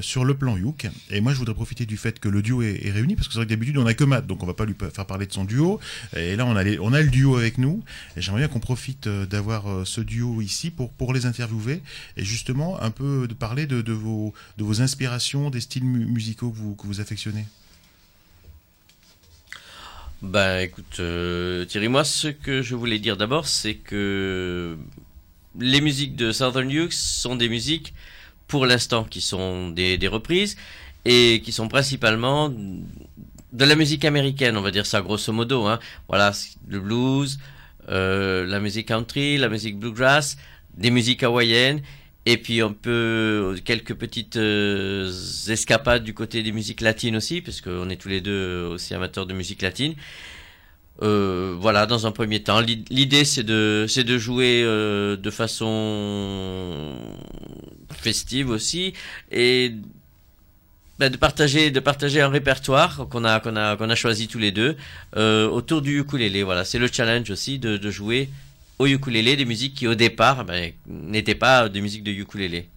sur le plan Youk. Et moi, je voudrais profiter du fait que le duo est, réuni, parce que c'est vrai que d'habitude, on n'a que Matt, donc on va pas lui faire parler de son duo. Et là, on a, a le duo avec nous. Et j'aimerais bien qu'on profite d'avoir ce duo ici pour, pour les interviewer et justement un peu de parler de, vos, de vos inspirations, des styles mu- musicaux que vous, que vous affectionnez? Ben écoute, euh, Thierry, moi ce que je voulais dire d'abord, c'est que les musiques de Southern Hughes sont des musiques, pour l'instant, qui sont des, des reprises et qui sont principalement de la musique américaine, on va dire ça grosso modo. Hein. Voilà, le blues, euh, la musique country, la musique bluegrass, des musiques hawaïennes. Et puis un peu quelques petites euh, escapades du côté des musiques latines aussi, parce qu'on est tous les deux aussi amateurs de musique latine. Euh, voilà, dans un premier temps, L'i- l'idée c'est de c'est de jouer euh, de façon festive aussi et ben, de partager de partager un répertoire qu'on a qu'on a qu'on a choisi tous les deux euh, autour du ukulélé. Voilà, c'est le challenge aussi de, de jouer au ukulélé des musiques qui au départ ben, n'étaient pas des musiques de ukulélé.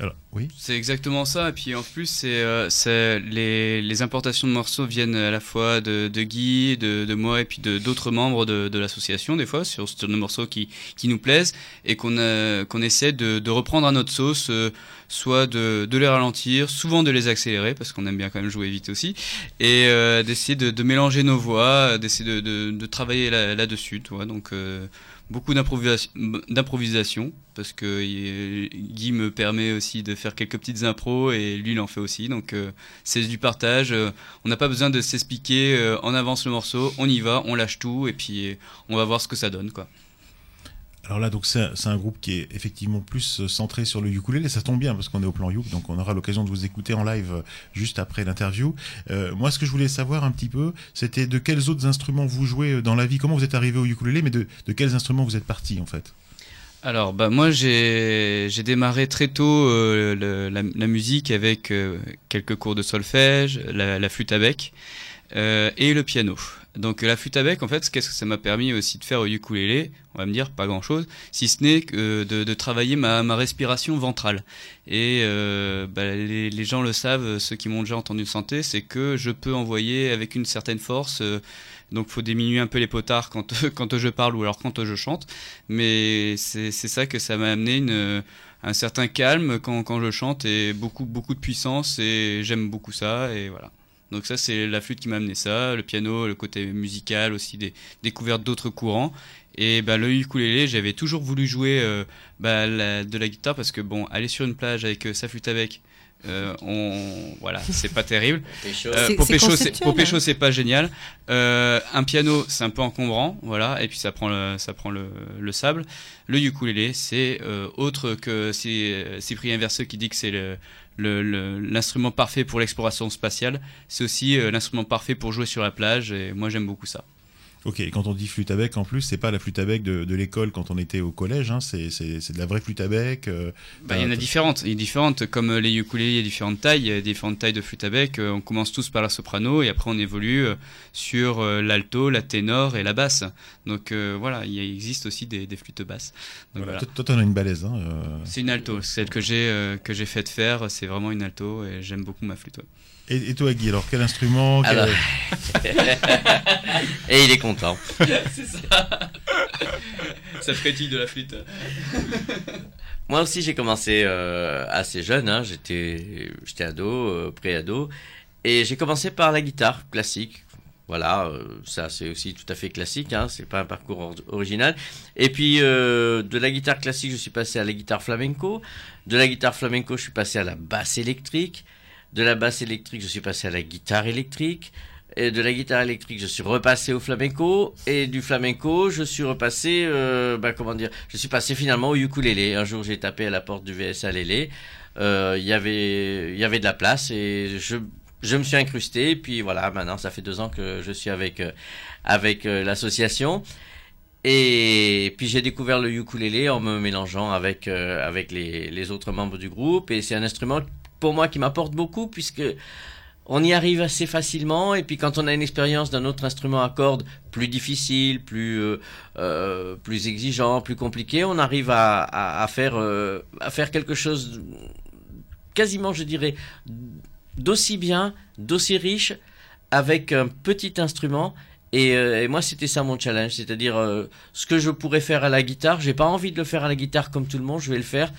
Alors, oui. C'est exactement ça. Et puis en plus, c'est euh, c'est- les, les importations de morceaux viennent à la fois de, de Guy, de, de moi et puis de d'autres membres de, de l'association des fois sur, sur des morceaux qui, qui nous plaisent et qu'on euh, qu'on essaie de, de reprendre à notre sauce, euh, soit de, de les ralentir, souvent de les accélérer parce qu'on aime bien quand même jouer vite aussi, et euh, d'essayer de, de mélanger nos voix, d'essayer de, de, de travailler là- là-dessus. tu vois. donc euh, beaucoup d'improvisation, parce que Guy me permet aussi de faire quelques petites impros et lui il en fait aussi. Donc euh, c'est du partage. Euh, on n'a pas besoin de s'expliquer euh, on avance le morceau. On y va on lâche tout et puis on va voir ce que ça donne quoi Alors là, donc c'est un groupe qui est effectivement plus euh, centré sur le ukulélé. Ça tombe bien parce qu'on est au plan Youk, donc on aura l'occasion de vous écouter en live euh, juste après l'interview. Euh, moi, ce que je voulais savoir un petit peu, c'était de quels autres instruments vous jouez dans la vie? Comment vous êtes arrivé au ukulélé, mais de, quels instruments vous êtes parti en fait? Alors, bah, moi, j'ai démarré très tôt la, musique avec quelques cours de solfège, la, flûte à bec et le piano. Donc, la flûte à en fait, qu'est-ce que ça m'a permis aussi de faire au ukulélé? On va me dire pas grand-chose, si ce n'est que de, de travailler ma, ma respiration ventrale. Et euh, bah, les, les gens le savent, ceux qui m'ont déjà entendu chanter, c'est que je peux envoyer avec une certaine force. euh, donc, faut diminuer un peu les potards quand quand je parle ou alors quand je chante mais c'est c'est ça que ça m'a amené une, un certain calme quand, quand je chante et beaucoup beaucoup de puissance et j'aime beaucoup ça et voilà. Donc ça c'est la flûte qui m'a amené ça, le piano, le côté musical aussi des découvertes d'autres courants. Et bah, le ukulélé j'avais toujours voulu jouer euh, bah, de la guitare parce que bon aller sur une plage avec euh, sa flûte avec euh, on voilà c'est pas terrible Pécho. Euh, C'est- hein. pas génial Euh, un piano c'est un peu encombrant voilà et puis ça prend le, ça prend le, le sable le ukulélé c'est euh, autre que c'est Cyprien Verseux qui dit que c'est le le- le- l'instrument parfait pour l'exploration spatiale c'est aussi euh, l'instrument parfait pour jouer sur la plage et moi j'aime beaucoup ça Ok, quand on dit flûte à bec, en plus, c'est pas la flûte à bec de, de l'école quand on était au collège, hein, c'est de la vraie flûte à bec. euh, Bah, il y en a différentes. Il y a différentes, comme euh, les ukulélés, il y a différentes tailles. Il y a différentes tailles de flûte à bec. Euh, On commence tous par la soprano et après on évolue euh, sur l'alto, la ténor et la basse. Donc euh, voilà, il existe aussi des, des flûtes basses. Donc, Voilà. voilà. Toi, t'en as une balèze. Hein, euh. C'est une alto, celle que j'ai que j'ai fait faire. C'est vraiment une alto et j'aime beaucoup ma flûte. ouais. Et, et toi, Guy, alors quel instrument quel- Alors- Et il est content. C'est ça. ça frétille de la flûte. Moi aussi, j'ai commencé euh, assez jeune. Hein. J'étais, j'étais ado, euh, pré-ado, et j'ai commencé par la guitare classique. Voilà, euh, ça c'est aussi tout à fait classique. Hein. C'est pas un parcours or- original. Et puis euh, de la guitare classique, je suis passé à la guitare flamenco. De la guitare flamenco, je suis passé à la basse électrique. De la basse électrique, je suis passé à la guitare électrique. Et de la guitare électrique, je suis repassé au flamenco. Et du flamenco, je suis repassé, euh, bah, comment dire, je suis passé finalement au ukulélé. Un jour, j'ai tapé à la porte du VSA Lélé. Euh, Il y avait, de la place et je, je me suis incrusté. Et puis voilà, maintenant, ça fait deux ans que je suis avec, euh, avec l'association. Et puis j'ai découvert le ukulélé en me mélangeant avec, avec les, les autres membres du groupe. Et c'est un instrument pour moi qui m'apporte beaucoup puisque on y arrive assez facilement. Et puis quand on a une expérience d'un autre instrument à cordes plus difficile, plus, euh, euh, plus exigeant, plus compliqué, on arrive à, à, faire, euh, à faire quelque chose quasiment, je dirais, d'aussi bien, d'aussi riche avec un petit instrument. Et, et moi, c'était ça mon challenge, c'est-à-dire ce que je pourrais faire à la guitare, j'ai pas envie de le faire à la guitare comme tout le monde, je vais le faire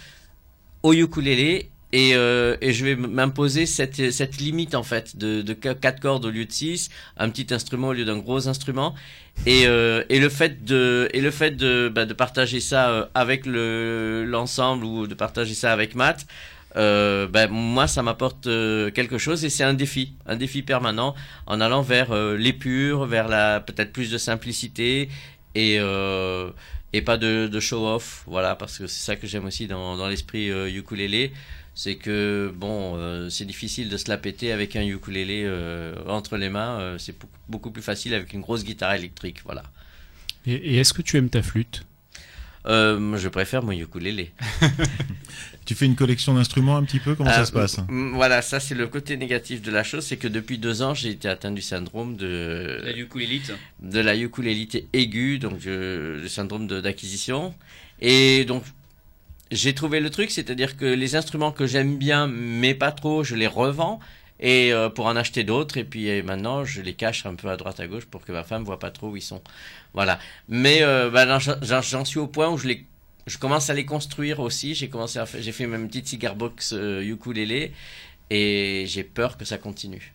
au ukulélé et, euh, et je vais m'imposer cette, cette limite en fait de, de 4 cordes au lieu de 6, un petit instrument au lieu d'un gros instrument. Et, euh, et le fait de et le fait de, bah, de partager ça euh, avec le l'ensemble ou de partager ça avec Matt euh, ben, moi ça m'apporte euh, quelque chose et c'est un défi un défi permanent en allant vers euh, l'épure vers la peut-être plus de simplicité et et pas de, de show off voilà parce que c'est ça que j'aime aussi dans, dans l'esprit ukulélé c'est que bon euh, c'est difficile de se la péter avec un ukulélé euh, entre les mains euh, c'est beaucoup, plus facile avec une grosse guitare électrique voilà. Et, et est-ce que tu aimes ta flûte? Euh, je préfère mon ukulélé. Tu fais une collection d'instruments un petit peu? Comment ça se passe? Voilà, ça c'est le côté négatif de la chose, c'est que depuis deux ans, j'ai été atteint du syndrome de La ukulélite. de la ukulélite aiguë, donc le syndrome de- d'acquisition. Et donc, j'ai trouvé le truc, c'est-à-dire que les instruments que j'aime bien, mais pas trop, je les revends et euh, pour en acheter d'autres. Et puis euh, maintenant, je les cache un peu à droite à gauche pour que ma femme voit pas trop où ils sont. Voilà. Mais euh, bah, j'en suis au point où je les je commence à les construire aussi. J'ai commencé à j'ai fait ma petite cigar box euh, ukulélé et j'ai peur que ça continue.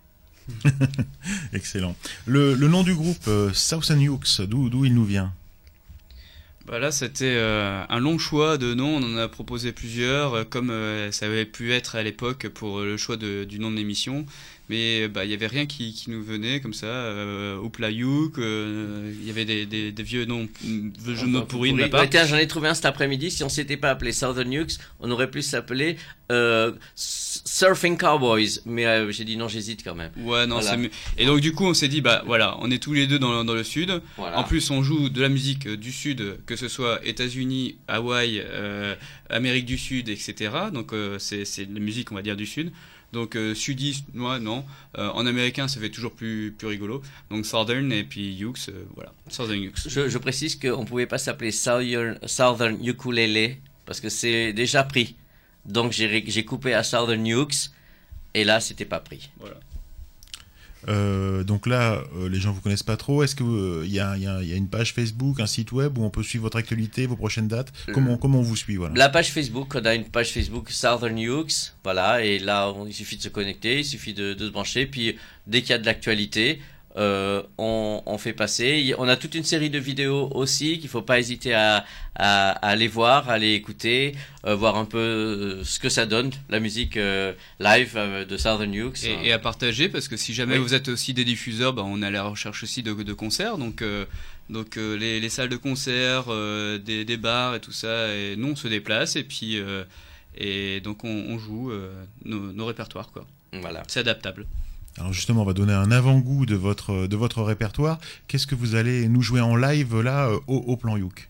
Excellent. Le, le nom du groupe, euh, Southern d'où d'où il nous vient? Bah là, c'était euh, un long choix de noms. On en a proposé plusieurs, euh, comme euh, ça avait pu être à l'époque pour le choix du nom de l'émission. Mais bah, il n'y avait rien qui, qui nous venait comme ça. Euh, Oupla Youk, euh, il y avait des, des, des vieux noms, vieux jeux de mots pourris de ma part. Tiens, j'en ai trouvé un cet après-midi. Si on s'était pas appelé Southern Nukes, on aurait pu s'appeler euh, Surfing Cowboys. Mais euh, j'ai dit non, j'hésite quand même. Ouais, non, Voilà. c'est mieux. Et donc, du coup, on s'est dit, bah voilà, on est tous les deux dans, dans le sud. Voilà. En plus, on joue de la musique euh, du sud, que ce soit États-Unis, Hawaï, Amérique du Sud, etc. Donc, c'est c'est de la musique, on va dire, du sud. Donc, euh, sudiste, moi, non. Euh, en américain, ça fait toujours plus, plus rigolo. Donc, Southern et puis Hughes, euh, voilà. Southern Hughes. Je, je précise qu'on pouvait pas s'appeler Southern, Southern Ukulele parce que c'est déjà pris. Donc j'ai coupé à Southern Nukes et là c'était pas pris. Voilà. Euh, donc là, euh, les gens vous connaissent pas trop. Est-ce qu'il y, a, y a- y a une page Facebook, un site web où on peut suivre votre actualité, vos prochaines dates? Comment, comment on vous suit voilà? La page Facebook, on a une page Facebook Southern Nukes, voilà, et là on- il suffit de se connecter, il suffit de, de se brancher, puis dès qu'il y a de l'actualité, euh, on, on fait passer. On a toute une série de vidéos aussi qu'il faut pas hésiter à, à, à aller voir, à aller écouter, euh, voir un peu euh, ce que ça donne, la musique euh, live de Southern Nukes. Et, et à partager, parce que si jamais Oui. vous êtes aussi des diffuseurs, bah, on est à la recherche aussi de, de concerts. Donc, donc les, les salles de concert, des, des bars et tout ça, et nous on se déplace et puis et donc on, on joue nos, nos répertoires quoi. Voilà. C'est adaptable. Alors justement, on va donner un avant-goût de votre, de votre répertoire. Qu'est-ce que vous allez nous jouer en live là euh, au, plan Youk?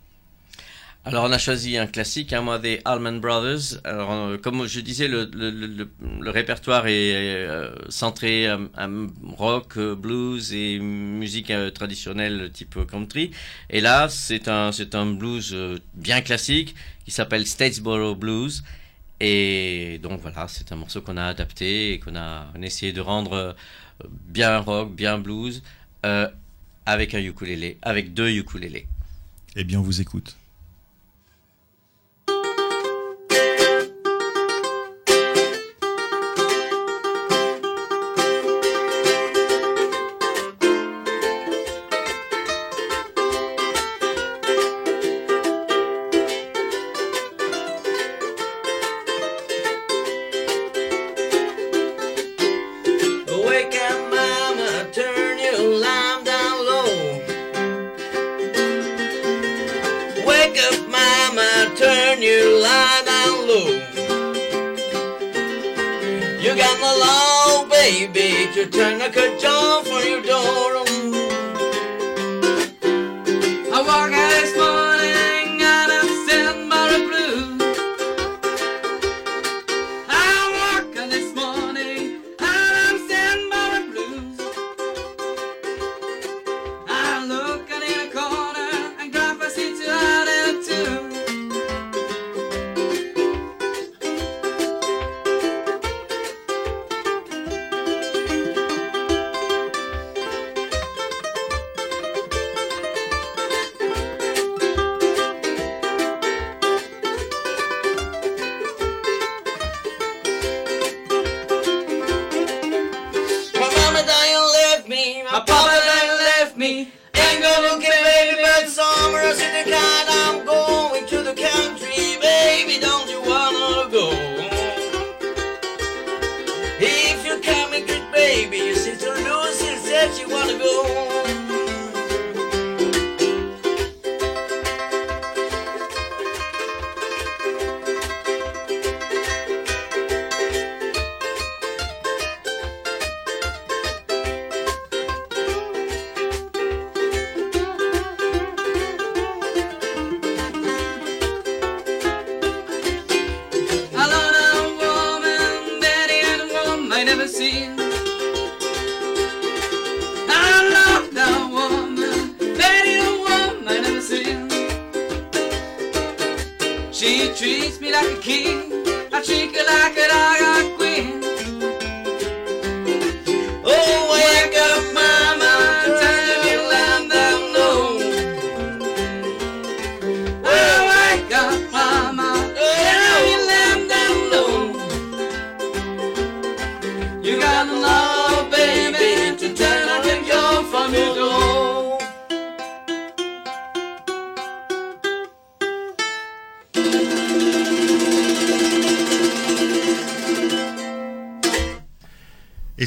Alors on a choisi un classique, hein, moi des Allman Brothers. Alors euh, comme je disais, le, répertoire est euh, centré à, rock, blues et musique traditionnelle type country. Et là, c'est un c'est un blues bien classique qui s'appelle Statesboro Blues. Et donc voilà, c'est un morceau qu'on a adapté et qu'on a, essayé de rendre euh, bien rock, bien blues, euh, avec un ukulélé, avec deux ukulélés. Eh bien, on vous écoute.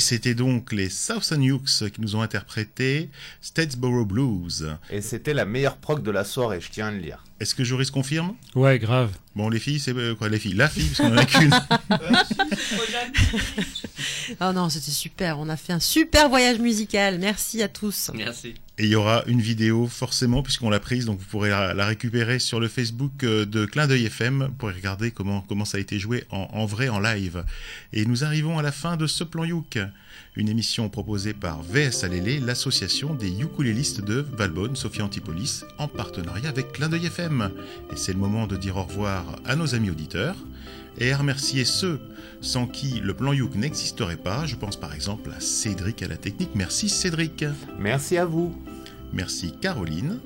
C'était donc les Southern Hughes qui nous ont interprété Statesboro Blues. Et c'était la meilleure prog de la soirée, je tiens à le dire. Est-ce que Joris confirme? Ouais, grave. Bon, les filles, c'est euh, quoi Les filles? La fille, parce qu'on en a qu'une. Oh non, c'était super. On a fait un super voyage musical. Merci à tous. Merci. Et il y aura une vidéo forcément puisqu'on l'a prise, donc vous pourrez la, la récupérer sur le Facebook euh, de Clin d'œil FM pour regarder comment comment ça a été joué en, en vrai, en live. Et nous arrivons à la fin de ce plan Youk, une émission proposée par VS Alélé, l'association des ukulélistes de Valbonne, Sophie Antipolis, en partenariat avec Clin d'œil FM. Et c'est le moment de dire au revoir à nos amis auditeurs et à remercier ceux sans qui le plan Youk n'existerait pas. Je pense par exemple à Cédric à la technique. Merci Cédric. Merci à vous. Merci Caroline.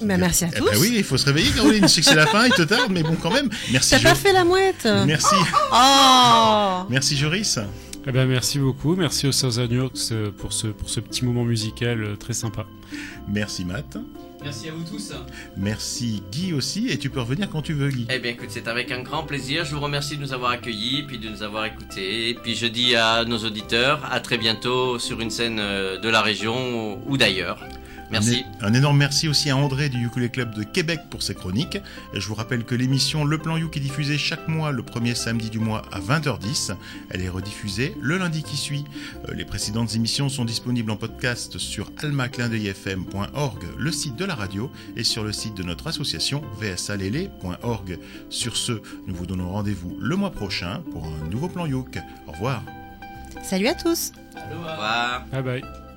Bah, merci à Eh tous. ben oui, il faut se réveiller Caroline. Je sais que c'est la fin, il te tarde, mais bon quand même. Merci. T'as pas fait la mouette? Merci. Oh Merci Joris. Eh ben, merci beaucoup. Merci aux Southern pour ce, pour ce petit moment musical euh, très sympa. Merci Matt. Merci à vous tous. Merci Guy aussi. Et tu peux revenir quand tu veux Guy. Eh bien, écoute, c'est avec un grand plaisir. Je vous remercie de nous avoir accueillis, puis de nous avoir écoutés. Et puis, je dis à nos auditeurs, à très bientôt sur une scène euh, de la région ou d'ailleurs. Merci. Un, énorme merci aussi à André du Ukulele Club de Québec pour ses chroniques. Et je vous rappelle que l'émission Le Plan Youk est diffusée chaque mois le premier samedi du mois à 20h10. Elle est rediffusée le lundi qui suit. Euh, Les précédentes émissions sont disponibles en podcast sur almaclindeuilfm.org, le site de la radio, et sur le site de notre association vsalele.org. Sur ce, nous vous donnons rendez-vous le mois prochain pour un nouveau Plan Youk. Au revoir. Salut à tous. Au revoir. Bye bye.